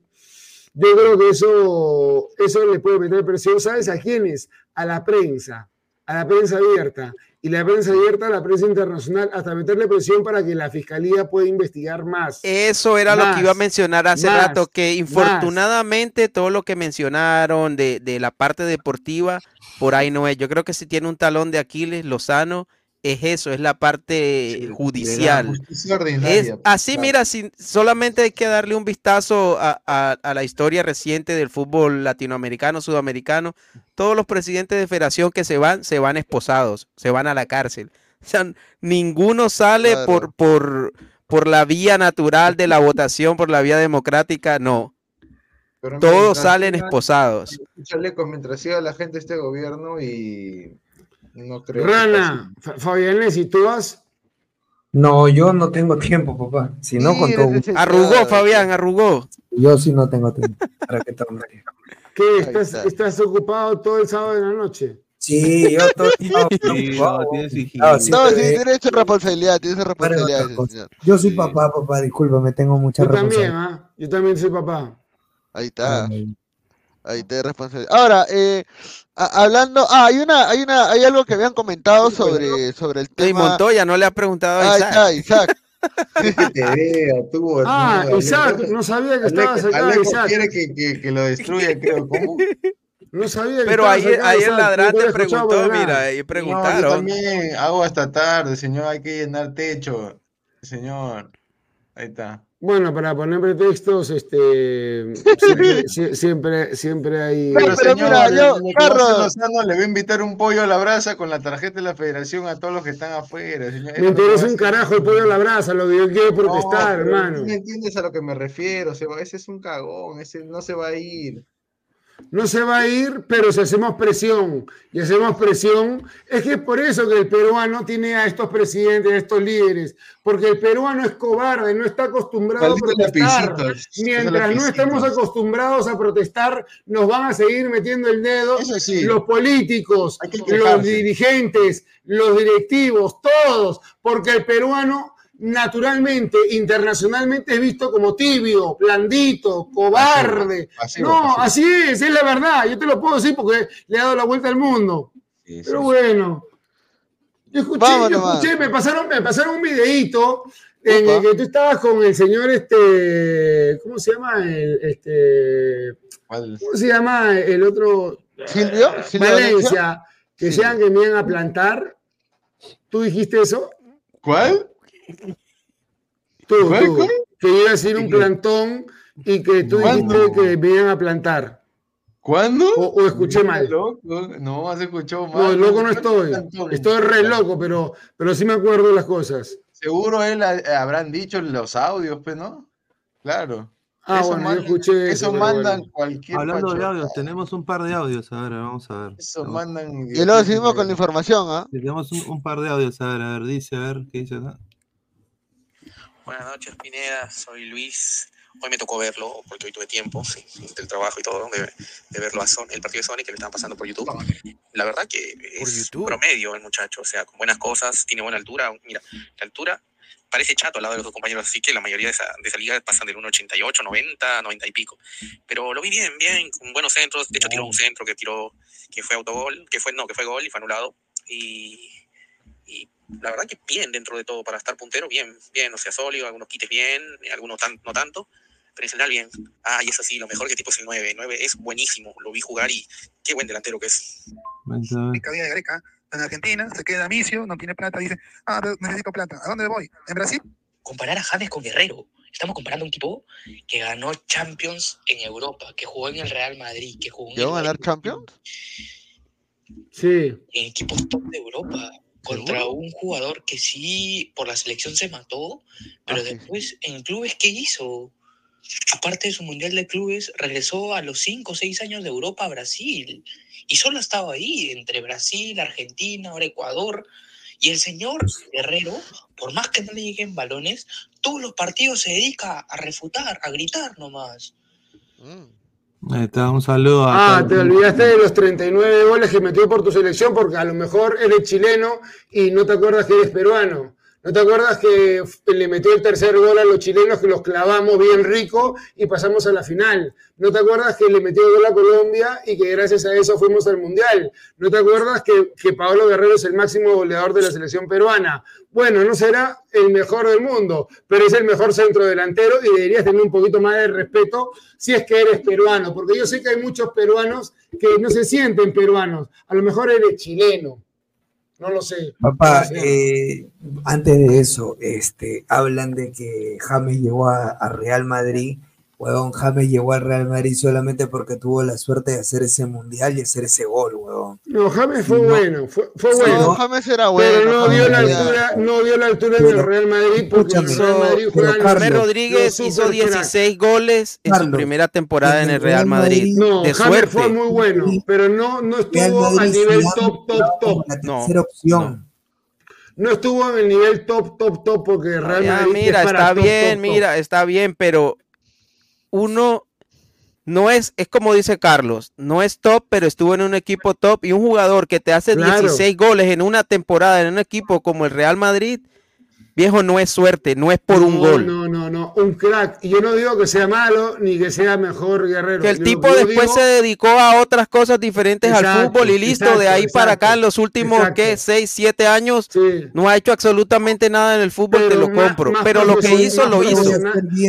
yo creo que eso, eso le puede meter presión. ¿Sabes a quiénes? A la prensa, a la prensa abierta y la prensa abierta, la prensa internacional, hasta meterle presión para que la fiscalía pueda investigar más. Eso era lo que iba a mencionar hace rato, que infortunadamente todo lo que mencionaron de, de, la parte deportiva, por ahí no es. Yo creo que si tiene un talón de Aquiles, Lozano, es eso, es la parte judicial. es, así, mira, solamente hay que darle un vistazo a, la historia reciente del fútbol latinoamericano, sudamericano. Todos los presidentes de federación que se van, se van esposados, se van a la cárcel. O sea, ninguno sale por, por, por la vía natural de la votación, por la vía democrática, no. Todos salen esposados. mientras siga la gente este gobierno y no creo. Rana, Fabián, si tú vas. No, yo no tengo tiempo, papá. Si no, con todo. Arrugó, Fabián, arrugó. Yo sí no tengo tiempo. ¿Para qué ¿Qué? ¿Estás, ¿Estás ocupado todo el sábado de la noche? Sí, yo todo el sábado. No, tienes derecho a responsabilidad, tienes responsabilidad. Yo soy papá, papá, discúlpame, tengo mucha yo También, ¿ah? Yo también soy papá. Ahí está. Ahí te responsabilidad. Ahora, eh, hablando, ah, hay una, hay una, hay algo que habían comentado sobre, sobre el tema. Y Montoya no le ha preguntado a Isaac. Ahí está, Isaac. que te vea, tú, ah, Isaac, no sabía que estabas acá, Isaac. quiere que, que, que, lo destruya, creo. ¿Cómo? No sabía que Pero ahí, ahí el ladrante preguntó, mira, ahí preguntaron. No, yo también hago hasta tarde, señor, hay que llenar techo. Señor, ahí está. Bueno, para poner pretextos, este, siempre, siempre, hay. Pero, señora, yo, Carlos le voy a invitar un pollo a la brasa con la tarjeta de la federación a todos los que están afuera. Me interesa un carajo el pollo a la brasa, lo que yo quiero protestar, hermano. No entiendes a lo que me refiero, ese es un cagón, ese no se va a ir no se va a ir, pero si hacemos presión y hacemos presión, es que es por eso que el peruano tiene a estos presidentes, a estos líderes, porque el peruano es cobarde, no está acostumbrado a protestar. Mientras no estemos acostumbrados a protestar, nos van a seguir metiendo el dedo los políticos, los dirigentes, los directivos, todos, porque el peruano naturalmente, internacionalmente es visto como tibio, blandito, cobarde. no, así es, es la verdad. Yo te lo puedo decir porque le he dado la vuelta al mundo. Pero bueno. Yo escuché, escuché me, pasaron, me pasaron un videíto en el que tú estabas con el señor, este, ¿cómo se llama? El, este, ¿Cómo se llama el otro? Silvio. Valencia, que sean que iban a plantar. ¿Tú dijiste eso? ¿Cuál? Tú, tú, que iba a ser un plantón y que tú dijiste que me iban a plantar. ¿Cuándo? O, escuché mal. No, has escuchado mal. No, loco no estoy. Estoy re loco, pero, pero sí me acuerdo de las cosas. Seguro él habrán dicho los audios, pues, ¿no? Claro. Ah, eso bueno, yo escuché eso. mandan cualquier. Hablando de audios, tenemos un par de audios, a ver, vamos a ver. Eso mandan. Y luego seguimos con la información, ¿ah? Tenemos un, par de audios, a ver, a ver, dice, a ver, ¿qué dice acá? Buenas noches, Pineda. Soy Luis. Hoy me tocó verlo porque hoy tuve tiempo sí, del trabajo y todo, de, verlo a Son, el partido de Sony que le estaban pasando por YouTube. La verdad que es promedio el muchacho, o sea, con buenas cosas, tiene buena altura. Mira, la altura parece chato al lado de los dos compañeros, así que la mayoría de esa, de liga pasan del 1,88, 90, 90 y pico. Pero lo vi bien, bien, con buenos centros. De hecho, tiró un centro que tiró, que fue autogol, que fue, no, que fue gol y fue anulado. Y la verdad que bien dentro de todo para estar puntero, bien, bien, o sea, sólido, algunos quites bien, algunos no tanto, pero en general bien. Ah, y es así, lo mejor que tipo es el 9, 9 es buenísimo, lo vi jugar y qué buen delantero que es. Cabida de Greca, en Argentina, se queda Micio, no tiene plata, dice, ah, necesito plata, ¿a dónde voy? ¿En Brasil? Comparar a James con Guerrero, estamos comparando a un tipo que ganó Champions en Europa, que jugó en el Real Madrid, que jugó en... a ganar Champions? Sí. En equipos top de Europa contra un jugador que sí por la selección se mató, pero ah, después en clubes, ¿qué hizo? Aparte de su Mundial de Clubes, regresó a los 5 o 6 años de Europa a Brasil. Y solo estaba ahí, entre Brasil, Argentina, ahora Ecuador. Y el señor Guerrero, por más que no le lleguen balones, todos los partidos se dedica a refutar, a gritar nomás. Mm. Ahí está, un saludo a. Ah, te olvidaste de los 39 goles que metió por tu selección porque a lo mejor eres chileno y no te acuerdas que eres peruano. ¿No te acuerdas que le metió el tercer gol a los chilenos que los clavamos bien rico y pasamos a la final? ¿No te acuerdas que le metió el gol a Colombia y que gracias a eso fuimos al Mundial? ¿No te acuerdas que, que Pablo Guerrero es el máximo goleador de la selección peruana? Bueno, no será el mejor del mundo, pero es el mejor centro delantero y deberías tener un poquito más de respeto si es que eres peruano, porque yo sé que hay muchos peruanos que no se sienten peruanos, a lo mejor eres chileno no lo sé. Papá, eh, antes de eso, este, hablan de que James llegó a Real Madrid Huevón, James llegó al Real Madrid solamente porque tuvo la suerte de hacer ese mundial y hacer ese gol, huevón. No, James fue bueno, fue, bueno. No, James era bueno. Pero no dio la altura, no dio la altura en el Real Madrid porque el Real Madrid James Rodríguez hizo 16 goles en su primera temporada en el Real Madrid. No, de James fue muy bueno, pero no, no estuvo al nivel top, top, top. La tercera opción. no estuvo en el nivel top, top, top, porque realmente. Mira, está bien, mira, está bien, pero uno no es, es como dice Carlos, no es top, pero estuvo en un equipo top y un jugador que te hace 16 goles en una temporada en un equipo como el Real Madrid, Viejo, no es suerte, no es por un gol. No, no, no, un crack. Y yo no digo que sea malo ni que sea mejor guerrero. Que el tipo después se dedicó a otras cosas diferentes al fútbol y listo. de ahí para acá, en los últimos, ¿qué? 6, 7 años, no ha hecho absolutamente nada en el fútbol, te lo compro. pero lo que hizo, lo hizo.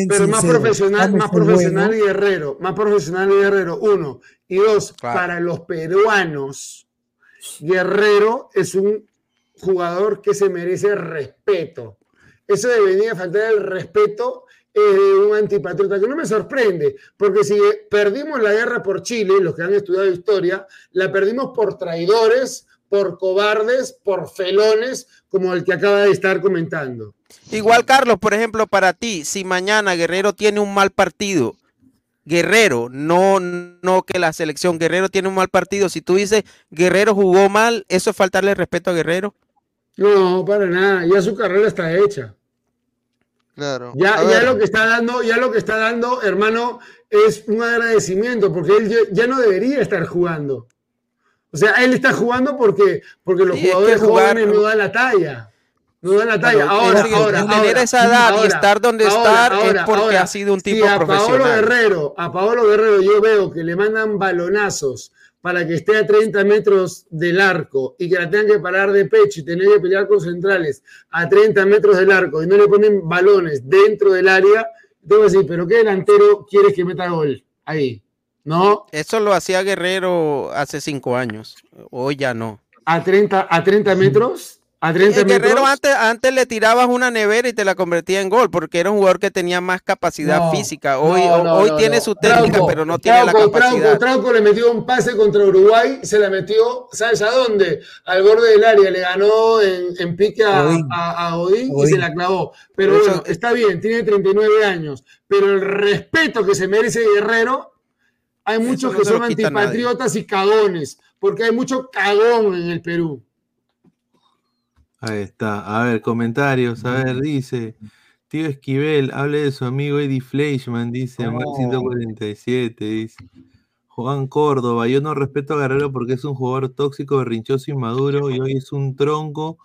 Pero más profesional, más profesional y guerrero. Más profesional y guerrero, uno. Y dos, para los peruanos, Guerrero es un jugador que se merece respeto eso de venir a faltar el respeto de un antipatriota, que no me sorprende, porque si perdimos la guerra por Chile, los que han estudiado historia, la perdimos por traidores, por cobardes, por felones, como el que acaba de estar comentando. Igual, Carlos, por ejemplo, para ti, si mañana Guerrero tiene un mal partido, Guerrero, no, no que la selección Guerrero tiene un mal partido, si tú dices Guerrero jugó mal, ¿eso es faltarle respeto a Guerrero? No, para nada, ya su carrera está hecha. Ya, ya lo que está dando, ya lo que está dando, hermano, es un agradecimiento, porque él ya no debería estar jugando. O sea, él está jugando porque, porque los jugadores jóvenes no dan la talla. No dan la talla. ahora, ahora, tener esa edad y estar donde estar es porque ha sido un tipo a Paolo Guerrero, a Paolo Guerrero yo veo que le mandan balonazos para que esté a 30 metros del arco y que la tengan que parar de pecho y tener que pelear con centrales a 30 metros del arco y no le ponen balones dentro del área, debo decir, pero ¿qué delantero quieres que meta gol ahí? ¿No? Eso lo hacía Guerrero hace cinco años, hoy ya no. ¿A 30, a 30 metros? A 30 Guerrero antes, antes le tirabas una nevera y te la convertía en gol, porque era un jugador que tenía más capacidad física. Hoy, hoy tiene su técnica, pero no tiene la capacidad. Trauco, le metió un pase contra Uruguay, se la metió, ¿sabes a dónde? Al borde del área, le ganó en, en pique a, Odín, y se la clavó. Pero bueno, está bien, tiene 39 años, pero el respeto que se merece Guerrero, hay muchos que son antipatriotas y cagones, porque hay mucho cagón en el Perú. Ahí está. A ver, comentarios. A ver, dice. Tío Esquivel, hable de su amigo Eddie Fleischman, dice, oh. 147, dice. Juan Córdoba, yo no respeto a Guerrero porque es un jugador tóxico, berrinchoso y maduro y hoy es un tronco.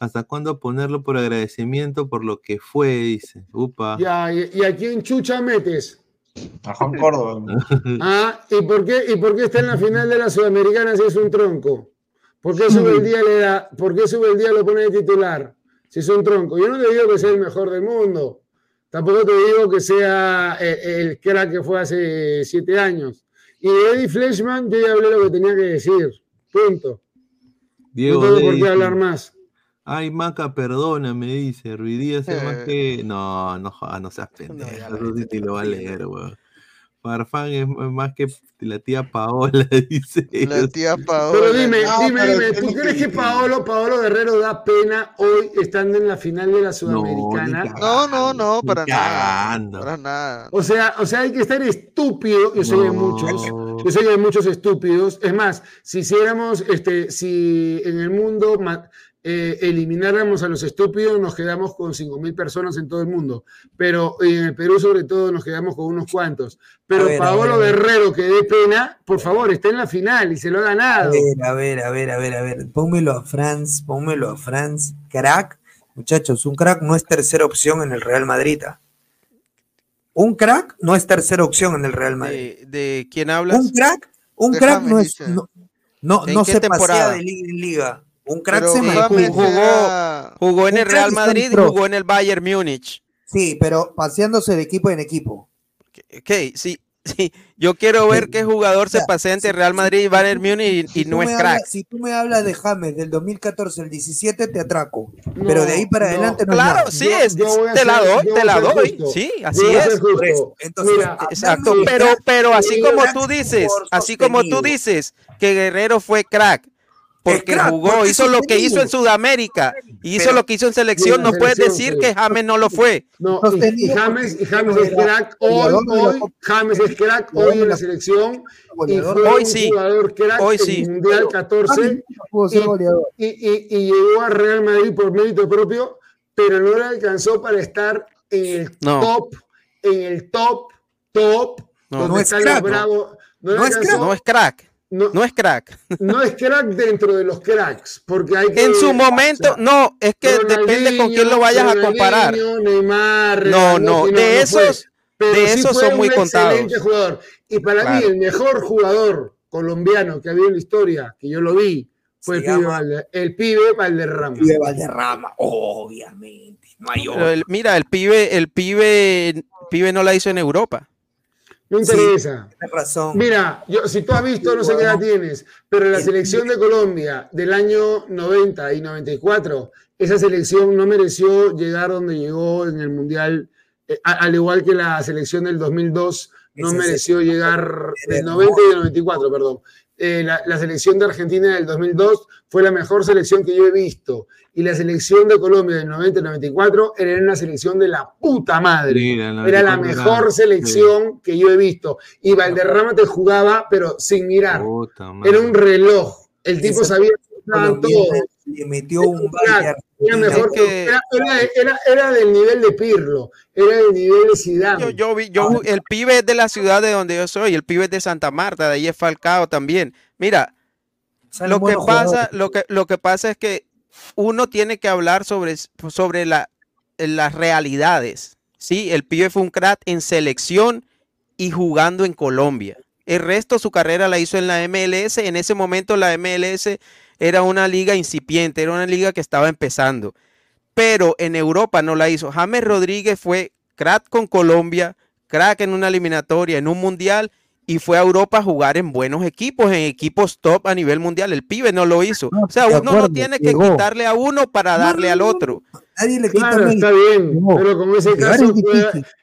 ¿Hasta cuándo ponerlo por agradecimiento por lo que fue? Dice. Upa. Ya, ¿y, a quién chucha metes? A Juan Córdoba. ah, ¿y por, qué, ¿y por qué está en la final de la Sudamericana si es un tronco? ¿Por qué sube el día le da, por qué sube el día lo pone de titular? Si es un tronco. Yo no te digo que sea el mejor del mundo. Tampoco te digo que sea eh, el crack que fue hace siete años. Y de Eddie Fleshman yo ya hablé lo que tenía que decir. Punto. Diego no tengo por qué hablar más. Ay, Maca, perdona, me dice. Ruidías es más eh. que. No, no, no seas pendejo. No va a leer, weón. Farfán es más que la tía Paola, dice. La tía Paola. Pero dime, dime, dime, ¿tú crees que Paolo, Paolo Guerrero da pena hoy estando en la final de la Sudamericana? No, no, no, para nada. Para nada. O sea, o sea, hay que estar estúpido. Yo soy de muchos. Yo soy de muchos estúpidos. Es más, si hiciéramos, este, si en el mundo eh, elimináramos a los estúpidos, nos quedamos con 5.000 personas en todo el mundo. Pero en el Perú, sobre todo, nos quedamos con unos cuantos. Pero Paolo Guerrero, que dé pena, por favor, está en la final y se lo ha ganado. A ver, a ver, a ver, a ver, Pónmelo a Franz, pónmelo a Franz. Crack, muchachos, un crack no es tercera opción en el Real Madrid. ¿ah? Un crack no es tercera opción en el Real Madrid. ¿De, quién hablas? Un crack, un crack no es. No, no, se pasea de liga en liga. Un crack se jugó, jugó en el Real Madrid y jugó en el Bayern Múnich. Sí, pero paseándose de equipo en equipo. Ok, sí, sí. Yo quiero ver qué jugador se pasea entre Real Madrid y Bayern Múnich y, no es crack. si tú me hablas de James del 2014 al 17, te atraco. pero de ahí para adelante no Claro, sí, es, te la doy, te la doy. Sí, así es. Entonces, exacto. Pero, pero así como tú dices, así como tú dices que Guerrero fue crack porque jugó, hizo lo que hizo en Sudamérica, hizo lo que hizo en selección, no puedes decir que James no lo fue. No, y, James, es crack hoy, hoy, James es crack hoy en la selección y fue hoy un sí, jugador crack hoy sí. en Mundial 14 y, y, y, llegó a Real Madrid por mérito propio, pero no le alcanzó para estar en el top, en el top, top, no, donde no es crack, bravo, no, es crack. no es crack. No, es crack. No es crack dentro de los cracks, porque hay En su momento, no, es que depende con quién lo vayas a comparar. Neymar, no, no, de esos, de esos son muy contados. Jugador. Y para mí, el mejor jugador colombiano que ha habido en la historia, que yo lo vi, fue el pibe, el pibe, Valderrama. El pibe Valderrama, obviamente. mira, el pibe, el pibe, el pibe no la hizo en Europa. No interesa. razón. Mira, yo, si tú has visto, no sé qué edad tienes, pero la selección de Colombia del año 90 y 94, esa selección no mereció llegar donde llegó en el Mundial, eh, al igual que la selección del 2002 no mereció llegar del 90 y del 94, perdón. Eh, la, selección de Argentina del 2002 fue la mejor selección que yo he visto. Y la selección de Colombia del 90-94 era una selección de la puta madre. era la mejor selección que yo he visto. Y Valderrama te jugaba, pero sin mirar. era un reloj. El tipo sabía todo. Le metió un era, mejor que... Era, del nivel de Pirlo, era del nivel de Zidane. Yo, vi, yo, el pibe es de la ciudad de donde yo soy, el pibe es de Santa Marta, de ahí es Falcao también. Mira, lo que, pasa, lo, que, lo que pasa es que uno tiene que hablar sobre, sobre la, las realidades. ¿sí? El pibe fue un crack en selección y jugando en Colombia. El resto su carrera la hizo en la MLS. En ese momento la MLS era una liga incipiente, era una liga que estaba empezando. Pero en Europa no la hizo. James Rodríguez fue crack con Colombia, crack en una eliminatoria, en un mundial y fue a Europa a jugar en buenos equipos, en equipos top a nivel mundial. El pibe no lo hizo. o sea, uno no tiene que quitarle a uno para darle al otro. Nadie le quita claro, está bien, pero como ese caso,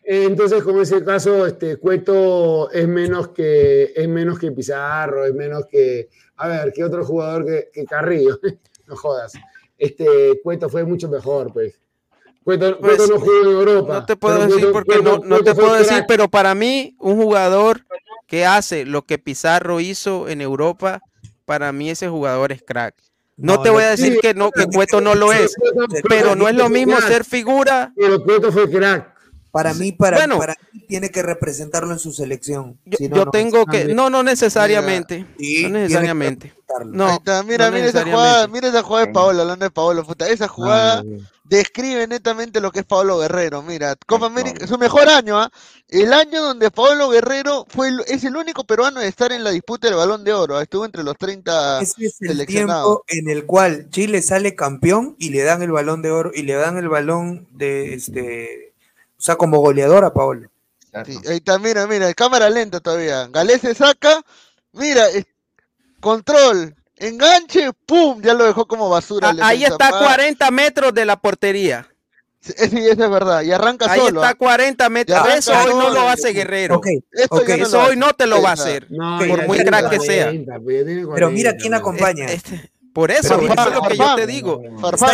entonces como ese caso, este Cueto es menos que es menos que Pizarro, es menos que a ver, ¿qué otro jugador que, que Carrillo? no jodas. Este Cueto fue mucho mejor, pues. Cueto, pues, no jugó en Europa. No te puedo decir porque no, no te puedo decir, pero para mí, un jugador que hace lo que Pizarro hizo en Europa, para mí ese jugador es crack. No, te voy a decir que no, que Cueto no lo es, pero no es lo mismo ser figura. Pero Cueto fue crack. Para mí, para, para mí tiene que representarlo en su selección. Yo, tengo que, no, no necesariamente. no necesariamente. No, mira, mira esa jugada, mira esa jugada de Paolo, hablando de Paolo, puta, esa jugada describe netamente lo que es Paolo Guerrero. Mira, Copa América, su mejor año, ¿ah? el año donde Paolo Guerrero fue es el único peruano de estar en la disputa del Balón de Oro. Estuvo entre los 30 Ese es el tiempo en el cual Chile sale campeón y le dan el Balón de Oro y le dan el balón de este sea, como goleador a Paolo. ahí está, mira, mira, cámara lenta todavía. Galés se saca, mira, control, enganche, pum, ya lo dejó como basura. ahí está a 40 metros de la portería. Sí, eso es verdad. Y arranca Ahí solo. Ahí está 40 ¿ah? metros. Eso hoy no lo hace Guerrero. eso hoy no te lo va a hacer. por muy crack que sea. Pero mira quién acompaña. Este, este, por eso, es lo que yo te digo.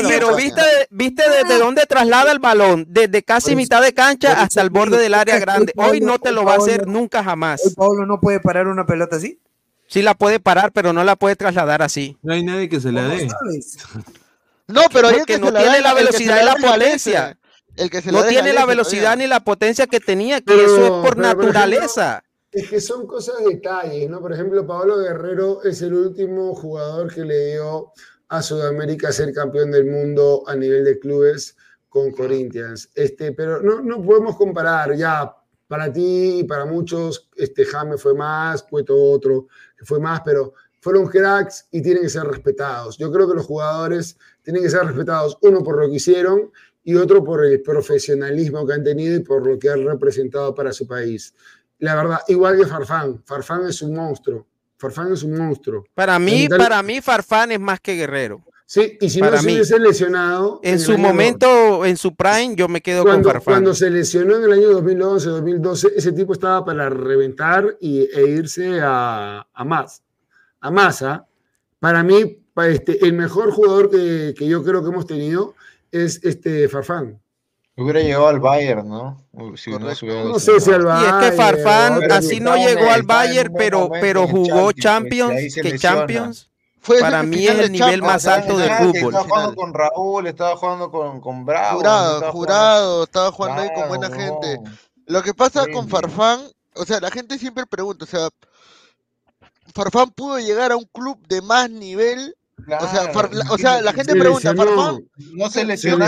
pero viste, viste desde dónde traslada el balón, desde casi mitad de cancha hasta el borde del área grande. Hoy no te lo va a hacer nunca jamás. Pablo no puede parar una pelota así. Sí la puede parar, pero no la puede trasladar así. No hay nadie que se la dé. No, pero es que no tiene la velocidad y la potencia. El que se no tiene la velocidad ni la potencia que tenía, que eso es por naturaleza. Es que son cosas de detalles, ¿no? Por ejemplo, Pablo Guerrero es el último jugador que le dio a Sudamérica ser campeón del mundo a nivel de clubes con Corinthians. Este, pero no, no podemos comparar ya. Para ti y para muchos, este James fue más, Cueto otro, fue más, pero fueron cracks y tienen que ser respetados. Yo creo que los jugadores tienen que ser respetados, uno por lo que hicieron y otro por el profesionalismo que han tenido y por lo que han representado para su país la verdad, igual que Farfán. Farfán es un monstruo. Farfán es un monstruo. Para mí, para mí, Farfán es más que Guerrero. Sí, y si no se hubiese lesionado. En, su momento, en su prime, yo me quedo con Farfán. Cuando se lesionó en el año 2011, 2012, ese tipo estaba para reventar y, e irse a, a más. A masa. Para mí, este, el mejor jugador que, que, yo creo que hemos tenido es este Farfán. Hubiera llegado al Bayern, ¿no? Si no, no sé si al Bayern. Y es que Farfán así no llegó al Bayern, pero, pero jugó Champions, que Champions. para mí es el nivel más alto del fútbol. Estaba jugando con Raúl, estaba jugando con, con Bravo. Jurado, estaba jurado, jugando... estaba jugando ahí con buena gente. Lo que pasa con Farfán, o sea, la gente siempre pregunta, o sea, Farfán pudo llegar a un club de más nivel o, sea, o sea, la gente pregunta, ¿Farfán? No se lesionó,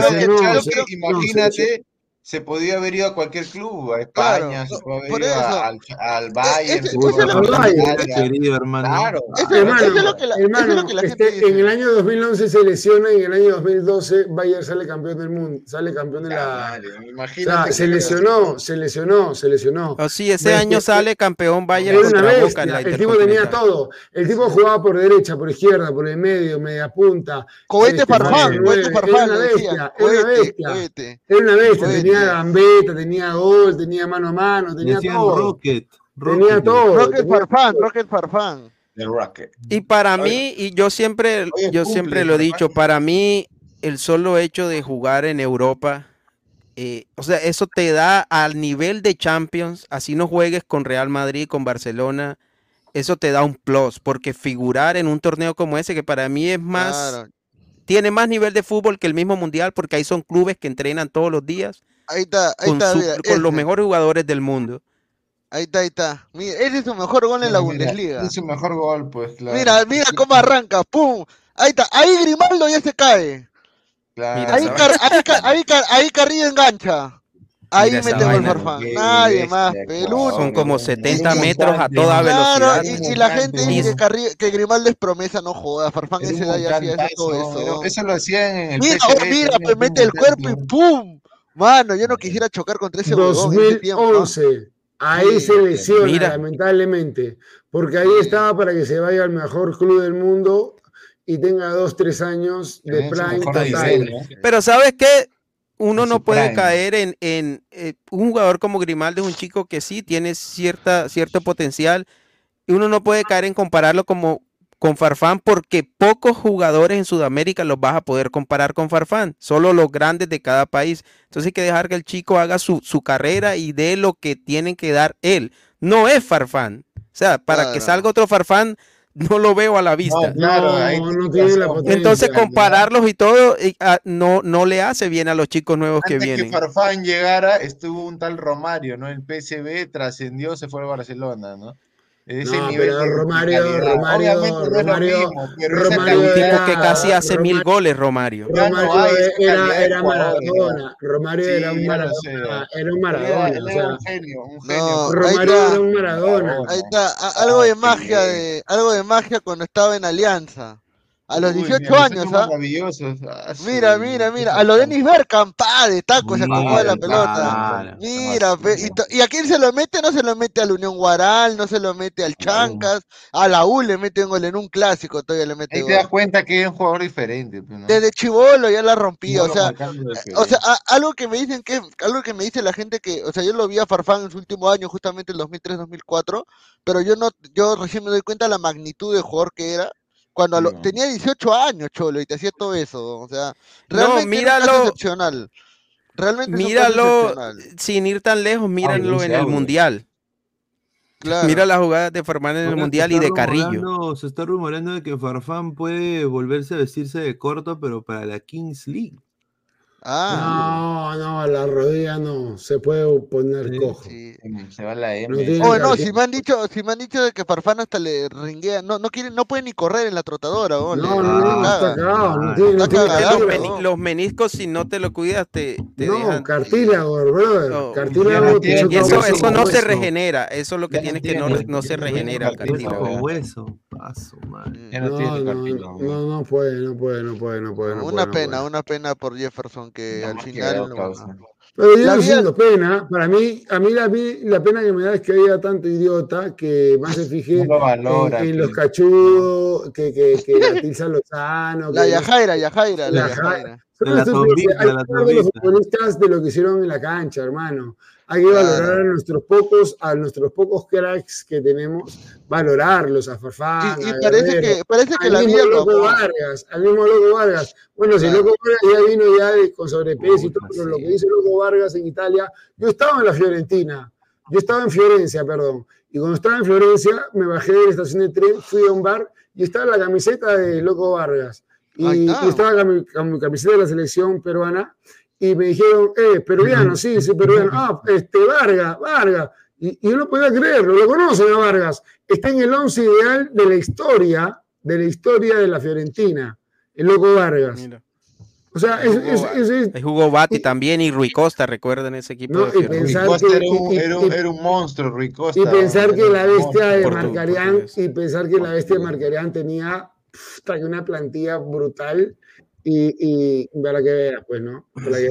imagínate, se podía haber ido a cualquier club, a España, se puede haber ido al, al, Bayern, se puede querido hermano. Claro, eso, es lo que la, hermano, es lo que la gente este, En el año 2011 se lesiona y en el año 2012 Bayern sale campeón del mundo, sale campeón de la... Imagínate o sea, se lesionó, se lesionó, se lesionó. Oh, sí, ese año sale campeón Bayern contra una Boca en la El tipo tenía todo. El tipo jugaba por derecha, por izquierda, por el medio, media punta. Cohete este, Farfán, cohete Farfán. Era una bestia, era una bestia. Tenía gambeta, tenía gol, tenía mano a mano, tenía todo. Rocket, tenía todo. Rocket Farfán, Rocket Farfán. Y para mí, y yo siempre, yo siempre lo he dicho, para mí el solo hecho de jugar en Europa, eh, o sea, eso te da al nivel de Champions, así no juegues con Real Madrid, con Barcelona, eso te da un plus, porque figurar en un torneo como ese, que para mí es más, tiene más nivel de fútbol que el mismo mundial, porque ahí son clubes que entrenan todos los días Ahí está, ahí con, está. con los mejores jugadores del mundo. Ahí está, ahí está. Mira, ese es su mejor gol en la Bundesliga. Es su mejor gol, pues, claro. Mira, mira cómo arranca, pum. Ahí está, ahí Grimaldo ya se cae. Claro. Ahí, ahí, ahí, Carrillo engancha. Ahí mete gol Farfán. Nadie más, peludo. Son como 70 metros a toda velocidad. Claro, y, la gente dice que, que, Grimaldo es promesa, no joda. Farfán ese da ya hacía todo eso. Eso lo hacían en el Mira, oh, mira, pues mete el cuerpo y ¡pum! Mano, yo no quisiera chocar contra ese 2011. ahí se lesiona, lamentablemente. Porque ahí estaba para que se vaya al mejor club del mundo y tenga dos, tres años de prime Pero ¿sabes qué? Uno no puede caer en, en eh, un jugador como Grimaldo es un chico que sí tiene cierta, cierto potencial y uno no puede caer en compararlo como con Farfán porque pocos jugadores en Sudamérica los vas a poder comparar con Farfán, solo los grandes de cada país. Entonces hay que dejar que el chico haga su, carrera y dé lo que tienen que dar él. No es Farfán. O sea, para que salga otro Farfán, no lo veo a la vista. Entonces compararlos y todo ah, no, no le hace bien a los chicos nuevos que vienen. que Farfán llegara, estuvo un tal Romario, ¿no? El PSB trascendió, se fue a Barcelona, ¿no? Ese no, nivel pero Romario, Romario, Romario, Romario, un tipo que casi hace mil goles, Romario. Romario era, era Maradona, Romario era un Maradona, era un Maradona. Era un genio, un genio. Romario era un Maradona. Ahí está, algo de magia, de, algo de magia cuando estaba en Alianza. A los 18 años, ¿ah? ¿ah? Mira, mira, mira. A lo Denis Bergkamp, pa, de taco se acomoda la pelota. Mira, y, a quién se lo mete? No se lo mete al Unión Guaral, no se lo mete al Chancas, a la U le mete un gol en un clásico, todavía le mete Ahí te das cuenta que es un jugador diferente. Pues, Desde Chivolo ya la rompía, o sea, o sea, algo que me dicen que, algo que me dice la gente que, o sea, yo lo vi a Farfán en su último año, justamente el 2003-2004, pero yo no, yo recién me doy cuenta de la magnitud de jugador que era cuando tenía 18 años, Cholo, y te hacía todo eso. O sea, realmente no, míralo, excepcional. Realmente míralo, sin ir tan lejos, míralo en el Mundial. Mira las jugadas de Farfán en el Mundial y de Carrillo. Se está rumorando de que Farfán puede volverse a vestirse de corto, pero para la Kings League. Ah. No, no, la rodilla no, se puede poner cojo. Se va la M. No, oh, no, si me han dicho, si me han dicho de que Farfán hasta le ringuea, no, no quiere, no puede ni correr en la trotadora, oh, no, no, no, está cagado, no los, meniscos si no te lo cuidas te, te no, dejan. cartílago, brother, cartílago y eso, eso no se regenera, eso es lo que tienes que no, no se regenera el cartílago. hueso, paso, man. No, no, puede, no puede, no puede, no puede. Una pena, una pena por Jefferson que al final. pero yo no siento pena, para mí, a mí la, la, pena que me da es que haya tanto idiota que más se fije en, los cachudos, que, que, que la Lozano. La Yajaira, Yajaira, la Yajaira. los futbolistas de lo que hicieron en la cancha, hermano. Hay que valorar a nuestros pocos, a nuestros pocos cracks que tenemos, valorarlos, a Farfán. Y, parece, que, parece que al la mismo Loco Vargas, al mismo Loco Vargas. Bueno, si Loco Vargas ya vino ya con sobrepeso y todo, pero lo que dice Loco Vargas en Italia, yo estaba en la Fiorentina, yo estaba en Florencia, perdón, y cuando estaba en Florencia me bajé de la estación de tren, fui a un bar y estaba la camiseta de Loco Vargas. Y, estaba mi, camiseta de la selección peruana y me dijeron, eh, peruviano, sí, sí, peruviano. Ah, este, Vargas, Vargas. Y, yo no podía creerlo, lo conocen a Vargas. Está en el once ideal de la historia, de la historia de la Fiorentina, el loco Vargas. O sea, es, es, es, jugó Bati también y Rui Costa, recuerden ese equipo. No, y pensar que, era, un, era, un, era, un, monstruo, Rui Costa. Y pensar que la bestia de Marcarián, y pensar que la bestia de Marcarián tenía una plantilla brutal y, y para que veas, pues, ¿no?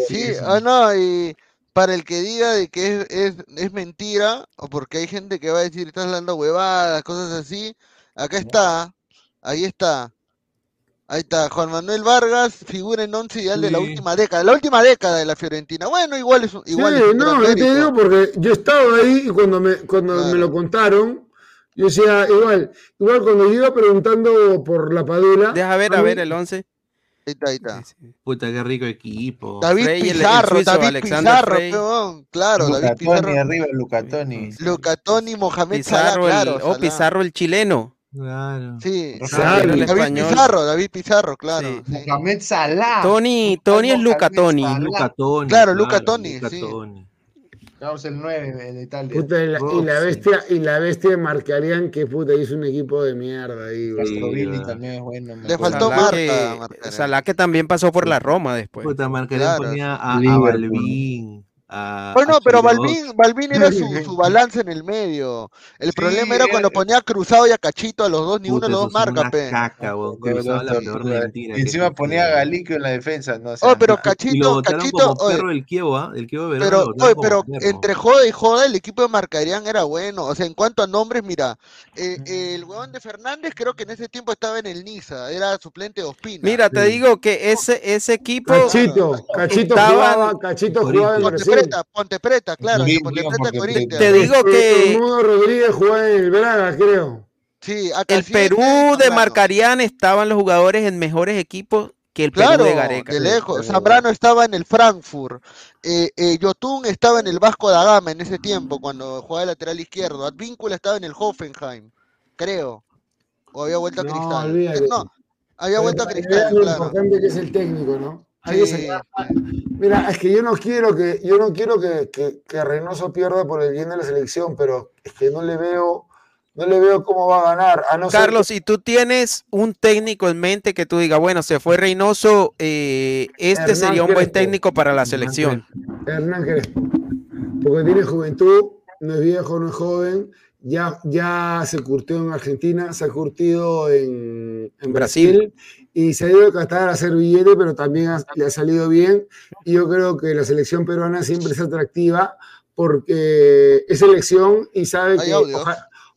sí, ah, no, y para el que diga de que es, es, es, mentira, o porque hay gente que va a decir, estás hablando huevadas, cosas así, acá está, ahí está. Ahí está, Juan Manuel Vargas figura en once ideal de la última década, la última década de la Fiorentina. Bueno, igual es igual. Sí, no, yo te digo porque yo estaba ahí y cuando me, cuando me lo contaron, yo decía, igual, igual cuando yo iba preguntando por la Padula. Deja ver, a, ver el once. Ahí está, ahí está. Puta, qué rico equipo. David Pizarro, David Pizarro, claro, David Pizarro. arriba, Lucatoni. Lucatoni, Mohamed Pizarro, Salah, claro. oh, Pizarro el chileno. Claro. Sí, David Pizarro, David Pizarro, claro. Sí. Mohamed Salah. Tony, Tony es Luca Tony. Luca Tony. Claro, Luca Tony, sí. Vamos el 9 de Italia. Puta, y, la, y, la, bestia, y la bestia marcarían que puta hizo un equipo de mierda ahí. Sí, también es bueno. Le faltó Marca. Salah que también pasó por la Roma después. Puta, Marcarían ponía a, a Balvin bueno, pero Balvin, Balvin era su, su, balance en el medio. El problema era cuando ponía cruzado y a Cachito a los dos, ni uno de los dos marca, pe. Caca, y encima ponía a Galicio en la defensa, no oh, pero Cachito, Cachito. Como perro del Kievo. El Kievo pero, oye, pero entre joda y joda, el equipo de Marcarían era bueno. O sea, en cuanto a nombres, mira, eh, el huevón de Fernández creo que en ese tiempo estaba en el Niza, era suplente de Ospina. Mira, te digo que ese, ese equipo. Cachito, Cachito jugaba, Cachito jugaba en Preta, Ponte Preta, claro. Ponte Preta, Te digo que. Rodríguez jugó en el Braga, creo. Sí, acá el Perú de Marcarián estaban los jugadores en mejores equipos que el Perú de Gareca. de lejos. Zambrano estaba en el Frankfurt. Eh, eh, Yotun estaba en el Vasco da Gama en ese tiempo, cuando jugaba de lateral izquierdo. Advíncula estaba en el Hoffenheim, creo. O había vuelto a Cristal. No, había vuelto a Cristal. Lo importante que es el técnico, ¿no? Mira, es que yo no quiero que yo no quiero que, que, Reynoso pierda por el bien de la selección, pero es que no le veo no le veo cómo va a ganar. Carlos, si tú tienes un técnico en mente que tú digas, bueno, se fue Reynoso, eh, este sería un buen técnico para la selección. Hernán Crespo, porque tiene juventud, no es viejo, no es joven, ya, ya se curtió en Argentina, se ha curtido en, Brasil y se ha ido a Qatar a hacer billete, pero también le ha salido bien. Y yo creo que la selección peruana siempre es atractiva porque es selección y sabe que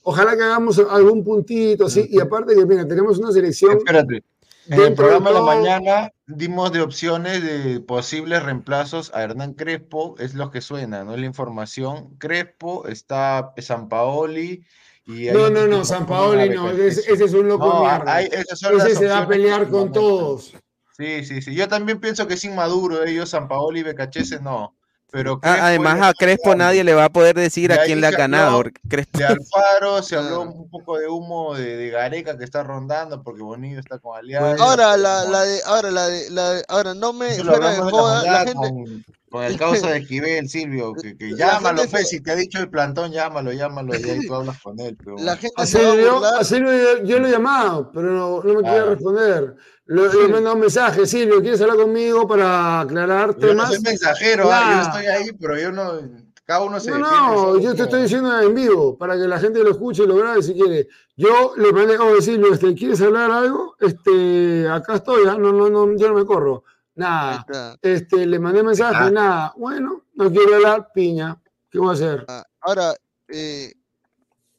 ojalá que hagamos algún puntito, ¿sí? Y aparte que, mira, tenemos una selección... Espérate. En el programa de, la mañana dimos de opciones de posibles reemplazos a Hernán Crespo, es lo que suena, ¿no? Es la información. Crespo, está San Paoli, no, no, no, San Paoli no, ese, es un loco no, mierda. ese se va a pelear con todos. Sí, sí, sí. Yo también pienso que es inmaduro ellos, San Paoli y Becachese no. Pero ah, además a Crespo nadie le va a poder decir a quién le ha ganado. Crespo. De Alfaro se habló un poco de humo de, Gareca que está rondando porque Bonillo está con Alianza. Ahora la, la de, ahora la de, la ahora no me fuera de joda, la gente, con el causa de Esquivel, Silvio, que, que llámalo, fe, si te ha dicho el plantón, llámalo, llámalo, y ahí tú hablas con él. Pero... La gente así yo, así yo, yo, lo he llamado, pero no, no me quiere ah. responder. Le, sí. he mandado un mensaje, Silvio, ¿quieres hablar conmigo para aclarar temas? Yo soy mensajero, ah, yo estoy ahí, pero yo no, cada uno se No, no, yo te estoy diciendo en vivo, para que la gente lo escuche y lo grabe si quiere. Yo le mandé, oh, Silvio, este, ¿quieres hablar algo? Este, acá estoy, ¿eh? no, no, no, yo no me corro. Nada. Este, le mandé mensaje, ah. nada. Bueno, no quiero hablar, piña. ¿Qué voy a hacer? Ah, ahora, eh,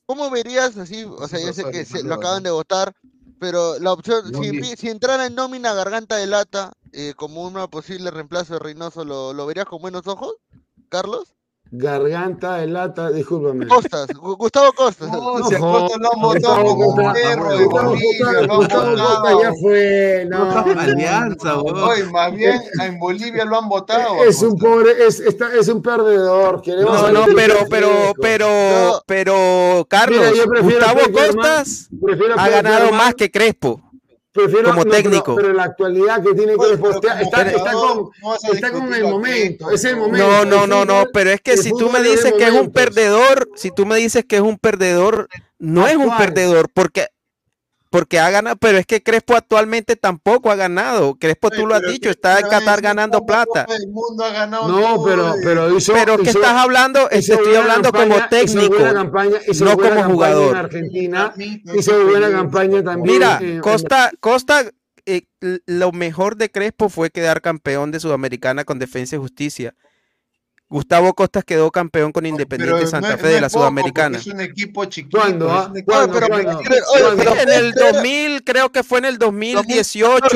¿cómo verías así? O sea, yo sé que lo acaban de votar, pero la opción, si, si, entrara en nómina Garganta de Lata, eh, como una posible reemplazo de Reynoso, ¿lo, ¿lo verías con buenos ojos, Carlos? Garganta de lata, discúlpame. Costas, Gustavo Costas. No, si a Costas lo han votado como un perro de Bolivia, lo han votado. ya fue, no. Alianza, Oye, más bien en Bolivia lo han votado. Es un pobre, es, está, es un perdedor. No, no, pero, pero, pero, pero, Carlos, Gustavo Costas ha ganado más que Crespo como técnico. Pero, en la actualidad que tiene que está, está, con, está con el momento, es el momento. No, no, no, no, pero es que si tú me dices que es un perdedor, si tú me dices que es un perdedor, no es un perdedor, porque porque ha ganado, pero es que Crespo actualmente tampoco ha ganado. Crespo, tú lo has dicho, está en Qatar ganando plata. El mundo ha ganado no, pero, pero hizo, Pero que estás hablando, estoy hablando como técnico, no como jugador. En Argentina hizo buena campaña también. Mira, Costa, Costa, eh, lo mejor de Crespo fue quedar campeón de Sudamericana con Defensa y Justicia. Gustavo Costas quedó campeón con Independiente Santa Fe de la Sudamericana. Es un equipo chiquito. ¿Cuándo? Ah? en el 2000, creo que fue en el 2018,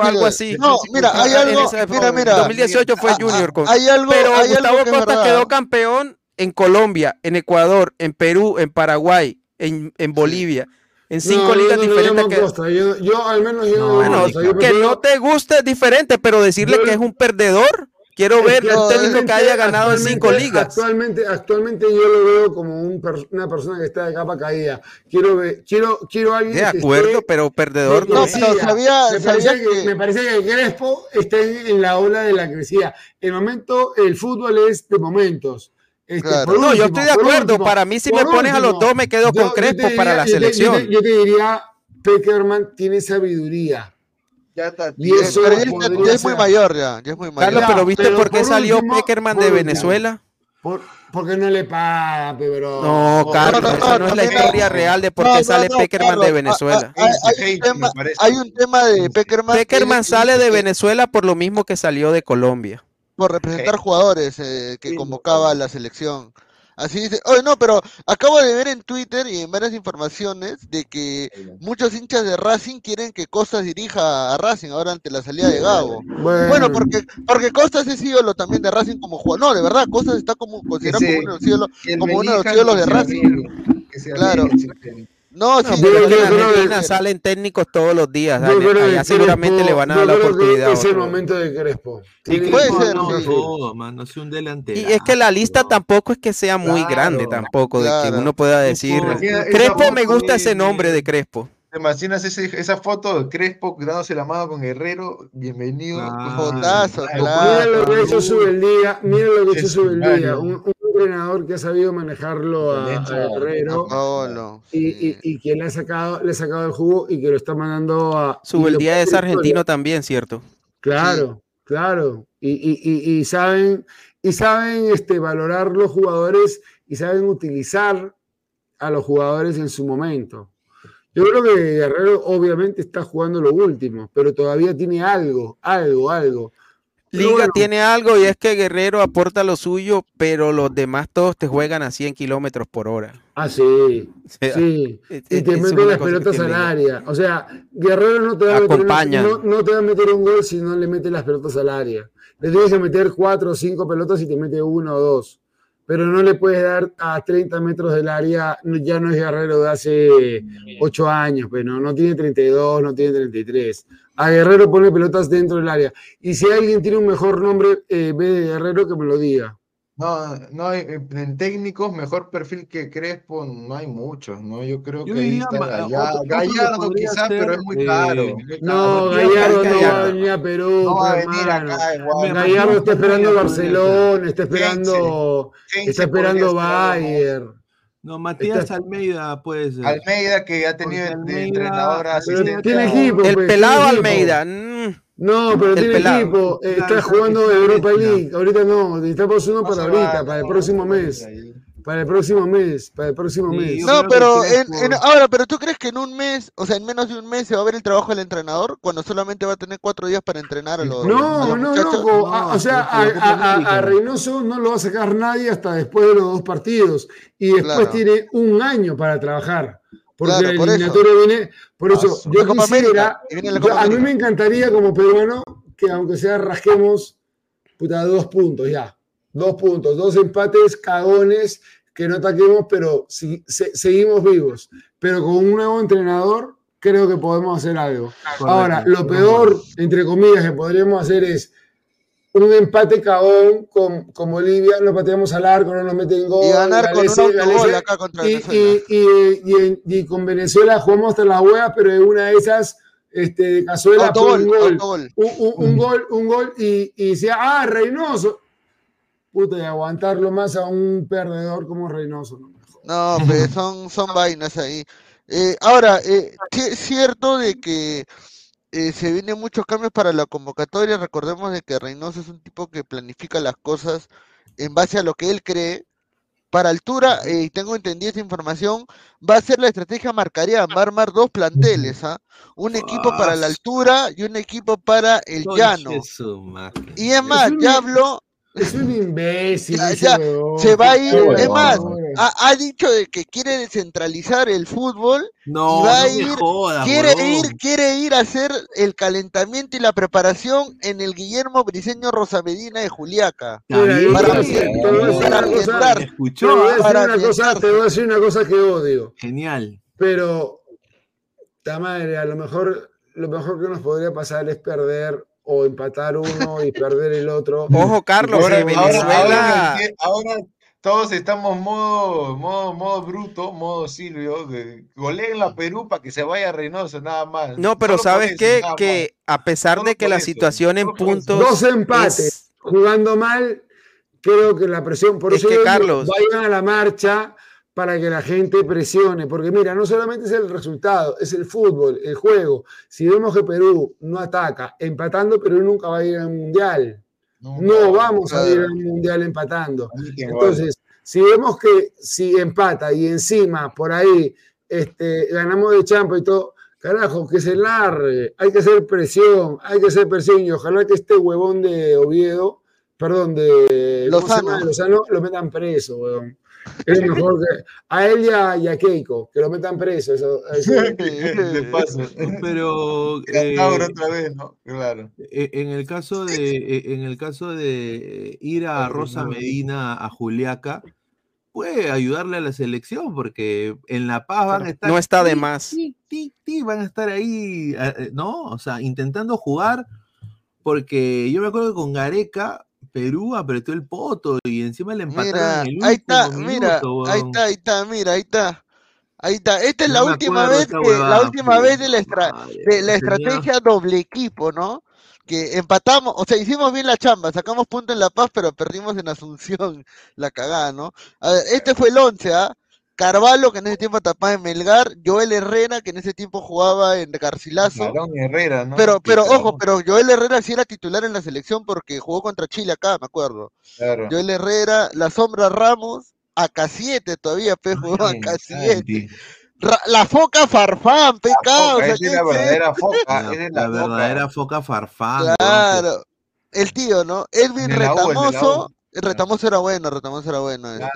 algo así. No, mira, hay algo. Mira, mira. 2018 fue Junior. Con, hay algo, pero hay Gustavo algo Costas quedó campeón en Colombia, en Ecuador, en Perú, en Paraguay, en, en Bolivia. En cinco no, ligas yo no diferentes. Que... Costa. Yo, yo, al menos yo no, bueno, yo que no te guste es diferente, pero decirle yo... que es un perdedor. Quiero ver el técnico que haya ganado en cinco ligas. Actualmente, actualmente yo lo veo como un per, una persona que está de capa caída. Quiero ver, quiero, quiero alguien. De acuerdo, esté, pero perdedor no. no pero sabía, me, sabía parece que, me parece que Crespo está en, en, la ola de la crecida. El momento, el fútbol es de momentos. Este, claro. último, no, yo estoy de acuerdo. Último, para mí, si me pones último, a los dos, me quedo con Crespo diría, para la yo selección. Yo, te, yo te diría, Peckerman tiene sabeduría. Ya está. Y eso pero ya, ya, es muy mayor ya, ya es muy mayor. Carlos, pero ¿viste pero por qué por salió último, Peckerman de Venezuela? Por, porque no le paga, pero. No, Carlos, no, no, esa no, es la historia real de por qué sale Peckerman Carlos, de Venezuela. Hay, hay, un tema, hay, un tema, de Peckerman. Peckerman sale de Venezuela por lo mismo que salió de Colombia. Por representar jugadores eh, que convocaba a la selección. Así dice, oye, no, pero acabo de ver en Twitter y en varias informaciones de que muchos hinchas de Racing quieren que Costas dirija a Racing ahora ante la salida de Gago. Bueno, bueno porque, porque Costas es ídolo también de Racing como jugador. No, de verdad, Costas está como considerado como uno de los ídolos, como uno de, los ídolos de Racing. Claro. No, no, sí, pero en Argentina salen técnicos todos los días. Allá, allá seguramente Crespo, le van a dar la oportunidad. Es el momento de Crespo. Sí, puede ser. No, sí. todo, man, no un delantero. Y es que la lista tampoco es que sea muy Claro, grande tampoco, claro. de que uno pueda decir. Crespo esa me gusta de- ese nombre de Crespo. ¿Te imaginas ese- esa foto de Crespo dándose la mano con Guerrero? Bienvenido. Ah, Jotazo, Ay, Mira claro. lo que hecho Subeldía, mira lo que Es Subeldía, claro. un, un entrenador que ha sabido manejarlo a, a. Guerrero Paolo, y, sí. y, y que le ha sacado, le ha sacado el jugo y que lo está mandando a. lo Subeldía peor es argentino también, ¿cierto? Claro, claro. Y, y, y, y saben, y saben este, valorar los jugadores y saben utilizar a los jugadores en su momento. Yo creo que Guerrero obviamente está jugando lo último, pero todavía tiene algo, algo, algo. Liga tiene algo y es que Guerrero aporta lo suyo, pero los demás todos te juegan a 100 kilómetros por hora. Ah, sí, O sea, sí. es- Y te es meten las pelotas al área. O sea, Guerrero no te, va a meter no, no te va a meter un gol si no le mete las pelotas al área. Le tienes que meter cuatro o cinco pelotas y te mete uno o dos. Pero no le puedes dar a 30 metros del área. no- Ya no es Guerrero de hace 8 años, pero no tiene 32, no tiene 33. A Guerrero pone pelotas dentro del área. Y si alguien tiene un mejor nombre eh, vez de Guerrero, que me lo diga. No, no hay, eh, en técnicos mejor perfil que Crespo no hay muchos, ¿no? Yo creo Yo que ahí está Gallardo, Gallardo quizás, ser, pero es muy eh, caro. caro. No, Gallardo no va a venir a Perú. No va a pues, venir acá igual. Gallardo está esperando Barcelona, está esperando, está esperando Bayern. No, Matías Está- Almeida puede ser. Almeida que ha tenido Almeida- entrenador asistente. tiene equipo. El pues, pelado tiene equipo. Almeida. No, pero El tiene pelado. equipo. eh, Claro, Está jugando está Europa bien, League. Ahorita no, necesitamos uno No para ahorita, para el próximo mes. Para el próximo mes, para el próximo Sí, mes. No, pero en, ahora, pero tú crees que en un mes, o sea, en menos de un mes se va a ver el trabajo del entrenador cuando solamente va a tener cuatro días para entrenar a los, a No, los no, muchachos? loco. a- No, o sea, a, a- a- a Reynoso no lo va a sacar nadie hasta después de los dos partidos. Y después Claro. tiene un año para trabajar. Porque Claro, el por eso. viene. Por eso, Ah, yo quisiera. América, la yo- Copa a mí me encantaría, como peruano, que aunque sea rasquemos, puta, dos puntos ya. Dos puntos, dos empates cagones que no ataquemos, pero si, seguimos vivos. Pero con un nuevo entrenador, creo que podemos hacer algo. Ahora, lo peor, entre comillas, que podríamos hacer es un empate cagón con, con, Bolivia, lo pateamos al arco, no nos meten gol. Y ganar con un gol acá contra y, y, y, con Venezuela jugamos hasta las huevas, pero en una de esas este, de cazuela un gol, Un, gol, un gol y, y decía, ah, Reynoso. Puta, y aguantarlo más a un perdedor como Reynoso. No, no pues son, son vainas ahí. Eh, ahora, eh, es cierto de que eh, se vienen muchos cambios para la convocatoria. Recordemos de que Reynoso es un tipo que planifica las cosas en base a lo que él cree. Para altura, eh, y tengo entendido esa información, va a ser la estrategia marcaría, va a armar dos planteles, ¿ah? Un equipo para la altura y un equipo para el llano. Y es más, ya habló, es un imbécil. se va a ir. es más, ha, dicho de que quiere descentralizar el fútbol. No, va a ir, quiere ir, quiere ir a hacer el calentamiento y la preparación en el Guillermo Briseño Rosamedina de Juliaca. para, ambientarse. Te voy a decir una cosa que odio. Genial. Pero, ta madre, a lo mejor lo mejor que nos podría pasar es perder o empatar uno y perder el otro. Ojo, Carlos, ahora, Venezuela... ahora, todos estamos modo, modo, modo bruto, modo Silvio, goleen la Perú para que se vaya Reynoso, nada más. No, pero ¿sabes qué? Que a pesar de que la situación en puntos. Dos empates, jugando mal, creo que la presión. Por eso que Carlos. vayan a la marcha para que la gente presione, porque mira, no solamente es el resultado, es el fútbol, el juego. Si vemos que Perú no ataca empatando, Perú nunca va a ir al Mundial. No, vamos a ir al Mundial empatando. Entonces, si vemos que si empata y encima por ahí este, ganamos de champa y todo, carajo, que se largue, hay que hacer presión, hay que hacer presión y ojalá que este huevón de Oviedo, perdón, de Lozano, lo metan preso, huevón. Es mejor que a él y a, Keiko, que lo metan preso. Eso, Pero eh, otra vez, ¿no? Claro. E, en el caso de, e, en el caso de ir a Rosa Medina a Juliaca, puede ayudarle a la selección, porque en La Paz van a estar. No está de más. van a estar ahí, eh, ¿no? O sea, intentando jugar, porque yo me acuerdo que con Gareca Perú apretó el poto y encima le empataron mira, ahí está, mira, ahí está, ahí está, mira, ahí está. Ahí está. Esta es la última vez que, la última vez de la, de la estrategia doble equipo, ¿no? Que empatamos, o sea, hicimos bien la chamba, sacamos punto en La Paz, pero perdimos en Asunción, la cagada, ¿no? este fue el 11, ¿ah? Carvalho, que en ese tiempo tapaba en Melgar, Joel Herrera, que en ese tiempo jugaba en Garcilaso. Herrera, ¿no? Pero, pero ojo, pero Joel Herrera sí era titular en la selección porque jugó contra Chile acá, me acuerdo. Claro. Joel Herrera, la sombra Ramos, acá 7 todavía, pe, jugó acá 7 la foca farfán, pecado. es la verdadera foca. La, verdadera foca farfán. Claro. El tío, ¿no? Elvin Retamoso Retamoso era bueno, Retamoso era bueno. Este.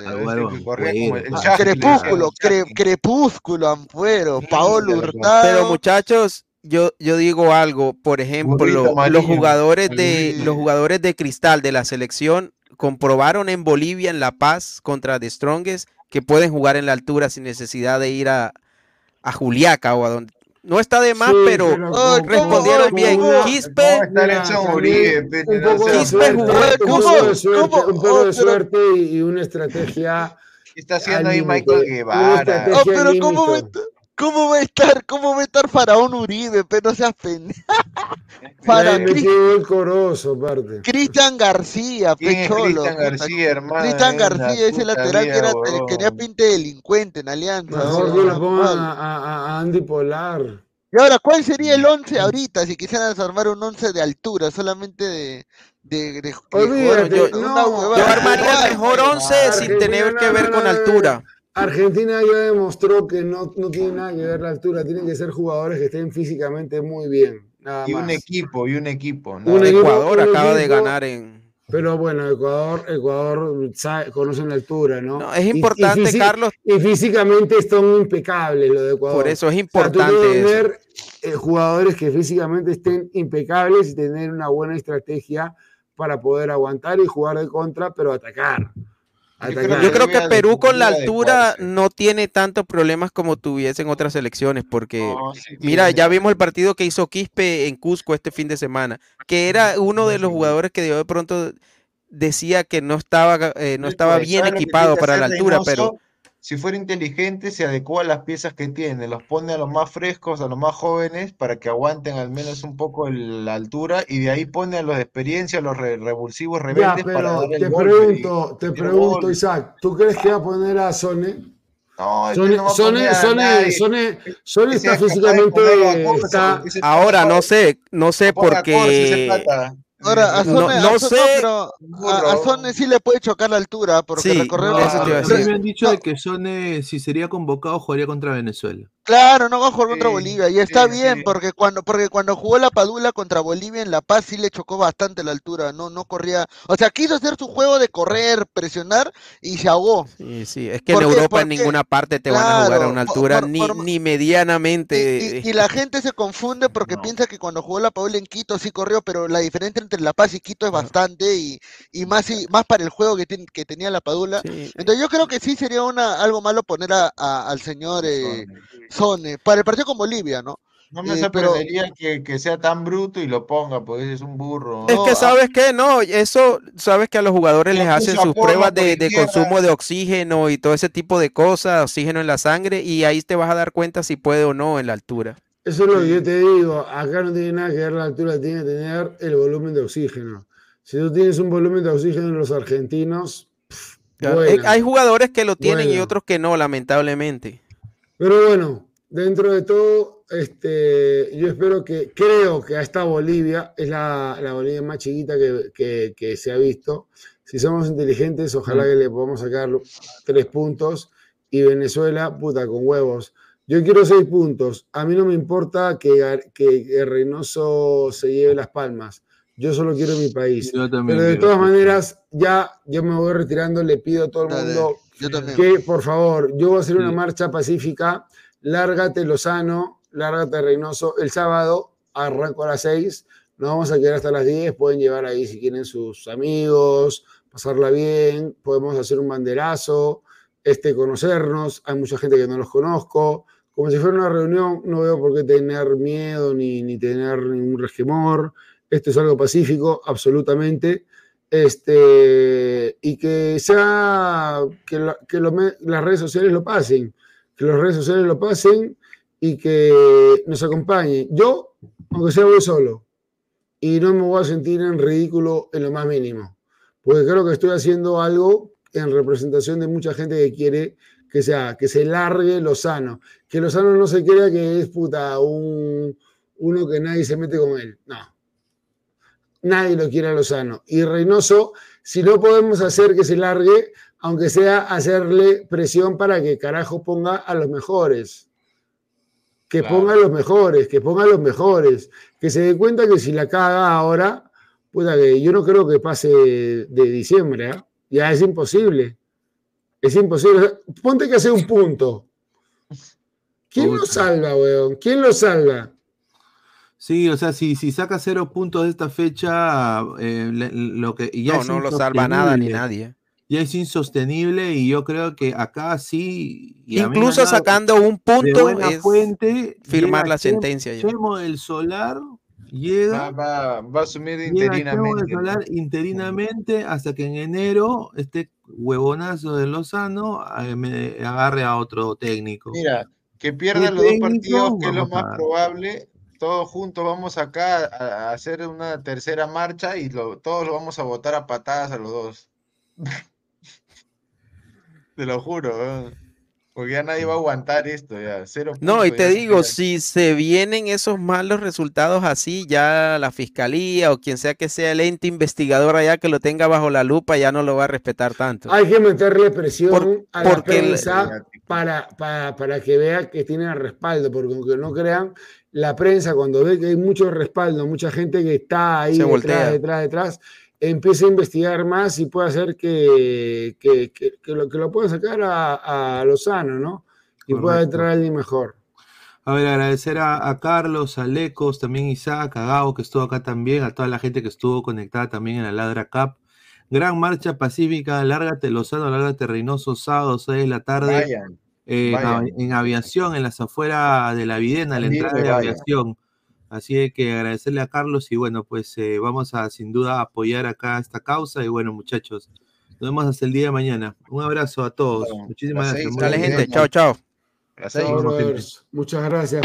crepúsculo, Crepúsculo, Ampuero, Paolo Hurtado. Pero muchachos, yo, yo digo algo, por ejemplo, los jugadores de los jugadores de cristal de la selección comprobaron en Bolivia, en La Paz, contra The Strongest, que pueden jugar en la altura sin necesidad de ir a, a Juliaca o a donde no está de más, pero, respondieron bien. Quispe. Quispe jugó. Un poco de suerte y una estrategia. ¿Qué está haciendo ahí Michael Guevara? Oh, pero ¿cómo va, ¿cómo va a estar? ¿Cómo va a estar Faraón Uribe? Pero no seas pendejo. Para aparte. Cristian García, pecholo. Cristian García, hermano. Cristian García, ese lateral que era, tenía pinta de delincuente en Alianza. Mejor que lo pongan a, a, Andy Polar. Y ahora, ¿cuál sería el 11 ahorita si quisieran armar un 11 de altura, solamente de, de, de, Olvídate, yo, no, yo armaría el mejor 11 sin tener que ver con altura. Argentina ya demostró que no, no tiene nada que ver la altura, tienen que ser jugadores que estén físicamente muy bien y un equipo, y un equipo. Un Ecuador acaba de ganar en. Pero bueno, Ecuador, Ecuador conoce la altura, ¿no? es importante, Carlos. Y físicamente son impecables lo de Ecuador. Por eso es importante. tener eh, jugadores que físicamente estén impecables y tener una buena estrategia para poder aguantar y jugar de contra, pero atacar. Yo creo, que Perú con la altura no tiene tantos problemas como tuviesen otras selecciones, porque mira, ya vimos el partido que hizo Quispe en Cusco este fin de semana, que era uno de los jugadores que de pronto decía que no estaba, eh, no estaba bien equipado para la altura, pero si fuera inteligente, se adecua a las piezas que tiene, los pone a los más frescos, a los más jóvenes, para que aguanten al menos un poco la altura, y de ahí pone a los de experiencia, a los revulsivos rebeldes para te pregunto, te pregunto, Isaac, ¿tú crees que va a poner a Sone? No, Sone, no Sone, Sone, Sone, Sone, está físicamente. Está... Ahora no sé, no sé porque. Ahora, a Sone, no, sé, pero a, Sone sí le puede chocar la altura, porque sí, recorrer me han dicho de que Sone, si sería convocado, jugaría contra Venezuela. Claro, no va a jugar contra Bolivia, y está bien, porque cuando porque cuando jugó la Padula contra Bolivia en La Paz sí le chocó bastante la altura, no no corría, o sea, quiso hacer su juego de correr, presionar, y se ahogó. Sí, sí, es que en Europa en ninguna parte te van a jugar a una altura ni, ni medianamente. Y, la gente se confunde porque piensa que cuando jugó la Padula en Quito sí corrió, pero la diferencia entre La Paz y Quito es bastante y, y más y, más para el juego que, que tenía la Padula. Entonces yo creo que sí sería una algo malo poner a, al señor eh, Sone para el partido con Bolivia, ¿no? No me eh, sorprendería que, sea tan bruto y lo ponga, pues es un burro. Es que sabes que no, eso, sabes que a los jugadores les hacen sus pruebas de, de, consumo de oxígeno y todo ese tipo de cosas, oxígeno en la sangre, y ahí te vas a dar cuenta si puede o no en la altura. Eso es lo que yo te digo. Acá no tiene nada que ver la altura, tiene que tener el volumen de oxígeno. Si tú tienes un volumen de oxígeno en los argentinos. hay jugadores que lo tienen y otros que no, lamentablemente. Pero bueno, dentro de todo, este, yo espero que, creo que esta Bolivia es la, Bolivia más chiquita que, se ha visto. Si somos inteligentes, ojalá que le podamos sacar tres puntos. Y Venezuela, puta, con huevos. Yo quiero seis puntos. A mí no me importa que, que, Reynoso se lleve las palmas. Yo solo quiero mi país. Pero de todas maneras, ya yo me voy retirando. Le pido a todo el mundo que, por favor, yo voy a hacer una marcha pacífica. Lárgate Lozano, lárgate Reynoso. El sábado arranco a las seis. Nos vamos a quedar hasta las diez. Pueden llevar ahí si quieren sus amigos, pasarla bien. Podemos hacer un banderazo, este, conocernos. Hay mucha gente que no los conozco como si fuera una reunión, no veo por qué tener miedo ni, ni tener ningún resquemor. Esto es algo pacífico, absolutamente. Este, y que sea, que, que las redes sociales lo pasen, que las redes sociales lo pasen y que nos acompañen. Yo, aunque sea voy solo, y no me voy a sentir en ridículo en lo más mínimo, porque creo que estoy haciendo algo en representación de mucha gente que quiere que sea, que se largue Lozano, que Lozano no se crea que es puta un, uno que nadie se mete con él, no. Nadie lo quiere a Lozano. Y Reynoso, si no podemos hacer que se largue, aunque sea hacerle presión para que carajo ponga a los mejores. Que ponga a los mejores, que ponga a los mejores. Que se dé cuenta que si la caga ahora, puta que yo no creo que pase de diciembre, ¿eh? ya es imposible. Es imposible. Ponte que hace un punto. ¿Quién lo salva, weón? ¿Quién lo salva? Sí, o sea, si, si saca cero puntos de esta fecha, eh, lo que ya no, no lo salva nada ni nadie. Ya es insostenible y yo creo que acá sí. Incluso sacando un punto es fuente, firmar la sentencia. el Solar llega, va, va, a asumir interinamente. interinamente hasta que en enero este huevonazo de Lozano eh, me agarre a otro técnico. Mira, que pierdan los dos partidos, que es lo más probable. Todos juntos vamos acá a, hacer una tercera marcha y todos lo vamos a votar a patadas a los dos. Te lo juro. Porque ya nadie va a aguantar esto, ya. Cero no, y te digo, si se vienen esos malos resultados así, ya la fiscalía o quien sea que sea el ente investigador allá que lo tenga bajo la lupa, ya no lo va a respetar tanto. Hay que meterle presión a la prensa para, para, que vea que tiene respaldo, porque aunque no crean, la prensa cuando ve que hay mucho respaldo, mucha gente que está ahí detrás, detrás, detrás, empiece a investigar más y puede hacer que, que, lo, que lo pueda sacar a, a Lozano, ¿no? Y pueda entrar alguien mejor. A ver, agradecer a, Carlos, a Lecos, también Isaac, a Gao, que estuvo acá también, a toda la gente que estuvo conectada también en la Ladra Cup. Gran marcha pacífica, lárgate Lozano, lárgate Reynoso, sábado 6 de la tarde. Eh, en aviación, en las afueras de la Videna, la entrada de aviación. Así que agradecerle a Carlos y bueno, pues eh, vamos a sin duda apoyar acá esta causa y bueno, muchachos, nos vemos hasta el día de mañana. Un abrazo a todos. Muchísimas gracias. Dale gente, chao, chao. Muchas gracias.